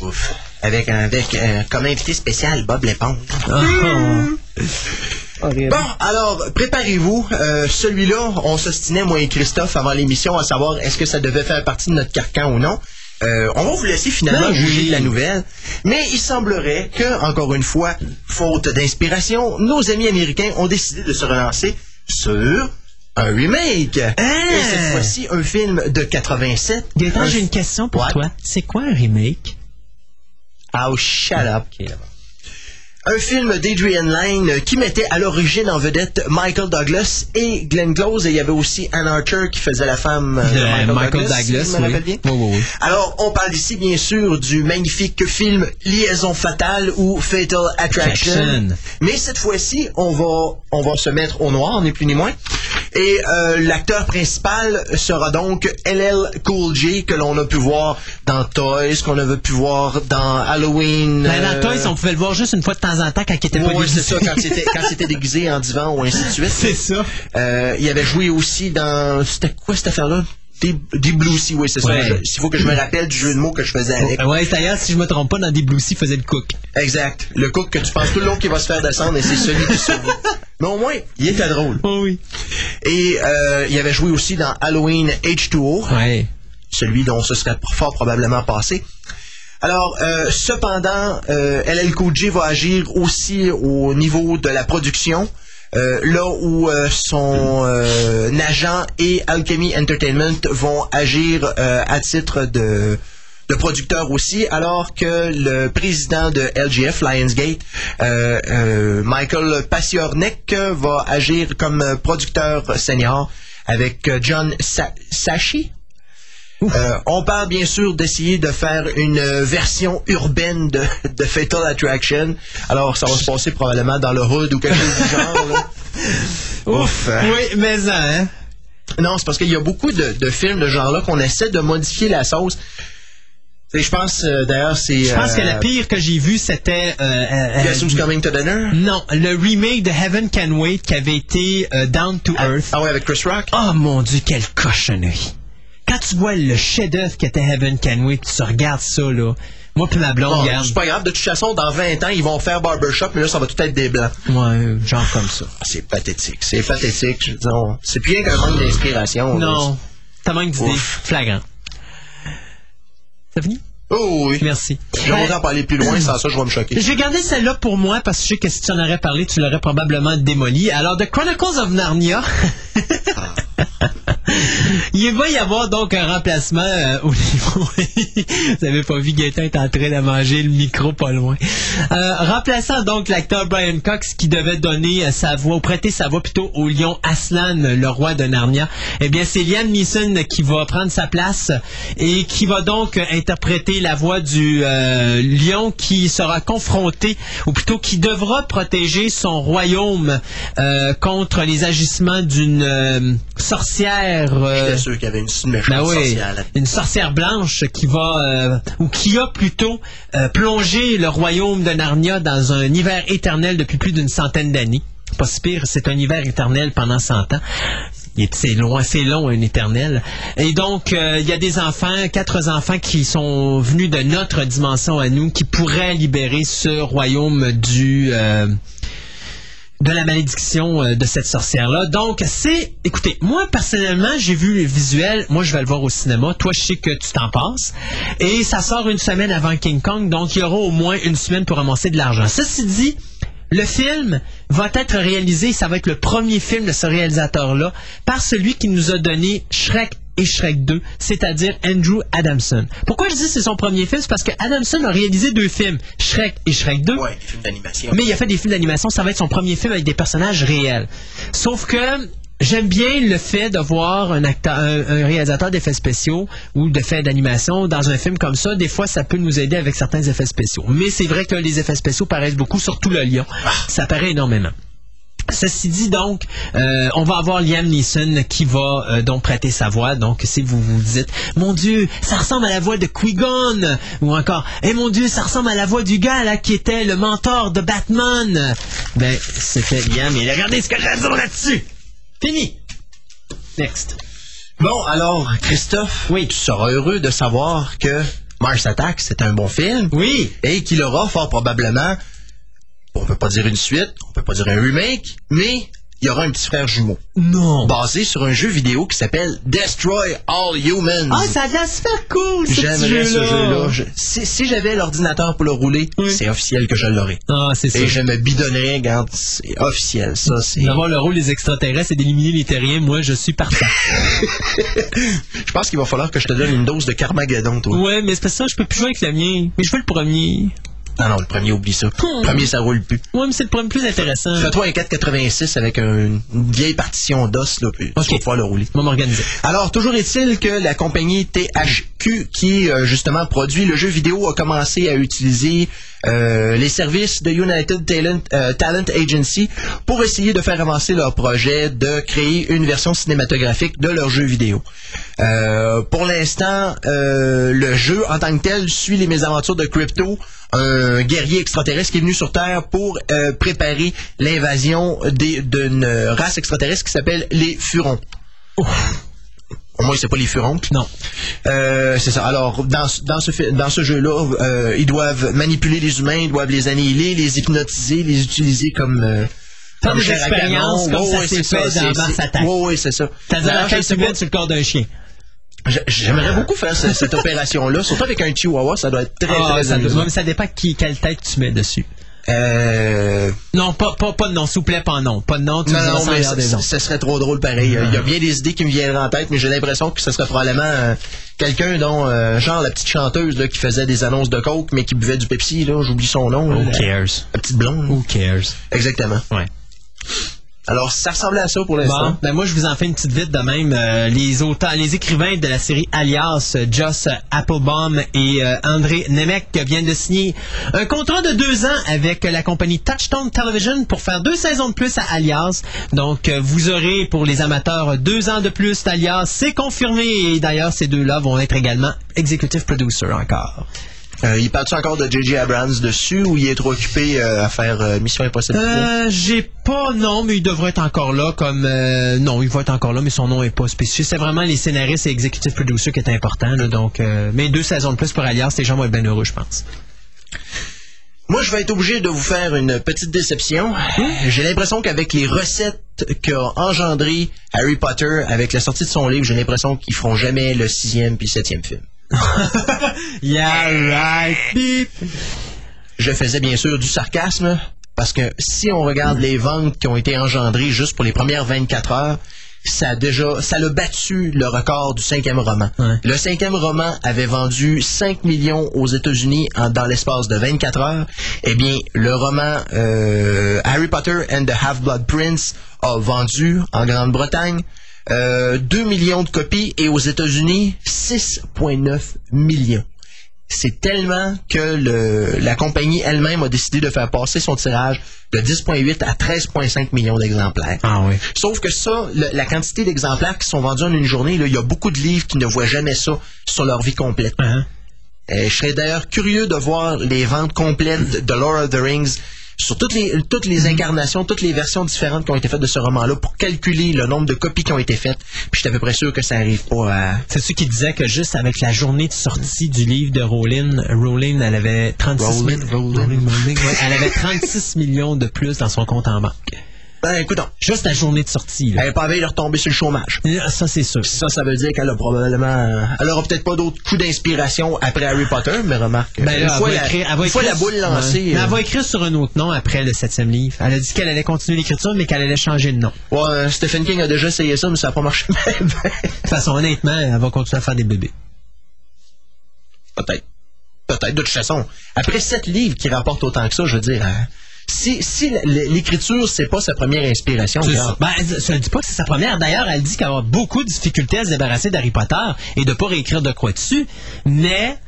Ouf. Avec, avec euh, comme invité spécial Bob l'éponge. Oh. Bon, alors, préparez-vous. Euh, Celui-là, on s'ostinait, moi et Christophe, avant l'émission, à savoir est-ce que ça devait faire partie de notre carcan ou non. Euh, on va vous laisser finalement Ben juger de la nouvelle. Mais il semblerait que, encore une fois, faute d'inspiration, nos amis américains ont décidé de se relancer sur un remake. Et cette fois-ci, un film de 87. Gaëtan, Un- j'ai une question pour Ouais. toi. C'est quoi un remake? Oh, shut up. Un film d'Adrian Lyne euh, qui mettait à l'origine en vedette Michael Douglas et Glenn Close. Et il y avait aussi Ann Archer qui faisait la femme euh, de De Michael, Michael Douglas, si je me oui. rappelle bien. Oui, oui, oui. Alors, on parle ici, bien sûr, du magnifique film Liaison fatale ou Fatal Attraction. Attraction. Mais cette fois-ci, on va, on va se mettre au noir, ni plus ni moins. Et euh, l'acteur principal sera donc LL Cool J, que l'on a pu voir dans Toys, qu'on a pu voir dans Halloween. Ben, dans euh, Toys, on pouvait le voir juste une fois de temps en temps quand il était pas Ouais, c'est déguisé. ça, quand c'était, quand c'était déguisé en divan ou ainsi de suite. C'est ça. Euh, il avait joué aussi dans. C'était quoi cette affaire-là? Deep, Deep Blue Sea, oui, c'est Ouais. ça. Il faut que je me rappelle du jeu de mots que je faisais avec. Ouais, d'ailleurs, si je me trompe pas, dans des Blue Sea, faisait le cook. Exact. Le cook que tu penses tout le long qu'il va se faire descendre et c'est celui qui sauve. Mais au moins, il était drôle. Oh oui. Et euh, il avait joué aussi dans Halloween H2O, Ouais. celui dont ce serait fort probablement passé. Alors, euh, cependant, euh, LL Cool va agir aussi au niveau de la production. euh, là où euh, son euh, agent et Alchemy Entertainment vont agir à titre de, de producteur aussi, alors que le président de LGF, Lionsgate, Michael Pasiornek, va agir comme producteur senior avec John Sa- Sashi. Euh, on parle bien sûr d'essayer de faire une euh, version urbaine de, de Fatal Attraction. Alors, ça va se passer probablement dans le hood ou quelque chose du genre. là. Ouf. Oui, mais ça, hein. Non, c'est parce qu'il y a beaucoup de, de films de genre-là qu'on essaie de modifier la sauce. Et je pense, euh, d'ailleurs, c'est... Je pense que la pire que j'ai vue, c'était... euh, euh, Guess Who's Coming to Dinner? Non, le remake de Heaven Can Wait qui avait été euh, Down to Earth. Ah ouais, avec Chris Rock? Oh mon dieu, quelle cochonnerie. Quand tu vois le chef-d'œuvre qui était Heaven Can Wait, tu regardes ça, là. Moi puis ma blonde, regarde. c'est pas grave, de toute façon, dans 20 ans, ils vont faire Barbershop, mais là, ça va tout être des blancs. Ouais, genre comme ça. Ah, c'est pathétique, c'est pathétique. Je veux dire, on- C'est plus rien qu'un manque d'inspiration. là. Non, t'as manque d'idées. Ouf. Flagrant. C'est fini? Oh oui. Merci. J'aimerais Euh, en parler plus loin, sans ça, je vais me choquer. J'ai gardé celle-là pour moi parce que je sais que si tu en aurais parlé, tu l'aurais probablement démoli. Alors, The Chronicles of Narnia. Il va y avoir donc un remplacement euh, au niveau. Vous avez pas vu Gaëtan est en train de manger le micro pas loin. Euh, remplaçant donc l'acteur Brian Cox qui devait donner euh, sa voix, ou prêter sa voix plutôt au lion Aslan, le roi de Narnia. Eh bien, c'est Liam Neeson qui va prendre sa place et qui va donc interpréter la voix du lion qui sera confronté, ou plutôt qui devra protéger son royaume contre les agissements d'une sorcière. euh, J'étais sûr qu'il y avait une méchante ben oui, sorcière là. une sorcière blanche qui va, euh, ou qui a plutôt euh, plongé le royaume de Narnia dans un hiver éternel depuis plus d'une centaine d'années. Pas si pire, c'est un hiver éternel pendant 100 ans. C'est long, c'est long, un éternel. Et donc, euh, il y a des enfants, quatre enfants qui sont venus de notre dimension à nous, qui pourraient libérer ce royaume du... euh, de la malédiction euh, de cette sorcière-là. Donc, c'est... Écoutez, moi, personnellement, j'ai vu le visuel. Moi, je vais le voir au cinéma. Toi, je sais que tu t'en passes. Et ça sort une semaine avant King Kong, donc il y aura au moins une semaine pour ramasser de l'argent. Ceci dit, le film va être réalisé, ça va être le premier film de ce réalisateur-là, par celui qui nous a donné Shrek et Shrek 2, c'est-à-dire Andrew Adamson. Pourquoi je dis que c'est son premier film? C'est parce que Adamson a réalisé deux films, Shrek et Shrek 2. Ouais, des films d'animation. Mais il a fait des films d'animation, ça va être son premier film avec des personnages réels. Sauf que j'aime bien le fait de voir un, acteur, un, un réalisateur d'effets spéciaux ou d'effets d'animation dans un film comme ça. Des fois, ça peut nous aider avec certains effets spéciaux. Mais c'est vrai que les effets spéciaux paraissent beaucoup, surtout le lion. Ça paraît énormément. Ceci dit, donc, euh, on va avoir Liam Neeson qui va euh, donc prêter sa voix. Donc, si vous vous dites, mon Dieu, ça ressemble à la voix de Qui-Gon, ou encore, eh mon Dieu, ça ressemble à la voix du gars là qui était le mentor de Batman. Ben, c'était Liam. Et regardez ce que j'ai à dire là-dessus. Fini. Next. Bon, alors, Christophe, Oui. tu seras heureux de savoir que Mars Attack, c'est un bon film. Oui. Et qu'il aura fort probablement, on peut pas dire une suite, on peut pas dire un remake, mais il y aura un petit frère jumeau. Non. Basé sur un jeu vidéo qui s'appelle Destroy All Humans. Ah, ça a l'air super cool, ce J'aimerais ce jeu-là. jeu-là. Je- Si, si j'avais l'ordinateur pour le rouler, Oui. c'est officiel que je l'aurais. Ah, c'est ça. Et je me bidonnerais, regarde, c'est officiel, ça, c'est... D'avoir le rôle des extraterrestres et d'éliminer les terriens, moi, je suis partant. Je pense qu'il va falloir que je te donne une dose de Carmageddon, toi. ouais, mais c'est pas ça, je peux plus jouer avec le mien. Mais je veux le premier. Non, non, le premier, oublie ça. Le premier, ça roule plus. Ouais, mais c'est le premier plus intéressant. Fais-toi un 486 avec un- une vieille partition d'os, là, puis Ok. tu vas pouvoir le rouler. On m'organiser. Alors, toujours est-il que la compagnie THQ, qui euh, justement produit le jeu vidéo, a commencé à utiliser euh, les services de United Talent, euh, Talent Agency pour essayer de faire avancer leur projet de créer une version cinématographique de leur jeu vidéo. Euh, pour l'instant, euh, le jeu en tant que tel suit les mésaventures de Crypto, un guerrier extraterrestre qui est venu sur Terre pour euh, préparer l'invasion d'une race extraterrestre qui s'appelle les Furons. Au moins, c'est pas les furonques. Non. Euh, c'est ça. Alors, dans, ce- dans ce, fi- dans ce jeu-là, euh, ils doivent manipuler les humains, ils doivent les annihiler, les hypnotiser, les utiliser comme... Euh, comme des expériences comme ça ouais, s'est c'est fait ça, dans c'est- Mars c'est- Attack. Ouais, ouais, c'est ça. C'est-à-dire Alors, la humaine sur le corps d'un chien. J'aimerais beaucoup faire ce- cette opération-là, surtout avec un chihuahua, ça doit être très, Ah, très ça, amusant. mais ça dépend qui, quelle tête tu mets dessus. Euh, Non, pas, pas, pas de nom, s'il vous plaît, pas de nom. Pas de nom, tu non, non, mais ça serait trop drôle pareil. Il y a bien des idées qui me viendraient en tête, mais j'ai l'impression que ce serait probablement euh, quelqu'un dont, euh, genre la petite chanteuse là, qui faisait des annonces de coke, mais qui buvait du Pepsi, là, j'oublie son nom. là, Who cares? la petite blonde. Who cares? Exactement. Ouais. Alors, ça ressemblait à ça pour l'instant. Ben moi je vous en fais une petite vite de même. Euh, les auteurs, les écrivains de la série Alias, euh, Joss Applebaum et euh, André Nemec viennent de signer un contrat de deux ans avec la compagnie Touchstone Television pour faire deux saisons de plus à Alias. Donc vous aurez pour les amateurs deux ans de plus d'Alias, c'est confirmé. Et d'ailleurs ces deux-là vont être également executive producer encore. Euh, il parle-tu encore de J.J. Abrams dessus ou il est trop occupé euh, à faire euh, Mission Impossible? Euh, j'ai pas non, mais il devrait être encore là comme euh, non, il va être encore là, mais son nom est pas spécifié. C'est vraiment les scénaristes et executive producers qui est important. Là, donc, euh, mais deux saisons de plus pour Alias, les gens vont être bien heureux, je pense. Moi, je vais être obligé de vous faire une petite déception. J'ai l'impression qu'avec les recettes qu'a engendré Harry Potter avec la sortie de son livre, j'ai l'impression qu'ils feront jamais le sixième puis septième film. Yeah right. Beep. Je faisais bien sûr du sarcasme parce que si on regarde les ventes qui ont été engendrées juste pour les premières 24 heures, ça a déjà, ça l'a battu le record du cinquième roman. Ouais. Le cinquième roman avait vendu 5 millions aux États-Unis dans l'espace de 24 heures. Eh bien, le roman euh, Harry Potter and the Half-Blood Prince a vendu en Grande-Bretagne euh, 2 millions de copies et aux États-Unis 6,9 millions. C'est tellement que le- la compagnie elle-même a décidé de faire passer son tirage de 10,8 à 13,5 millions d'exemplaires. Ah oui. Sauf que ça, le- la quantité d'exemplaires qui sont vendus en une journée, il y a beaucoup de livres qui ne voient jamais ça sur leur vie complète. Hein? Euh, je serais d'ailleurs curieux de voir les ventes complètes de Lord of the Rings sur toutes les, toutes les incarnations, toutes les versions différentes qui ont été faites de ce roman-là pour calculer le nombre de copies qui ont été faites. Puis je suis à peu près sûr que ça arrive pas à... C'est ceux qui disaient que juste avec la journée de sortie du livre de Rowling, Rowling, elle avait 36 Rowling, millions. Rowling. ouais, elle avait 36 millions de plus dans son compte en banque. Ben écoute, Juste la journée de sortie. Là. elle est pas veille de retomber sur le chômage. Ça, c'est sûr. Ça, ça veut dire qu'elle a probablement... Elle aura peut-être pas d'autres coups d'inspiration après Harry Potter, mais remarque, Ben une là, fois, elle va la, écrire, elle va une fois écrire la boule sur- lancée... Ouais. Mais euh, elle va écrire sur un autre nom après le septième livre. Elle a dit qu'elle allait continuer l'écriture, mais qu'elle allait changer de nom. ouais, Stephen King a déjà essayé ça, mais ça n'a pas marché. De toute façon, honnêtement, elle va continuer à faire des bébés. Peut-être. Peut-être. De toute façon, après sept livres qui rapportent autant que ça, je veux dire, hein, si, si l'écriture, c'est pas sa première inspiration, ça. Ben, ça ne dit pas que c'est sa première. D'ailleurs, elle dit qu'elle avoir beaucoup de difficultés à se débarrasser d'Harry Potter et de pas réécrire de quoi dessus. Mais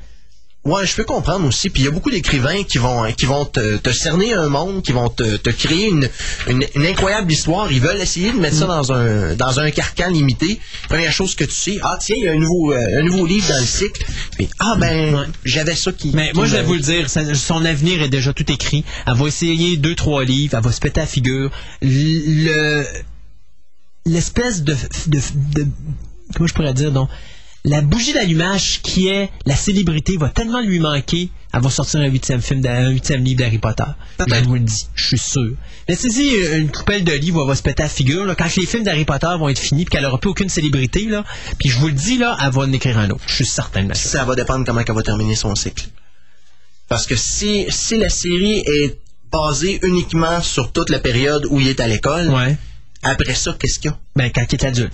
Ouais, je peux comprendre aussi. Puis il y a beaucoup d'écrivains qui vont qui vont te, te cerner un monde, qui vont te, te créer une, une, une incroyable histoire. Ils veulent essayer de mettre ça dans un dans un carcan limité. Première chose que tu sais, ah tiens, il y a un nouveau euh, un nouveau livre dans le cycle. Puis ah ben Ouais. j'avais ça qui. Mais qui moi, je vais vous le dire, son avenir est déjà tout écrit. Elle va essayer deux, trois livres, elle va se péter la figure. Le l'espèce de, de, de- comment je pourrais dire donc la bougie d'allumage qui est la célébrité va tellement lui manquer, elle va sortir un huitième film, un huitième livre d'Harry Potter. Je vous le dis, je suis sûr. Mais c'est y une coupelle de livres elle va se péter la figure, là, quand les films d'Harry Potter vont être finis, puis qu'elle aura plus aucune célébrité, là, puis je vous le dis, là, elle va en écrire un autre. Je suis certain de ça. ça va dépendre comment elle va terminer son cycle. Parce que si, si la série est basée uniquement sur toute la période où il est à l'école, Ouais. après ça, qu'est-ce qu'il y a? Ben, quand il est adulte.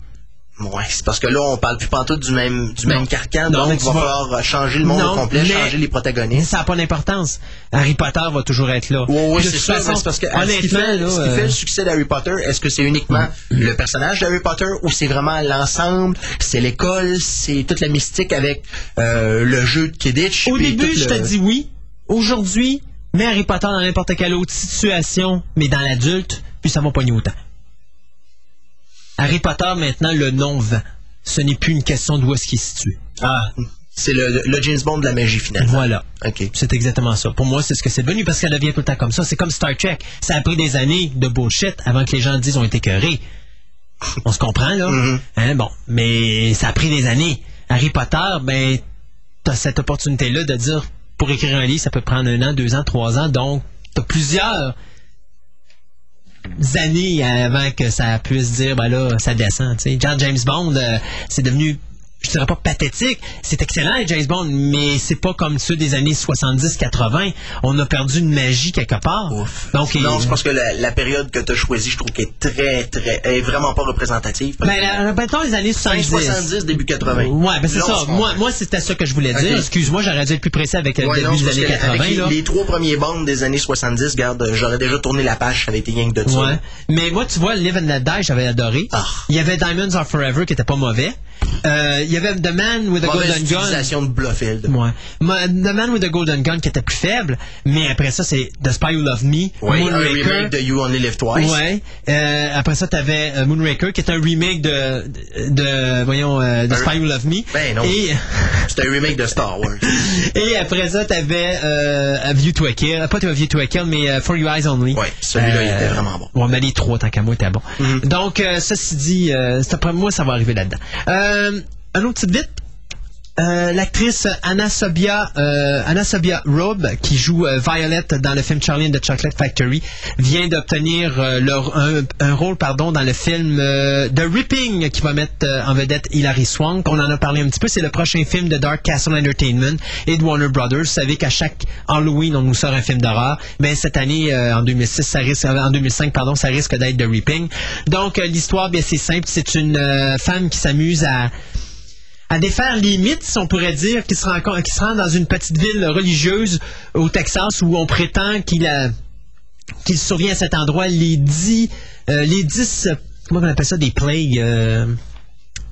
Ouais, c'est parce que là, on parle plus pantoute du même, du même carcan, Non, donc il va vas- falloir changer le monde Non, au complet, changer les protagonistes. Ça n'a pas d'importance. Harry Potter va toujours être là. Oui, c'est ça, c'est parce que ce qui fait, là, ce qui euh, fait le succès d'Harry Potter, est-ce que c'est uniquement le personnage d'Harry Potter ou c'est vraiment l'ensemble, c'est l'école, c'est toute la mystique avec euh, le jeu de Quidditch? Au début, je le- te dis oui. Aujourd'hui, mets Harry Potter dans n'importe quelle autre situation, mais dans l'adulte, puis ça va pas autant. Harry Potter, maintenant, le nom vend. Ce n'est plus une question d'où est-ce qu'il est situé. Ah, c'est le, le James Bond de la magie finalement. Voilà. OK. C'est exactement ça. Pour moi, c'est ce que c'est devenu parce qu'elle devient tout le temps comme ça. C'est comme Star Trek. Ça a pris des années de bullshit avant que les gens disent ont été cœurés. On se comprend, là? Mhm. Hein, bon, mais ça a pris des années. Harry Potter, ben, t'as cette opportunité-là de dire, pour écrire un livre, ça peut prendre un an, deux ans, trois ans, donc t'as plusieurs années avant que ça puisse dire, ben là, ça descend, tu sais. John James Bond, euh, c'est devenu je dirais pas pathétique, c'est excellent James Bond, mais c'est pas comme ceux des années 70-80. On a perdu une magie quelque part. Ouf. Donc, non, c'est parce que la, la période que tu as choisie, je trouve qu'elle est très, très, elle est vraiment pas représentative. ben, mettons les années Fin 70. 70, début 80. Ouais, ben c'est ça. Moi, moi c'était ça que je voulais dire. Excuse-moi, j'aurais dû être plus précis avec le Ouais, début des années que 80. avec les, là. les trois premiers bandes des années 70, regarde, j'aurais déjà tourné la page, ça avait été rien que de ça. Ouais. Mais moi, tu vois, Live and Let Die, j'avais adoré. Ah. Il y avait Diamonds Are Forever qui était pas mauvais. Euh, il y avait The Man with a Golden Gun. utilisation de Blofeld. Ouais. The Man with the Golden Gun qui était plus faible, mais après ça, c'est The Spy Who Loved Me, Ouais, un Moonraker. remake de You Only Live Twice. Ouais. Euh, après ça, t'avais euh, Moonraker, qui est un remake de, de, voyons, euh, The Un- Spy Who Loved Me. Ben non. Et, C'est un remake de Star Wars. et après ça, t'avais A View to a Kill. Pas A View to a Kill, mais For Your Eyes Only. Ouais, celui-là, il était vraiment bon. Ouais, mais les trois, tant qu'à moi, étaient bons. Donc, euh, ceci dit, après moi, ça va arriver là-dedans. Euh, un autre vite. Euh, L'actrice Anna Sobia, euh, Anna Sobia Robb, qui joue euh, Violet dans le film Charlie and the Chocolate Factory, vient d'obtenir euh, un, rôle pardon, dans le film euh, The Ripping, qui va mettre en vedette Hilary Swank. On en a parlé un petit peu. C'est le prochain film de Dark Castle Entertainment et de Warner Brothers. Vous savez qu'à chaque Halloween, on nous sort un film d'horreur. Mais cette année, en 2006, ça risque, en 2005, pardon, ça risque d'être The Ripping. Donc, l'histoire, bien, c'est simple. C'est une femme qui s'amuse à à défaire les mythes, si on pourrait dire, qui se rend, qui se rend dans une petite ville religieuse au Texas où on prétend qu'il a qu'il survient à cet endroit les dix euh, les dix comment on appelle ça des plagues euh,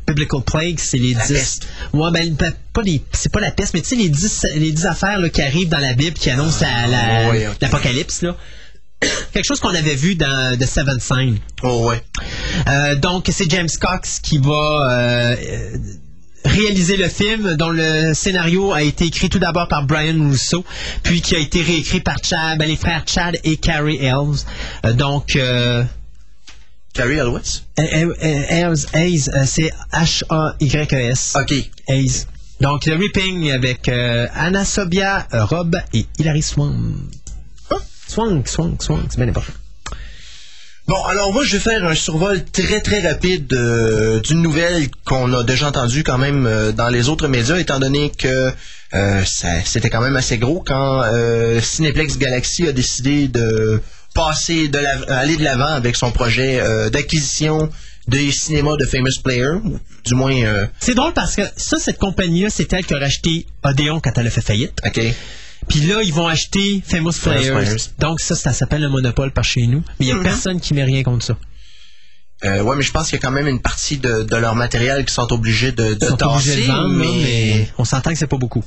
biblical plagues c'est les La dix peste. ouais ben pas- les c'est pas la peste mais tu sais les dix les dix affaires là, qui arrivent dans la Bible qui annoncent la- la- ok. l'apocalypse là quelque chose qu'on avait vu dans The Seven Sign Oh ouais. euh, donc, c'est James Cox qui va réaliser le film, dont le scénario a été écrit tout d'abord par Brian Russo, puis qui a été réécrit par Chad, ben, les frères Chad et Carrie Elves. Euh, donc, euh, Carrie Elwes? El- El- Elves, Hayes, c'est H-A-Y-E-S. OK. Hayes. Donc, le ripping avec euh, Anna Sobia, euh, Rob et Hilary Swank. Swank, Swank, Swank, c'est bien important. Bon, alors moi, je vais faire un survol très très rapide euh, d'une nouvelle qu'on a déjà entendue quand même euh, dans les autres médias, étant donné que euh, ça- c'était quand même assez gros quand euh, Cineplex Galaxy a décidé de passer de la, aller de l'avant avec son projet euh, d'acquisition des cinémas de Famous Player, du moins, euh, C'est drôle parce que ça, cette compagnie-là, c'est elle qui a racheté Odeon quand elle a fait faillite. ok, Puis là, ils vont acheter Famous Famous Players. Players. Donc ça, ça s'appelle le monopole par chez nous. Mais il n'y a personne qui met rien contre ça. Euh, ouais, mais je pense qu'il y a quand même une partie de, de leur matériel qui sont obligés de, de Ils sont obligés tasser, de vendre, là, mais, mais on s'entend que c'est pas beaucoup.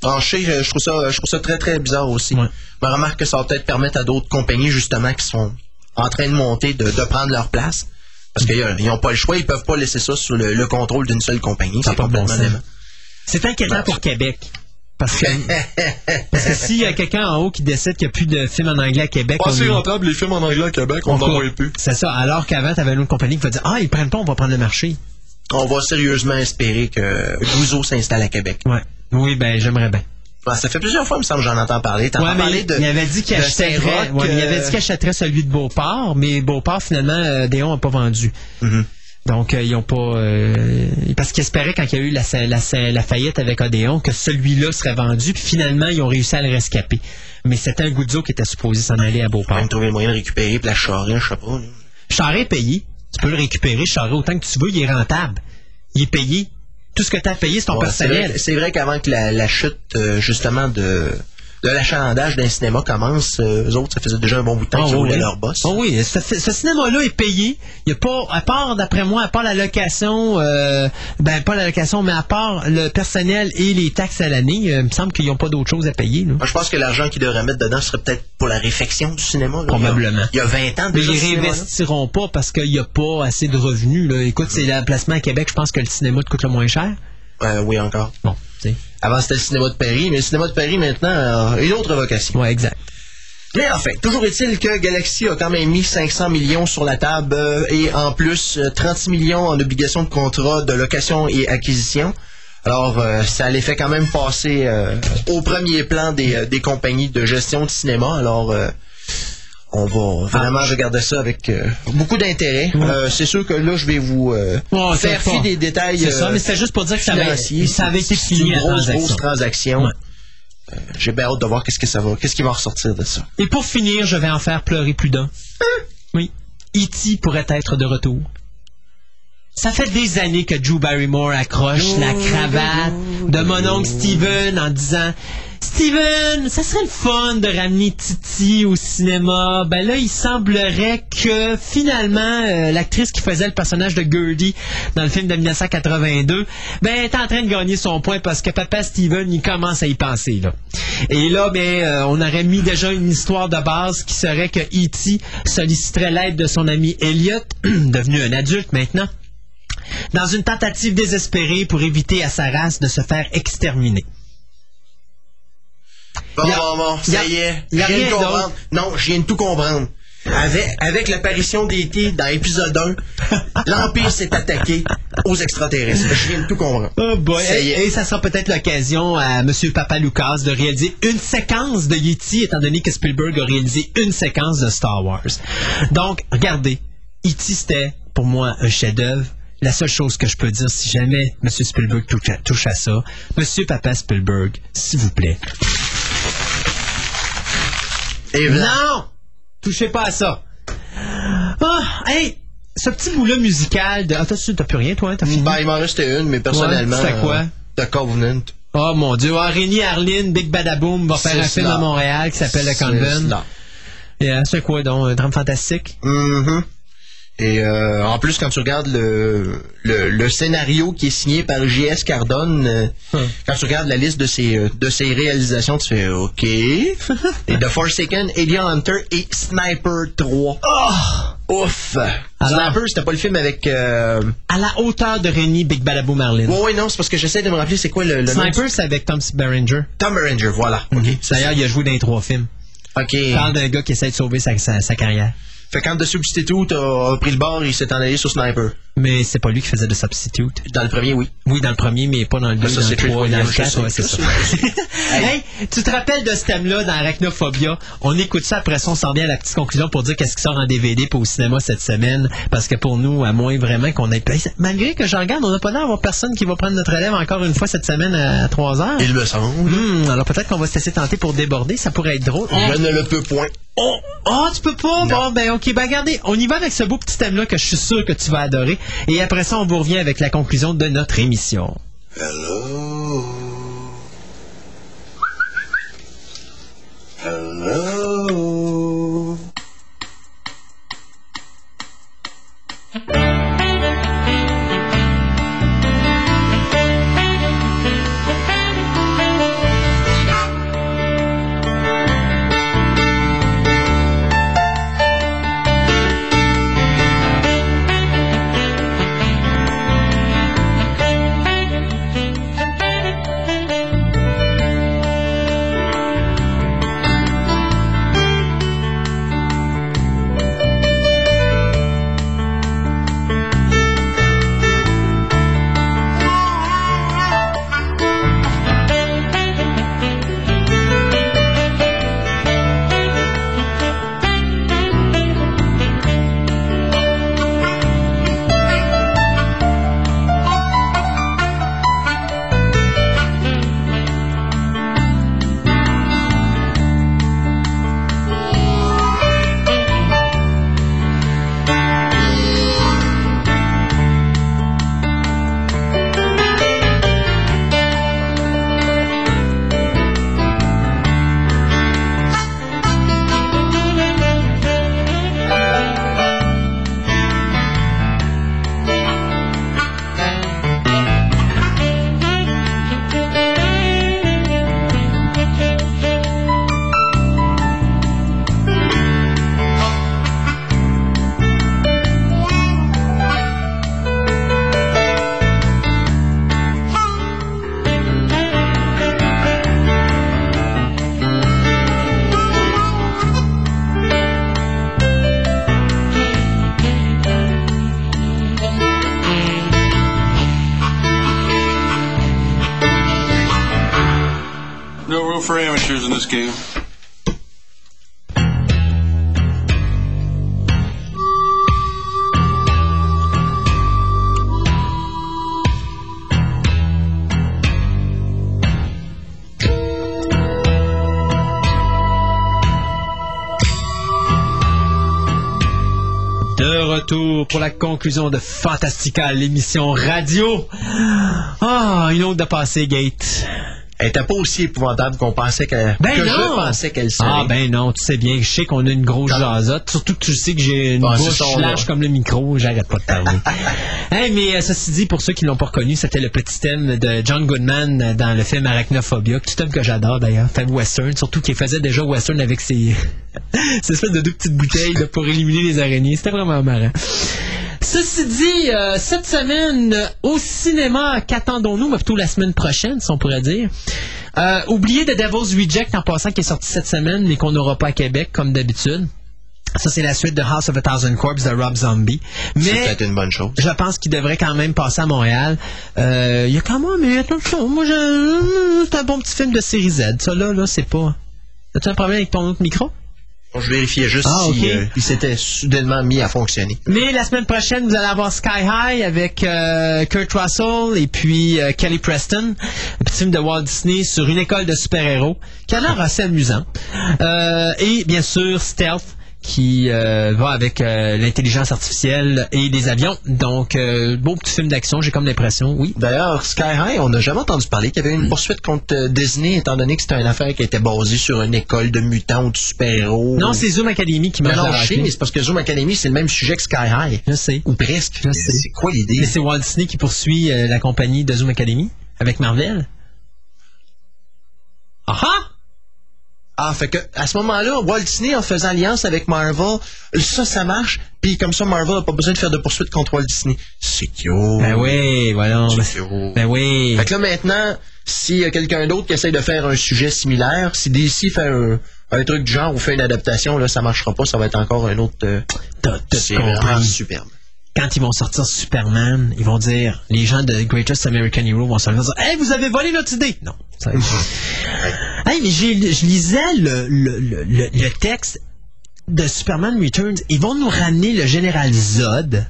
Tranché, je, je trouve ça, je trouve ça très très bizarre aussi. Ouais. Je me remarque que ça va peut-être permettre à d'autres compagnies justement qui sont en train de monter de, de prendre leur place. Parce qu'ils n'ont pas le choix, ils peuvent pas laisser ça sous le, le contrôle d'une seule compagnie. C'est bon complètement. C'est inquiétant pour Québec. Parce que, parce que s'il y a quelqu'un en haut qui décide qu'il n'y a plus de films en anglais à Québec, Pas on assez est- rentable les films en anglais à Québec, on on n'en voit plus. C'est ça. Alors qu'avant, tu avais une autre compagnie qui va dire Ah, ils prennent pas, on va prendre le marché. On va sérieusement espérer que Gouzeau s'installe à Québec. Ouais. Oui, ben, j'aimerais bien. Ça fait plusieurs fois, il me semble, que j'en entends parler. T'en Ouais, parlé de. il avait dit qu'il achèterait, il avait euh, dit qu'il achèterait celui de Beauport, mais Beauport, finalement, euh, Déon n'a pas vendu. Mhm. Donc, euh, ils ont pas. euh, parce qu'ils espéraient, quand il y a eu la, la- la faillite avec Odéon, que celui-là serait vendu, puis finalement, ils ont réussi à le rescaper. Mais c'était un Goudzo qui était supposé s'en aller à Beauport. Même trouver le moyen de récupérer, puis la charrer, je sais pas. là. Charret est payé. Tu peux le récupérer, Charret, autant que tu veux, il est rentable. Il est payé. Tout ce que tu as payé, c'est ton Ouais, c'est personnel. vrai- C'est vrai, qu'avant que la, la chute, euh, justement, de, de l'achalandage d'un cinéma commence, euh, eux autres, ça faisait déjà un bon bout de temps Ah, qu'ils roulaient oui. leur boss. Ah oui, ce, ce cinéma-là est payé. Il y a pas, à part, d'après moi, à part la location, euh, ben pas la location, mais à part le personnel et les taxes à l'année, euh, il me semble qu'ils n'ont pas d'autre chose à payer. là. Moi, je pense que l'argent qu'ils devraient mettre dedans serait peut-être pour la réfection du cinéma. là. Probablement. Il y a, il y a 20 ans Mais déjà. ils ce cinéma-là. réinvestiront pas parce qu'il n'y a pas assez de revenus. Là. Écoute, c'est l'emplacement à Québec, je pense que le cinéma te coûte le moins cher. Euh, oui, encore. Bon, tu sais. Avant, c'était le cinéma de Paris, mais le cinéma de Paris, maintenant, a une autre vocation. Ouais, exact. Mais enfin, toujours est-il que Galaxy a quand même mis 500 millions sur la table euh, et en plus euh, 36 millions en obligations de contrat de location et acquisition. Alors, euh, ça les fait quand même passer euh, au premier plan des, euh, des compagnies de gestion de cinéma. Alors, euh, on va vraiment regarder ça avec euh, beaucoup d'intérêt. Euh, c'est sûr que là, je vais vous euh, Ouais, faire fi des détails C'est ça, euh, mais c'est juste pour dire que ça avait, ça avait été fini une grosse, transaction. grosse transaction. Ouais. J'ai bien hâte de voir qu'est-ce que ça va, qu'est-ce qui va ressortir de ça. Et pour finir, je vais en faire pleurer plus d'un. Oui. E.T. pourrait être de retour. Ça fait des années que Drew Barrymore accroche la cravate de mon oncle Steven en disant Steven, ça serait le fun de ramener Titi au cinéma. Ben là, il semblerait que finalement, euh, l'actrice qui faisait le personnage de Gertie dans le film de 1982, ben, est en train de gagner son point parce que papa Steven, il commence à y penser, là. Et là, ben, euh, on aurait mis déjà une histoire de base qui serait que E.T. solliciterait l'aide de son ami Elliot, devenu un adulte maintenant, dans une tentative désespérée pour éviter à sa race de se faire exterminer. Bon, Y a- bon, bon, y a- ça y est. y a je viens de rien comprendre. Non, je viens de tout comprendre. Avec, avec l'apparition d'E.T. dans l'épisode 1, l'Empire s'est attaqué aux extraterrestres. Je viens de tout comprendre. Oh boy. Ça Et, et ça sera peut-être l'occasion à M. Papa Lucas de réaliser une séquence de Yeti, étant donné que Spielberg a réalisé une séquence de Star Wars. Donc, regardez, E.T. c'était pour moi un chef-d'œuvre. La seule chose que je peux dire, si jamais M. Spielberg touche à, touche à ça, M. Papa Spielberg, s'il vous plaît. Et voilà. Non! Touchez pas à ça. Ah, hey! Ce petit bout-là musical de. Ah, t'as plus rien, toi? hein? T'as fini? Ben, il m'en restait une, mais personnellement. Ouais, c'était quoi? euh, The Covenant. Oh mon dieu, ah, Rémi Arline, Big Badaboom va faire un film à Montréal qui s'appelle Le C'est Convent. Et euh, c'est quoi donc, un drame fantastique? Mhm. Et euh, en plus, quand tu regardes le, le, le scénario qui est signé par J.S. Cardone, euh, Hum. quand tu regardes la liste de ses, euh, de ses réalisations, tu fais OK. et The Forsaken, Alien Hunter et Sniper 3. Ouf! Alors- Sniper, c'était pas le film avec... Euh... À la hauteur de Rémi Big Badaboom Arline. Ouais, ouais, non, c'est parce que j'essaie de me rappeler c'est quoi le, le Sniper, c'est avec Tom Berenger. Tom Berenger, voilà. C'est D'ailleurs, il a joué dans les trois films. OK. Il parle d'un gars qui essaie de sauver sa, sa- sa carrière. Fait quand The Substitute a pris le bord, il s'est en allé sur Sniper. Mais c'est pas lui qui faisait de substitute. Dans le premier, oui. Oui, dans le premier, mais pas dans le deux, ça, dans le dans le Williams, je quatre, sais, ouais, c'est ça. hey, tu te rappelles de ce thème-là dans Arachnophobia? On écoute ça, après ça, on s'en vient à la petite conclusion pour dire qu'est-ce qui sort en DVD pour au cinéma cette semaine. Parce que pour nous, à moins vraiment qu'on ait... Malgré que je regarde, on n'a pas l'air d'avoir personne qui va prendre notre relève encore une fois cette semaine à 3 heures. Il me semble. Hmm, alors peut-être qu'on va se laisser tenter pour déborder, ça pourrait être drôle. Je ne le peux point. Oh, oh, tu peux pas? Bon, ben, ok, ben, regardez, on y va avec ce beau petit thème-là que je suis sûr que tu vas adorer. Et après ça, on vous revient avec la conclusion de notre émission. Conclusion de Fantastica, l'émission radio. Ah, une autre de passé, Gate. Elle était pas aussi épouvantable qu'on pensait qu'elle Ben que non. je pensais qu'elle serait. Ah ben non, tu sais bien, je sais qu'on a une grosse jasotte, surtout que tu sais que j'ai une Ah, bouche comme le micro, j'arrête pas de parler. Hey, mais euh, ceci dit, pour ceux qui l'ont pas reconnu, c'était le petit thème de John Goodman dans le film Arachnophobia, petit thème que j'adore d'ailleurs, thème western, surtout qu'il faisait déjà western avec ses, ses espèces de deux petites bouteilles là, pour éliminer les araignées, c'était vraiment marrant. Ceci dit, euh, cette semaine, euh, au cinéma, qu'attendons-nous, mais plutôt la semaine prochaine, si on pourrait dire. Euh, oubliez The Devil's Reject en passant qui est sorti cette semaine, mais qu'on n'aura pas à Québec, comme d'habitude. Ça, c'est la suite de House of a Thousand Corpses de Rob Zombie. C'est Mais peut-être une bonne chose. je pense qu'il devrait quand même passer à Montréal. Euh, Il y a quand même, attention, moi, je- c'est un bon petit film de série Z. Ça, là, là, c'est pas... As-tu un problème avec ton autre micro? Je vérifiais juste Ah, si euh, il s'était soudainement mis à fonctionner. Mais la semaine prochaine, vous allez avoir Sky High avec euh, Kurt Russell et puis euh, Kelly Preston, un petit film de Walt Disney sur une école de super-héros qui a l'air assez amusant. Euh, et bien sûr, Stealth qui euh, va avec euh, l'intelligence artificielle et des avions. Donc, euh, beau petit film d'action, j'ai comme l'impression, oui. D'ailleurs, Sky High, on n'a jamais entendu parler qu'il y avait une poursuite contre euh, Disney, étant donné que c'était une affaire qui était basée sur une école de mutants ou de super-héros. Non, c'est Zoom Academy qui m'a sais, mais c'est parce que Zoom Academy, c'est le même sujet que Sky High. Je sais. Ou presque. Je sais. C'est quoi l'idée? Mais c'est Walt Disney qui poursuit euh, la compagnie de Zoom Academy avec Marvel? Ah ah! Fait que à ce moment-là, Walt Disney, en faisant alliance avec Marvel, ça, ça marche. Puis comme ça, Marvel n'a pas besoin de faire de poursuite contre Walt Disney. C'est cute. Ben oui, voilà. Ben, ben oui. Fait que là, maintenant, s'il y a quelqu'un d'autre qui essaie de faire un sujet similaire, si DC fait un, un truc du genre ou fait une adaptation, là, ça marchera pas, ça va être encore un autre... euh, T'as tout vraiment superbe. Quand ils vont sortir Superman, ils vont dire, les gens de Greatest American Hero vont et dire, Hey, vous avez volé notre idée! Non. Hey, mais j'ai- je lisais le, le, le, le- texte de Superman Returns. Ils vont nous ramener le général Zod.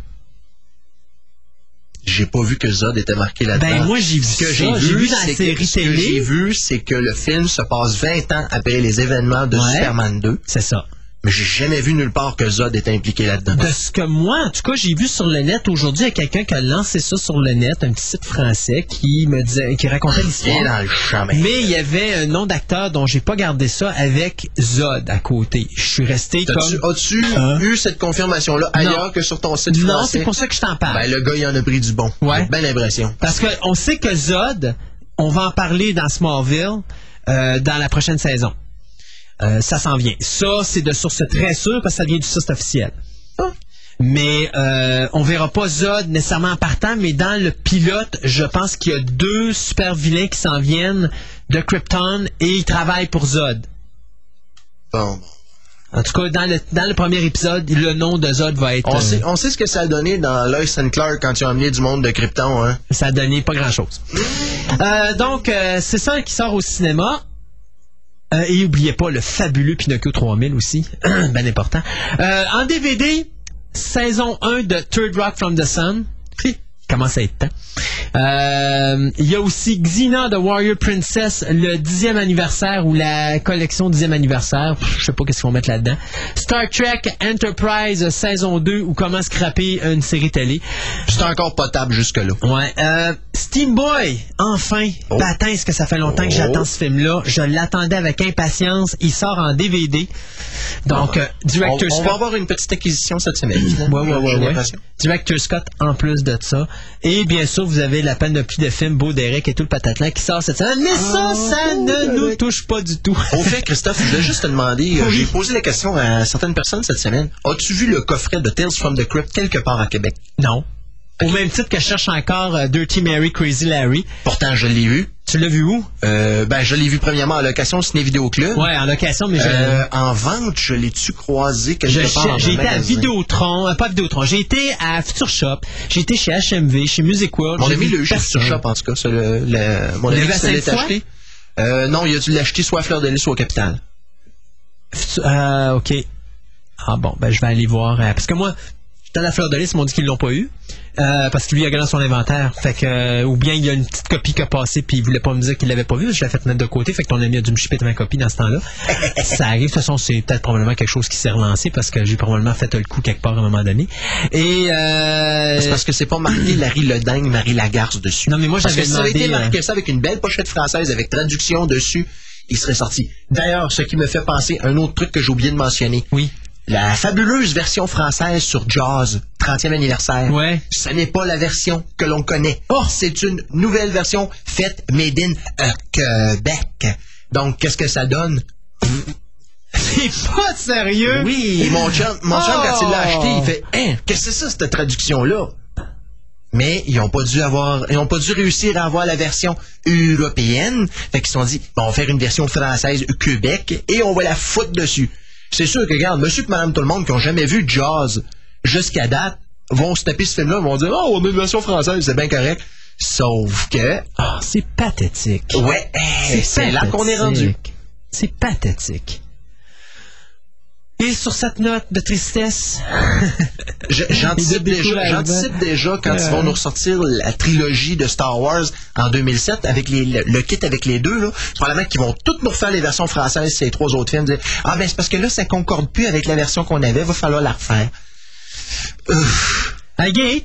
J'ai pas vu que Zod était marqué là-dedans. Ben, moi, j'ai vu Ce que j'ai vu, vu dans la c'est que- série ce que j'ai vu, c'est que le film se passe 20 ans après les événements de Ouais. Superman 2. C'est ça. Mais j'ai jamais vu nulle part que Zod était impliqué là-dedans. De ce que moi, en tout cas, j'ai vu sur le net aujourd'hui, il y a quelqu'un qui a lancé ça sur le net, un petit site français qui me disait, qui racontait l'histoire. mais- il y avait un nom d'acteur dont j'ai pas gardé ça avec Zod à côté. Je suis resté comme. As-tu Hein? eu cette confirmation-là ailleurs Non. que sur ton site Non, français? c'est pour ça que je t'en parle. Ben, le gars, il en a pris du bon. Ouais. J'ai bien l'impression. Parce qu'on sait que Zod, on va en parler dans Smallville euh, dans la prochaine saison. Euh, ça s'en vient. Ça, c'est de source très sûre parce que ça vient du site officiel. Mais euh, on verra pas Zod nécessairement en partant, mais dans le pilote, je pense qu'il y a deux super vilains qui s'en viennent de Krypton et ils travaillent pour Zod. Bon, bon. En tout cas, dans le, dans le premier épisode, le nom de Zod va être... On, euh, sait, on sait ce que ça a donné dans Lois and Clark quand ils ont amené du monde de Krypton, hein? Ça a donné pas grand-chose. Euh, donc, euh, c'est ça qui sort au cinéma. Euh, et n'oubliez pas le fabuleux Pinocchio 3000 aussi. ben important. Euh, en DVD, saison 1 de Third Rock from the Sun. Commence à être temps. Euh, Il y a aussi Xena The Warrior Princess, le dixième anniversaire ou la collection dixième anniversaire. Pff, Je sais pas qu'est-ce qu'ils vont mettre là-dedans. Star Trek Enterprise saison 2 ou comment scraper une série télé. C'est encore potable jusque-là. Ouais. Euh, Steam Boy, enfin. Oh. Patin, est-ce que ça fait longtemps que Oh. j'attends ce film-là? Je l'attendais avec impatience. Il sort en DVD. Donc, euh, On, Director on va Scott. avoir une petite acquisition cette semaine. Ouais, ouais, ouais, ouais. Director Scott en plus de ça. Et bien sûr, vous avez la panoplie de films Beau Derek et tout le patatlan qui sort cette semaine. Mais ça, Ah, ça ne nous touche pas du tout. Au fait, Christophe, je voulais juste te demander, euh, j'ai posé la question à certaines personnes cette semaine. As-tu vu le coffret de Tales from the Crypt quelque part à Québec? non. Au même titre que je cherche encore euh, Dirty Mary, Crazy Larry. Pourtant, je l'ai vu. Tu l'as vu où? Euh, ben, je l'ai vu premièrement à location Ciné Vidéo Club. Ouais, en location, mais je... Euh, en vente, je l'ai-tu croisé quelque Je part J'ai été à? Vidéotron, euh, pas Vidéotron, j'ai été à Future Shop, j'ai été chez HMV, chez Music World. Mon j'ai ami le juste sur personne. shop, en tout cas. le, le- mon ami qui acheté. Euh, non, il a dû l'acheter soit à Fleur de Lys, soit au Capital. Euh, ok. Ah bon, ben je vais aller voir. parce que moi, j'étais à la fleur de lys, ils m'ont dit qu'ils l'ont pas eu. Euh, parce que lui, il a gagné son inventaire. Fait que, euh, ou bien il y a une petite copie qui a passé, puis il voulait pas me dire qu'il l'avait pas vu. Je l'ai fait mettre de côté. Fait que ton ami a dû me chipper de ma copie dans ce temps-là. Ça arrive. De toute façon, c'est peut-être probablement quelque chose qui s'est relancé parce que j'ai probablement fait le coup quelque part à un moment donné. Et, euh, C'est parce que c'est pas marqué Larry Ledingue, Marie Lagarce dessus. Non, mais moi, j'avais si ça avait été demandé, marqué euh, ça avec une belle pochette française, avec traduction dessus, il serait sorti. D'ailleurs, ce qui me fait penser à un autre truc que j'ai oublié de mentionner. Oui. La fabuleuse version française sur Jaws, 30e anniversaire. Ouais. Ce n'est pas la version que l'on connaît. Oh, c'est une nouvelle version faite made in euh, Québec. Donc, qu'est-ce que ça donne? C'est pas sérieux? Oui, et mon chum, mon chum, quand il l'a acheté, il fait Hein, qu'est-ce que c'est ça, cette traduction-là? Mais ils ont pas dû avoir, ils ont pas dû réussir à avoir la version européenne. Fait qu'ils se sont dit, bon, on va faire une version française Québec et on va la foutre dessus. C'est sûr que, regarde, monsieur et madame tout le monde qui ont jamais vu Jaws jusqu'à date vont se taper ce film-là, vont dire, oh, on a une version française, c'est bien correct. Sauf que, Ah, c'est pathétique. ouais, hey, c'est là qu'on est rendu. C'est pathétique. Et sur cette note de tristesse, J'anticipe déjà, déjà quand ils vont nous ressortir la trilogie de Star Wars en 2007 avec les, le, le kit avec les deux là. Probablement qu'ils vont toutes nous refaire les versions françaises ces trois autres films. Dire, ah ben c'est parce que là ça concorde plus avec la version qu'on avait, va falloir la refaire. Ouf,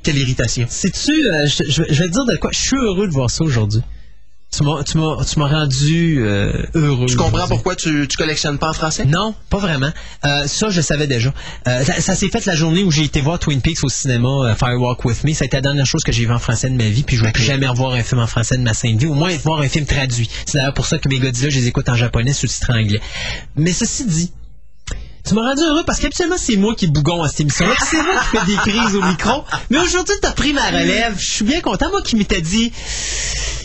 quelle irritation. sais-tu, euh, je, je- je vais te dire de quoi, je suis heureux de voir ça aujourd'hui. Tu m'as, tu m'as, tu m'as rendu euh, heureux. Tu comprends pourquoi tu, tu collectionnes pas en français? Non, pas vraiment. Euh, ça, je savais déjà. Euh, ça ça s'est fait la journée où j'ai été voir Twin Peaks au cinéma, Firewalk With Me. Ça a été la dernière chose que j'ai vue en français de ma vie, puis je ne vais plus jamais revoir un film en français de ma sainte vie, au moins voir un film traduit. C'est d'ailleurs pour ça que mes Godzilla, je les écoute en japonais sous-titré anglais. Mais ceci dit, tu m'as rendu heureux parce qu'habituellement, c'est moi qui bougon à cette émission-là. C'est moi qui fais des crises au micro. Mais aujourd'hui, tu as pris ma relève. Je suis bien content. Moi qui m'étais dit,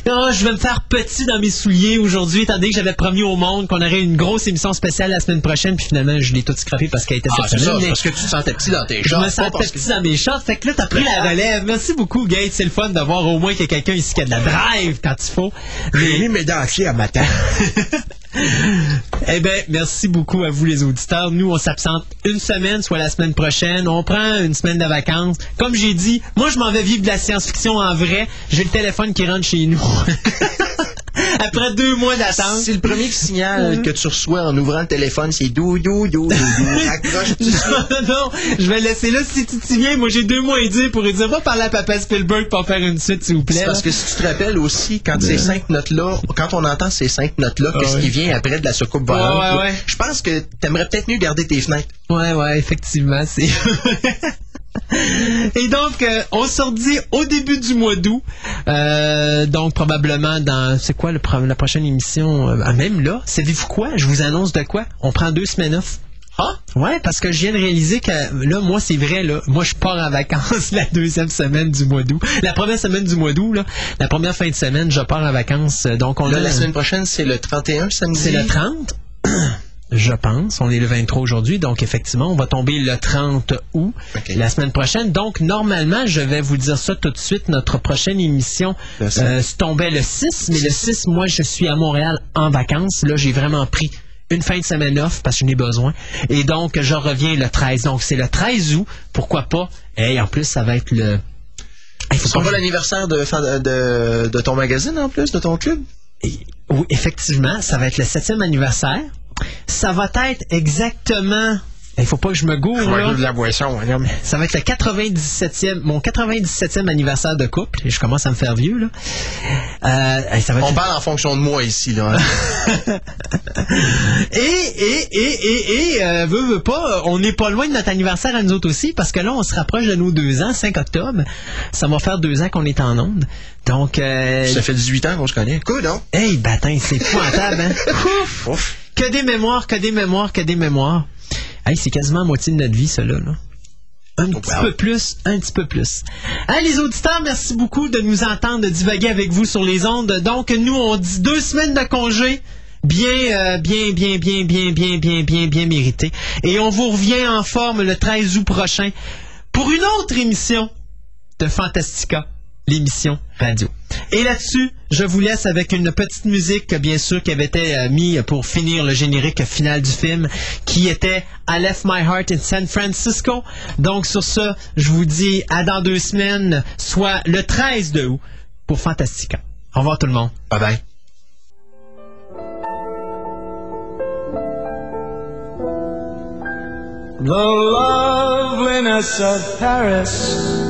oh, je vais me faire petit dans mes souliers aujourd'hui, étant donné que j'avais promis au monde qu'on aurait une grosse émission spéciale la semaine prochaine. Puis finalement, je l'ai tout scrappé parce qu'elle était Ah, cette ça, semaine. mais parce que tu te sentais petit dans tes je shorts, me pas sentais que- petit dans mes shorts. Fait que là, t'as pris la relève. Merci beaucoup, Gates. C'est le fun d'avoir au moins quelqu'un ici qui a de la drive quand il faut. J'ai mis mes dentiers à matin. Eh bien, merci beaucoup à vous les auditeurs. Nous, on s'absente une semaine, soit la semaine prochaine. On prend une semaine de vacances. Comme j'ai dit, moi, je m'en vais vivre de la science-fiction en vrai. J'ai le téléphone qui rentre chez nous. Après deux mois d'attente. C'est le premier signal que tu reçois en ouvrant le téléphone, c'est dou dou dou dou. Accroche ça. non, non, je vais laisser là. Si tu t'y viens, moi, j'ai deux mois et demi pour dire, va parler à Papa Spielberg pour faire une suite, s'il vous plaît. C'est parce que si tu te rappelles aussi, quand ces cinq notes-là, quand on entend ces cinq notes-là, qu'est-ce qui vient après de la soucoupe volante, Ouais, ouais, là, ouais. je pense que t'aimerais peut-être mieux garder tes fenêtres. Ouais, ouais, effectivement, c'est. Et donc, euh, on se redit au début du mois d'août. Euh, donc, probablement dans. C'est quoi le la prochaine émission? Euh, ah, Même là, savez-vous quoi? Je vous annonce de quoi? On prend deux semaines off. Ah? Ouais, parce que je viens de réaliser que là, moi, c'est vrai, là, moi, je pars en vacances la deuxième semaine du mois d'août. La première semaine du mois d'août, là, la première fin de semaine, je pars en vacances. Donc, on Là, a la semaine prochaine, c'est le 31 samedi? c'est le 30. Je pense. On est le 23 aujourd'hui. Donc, effectivement, on va tomber le 30 août la semaine prochaine. Donc, normalement, je vais vous dire ça tout de suite. Notre prochaine émission euh, se tombait le 6. Mais le 6, moi, je suis à Montréal en vacances. Là, j'ai vraiment pris une fin de semaine off parce que je n'ai besoin. Et donc, je reviens le 13. Donc, c'est le 13 août. Pourquoi pas? Et en plus, ça va être le... Il faut pas l'anniversaire de, de, de, de ton magazine en plus, de ton club? Oui, effectivement, ça va être le septième anniversaire. Ça va être exactement. Il faut pas que je me gourre, là. de la boisson, madame. Ça va être le 97e, mon 97e anniversaire de couple. Et je commence à me faire vieux, là. Euh, hey, ça va être On parle en fonction de moi ici, là. hein. Et, et, et, et, et, euh, veux, veux pas, on n'est pas loin de notre anniversaire à nous autres aussi, parce que là, on se rapproche de nos deux ans, 5 octobre. Ça va faire deux ans qu'on est en onde. Donc, euh, Ça fait 18 ans qu'on se connaît. Cool, non? hey, bâtin, c'est épouvantable, hein? Ouf! Ouf. Que des mémoires, que des mémoires, que des mémoires. Hey, c'est quasiment la moitié de notre vie, ça, là. Un petit wow. peu plus, un petit peu plus. Les auditeurs, merci beaucoup de nous entendre divaguer avec vous sur les ondes. Donc, nous, on dit deux semaines de congé. Bien, euh, bien, bien, bien, bien, bien, bien, bien, bien mérité. Et on vous revient en forme le 13 août prochain pour une autre émission de Fantastica, l'émission radio. Et là-dessus, je vous laisse avec une petite musique, bien sûr, qui avait été euh, mise pour finir le générique final du film, qui était I Left My Heart in San Francisco. Donc, sur ce, je vous dis à dans deux semaines, soit le 13 de août, pour Fantastica. Au revoir tout le monde. Bye bye. The loveliness of Paris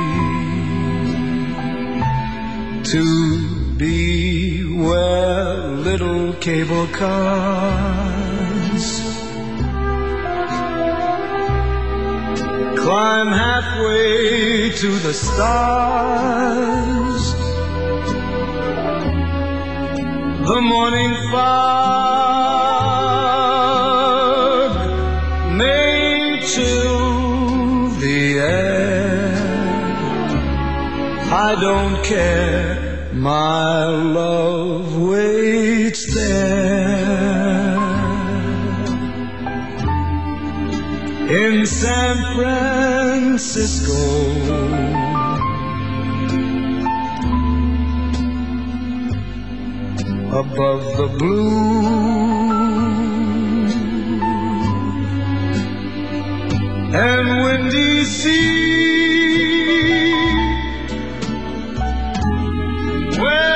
to be where little cable cars climb halfway to the stars. The morning fog may chill the air. I don't care, my love waits there. In San Francisco. above the blue and windy sea. Well,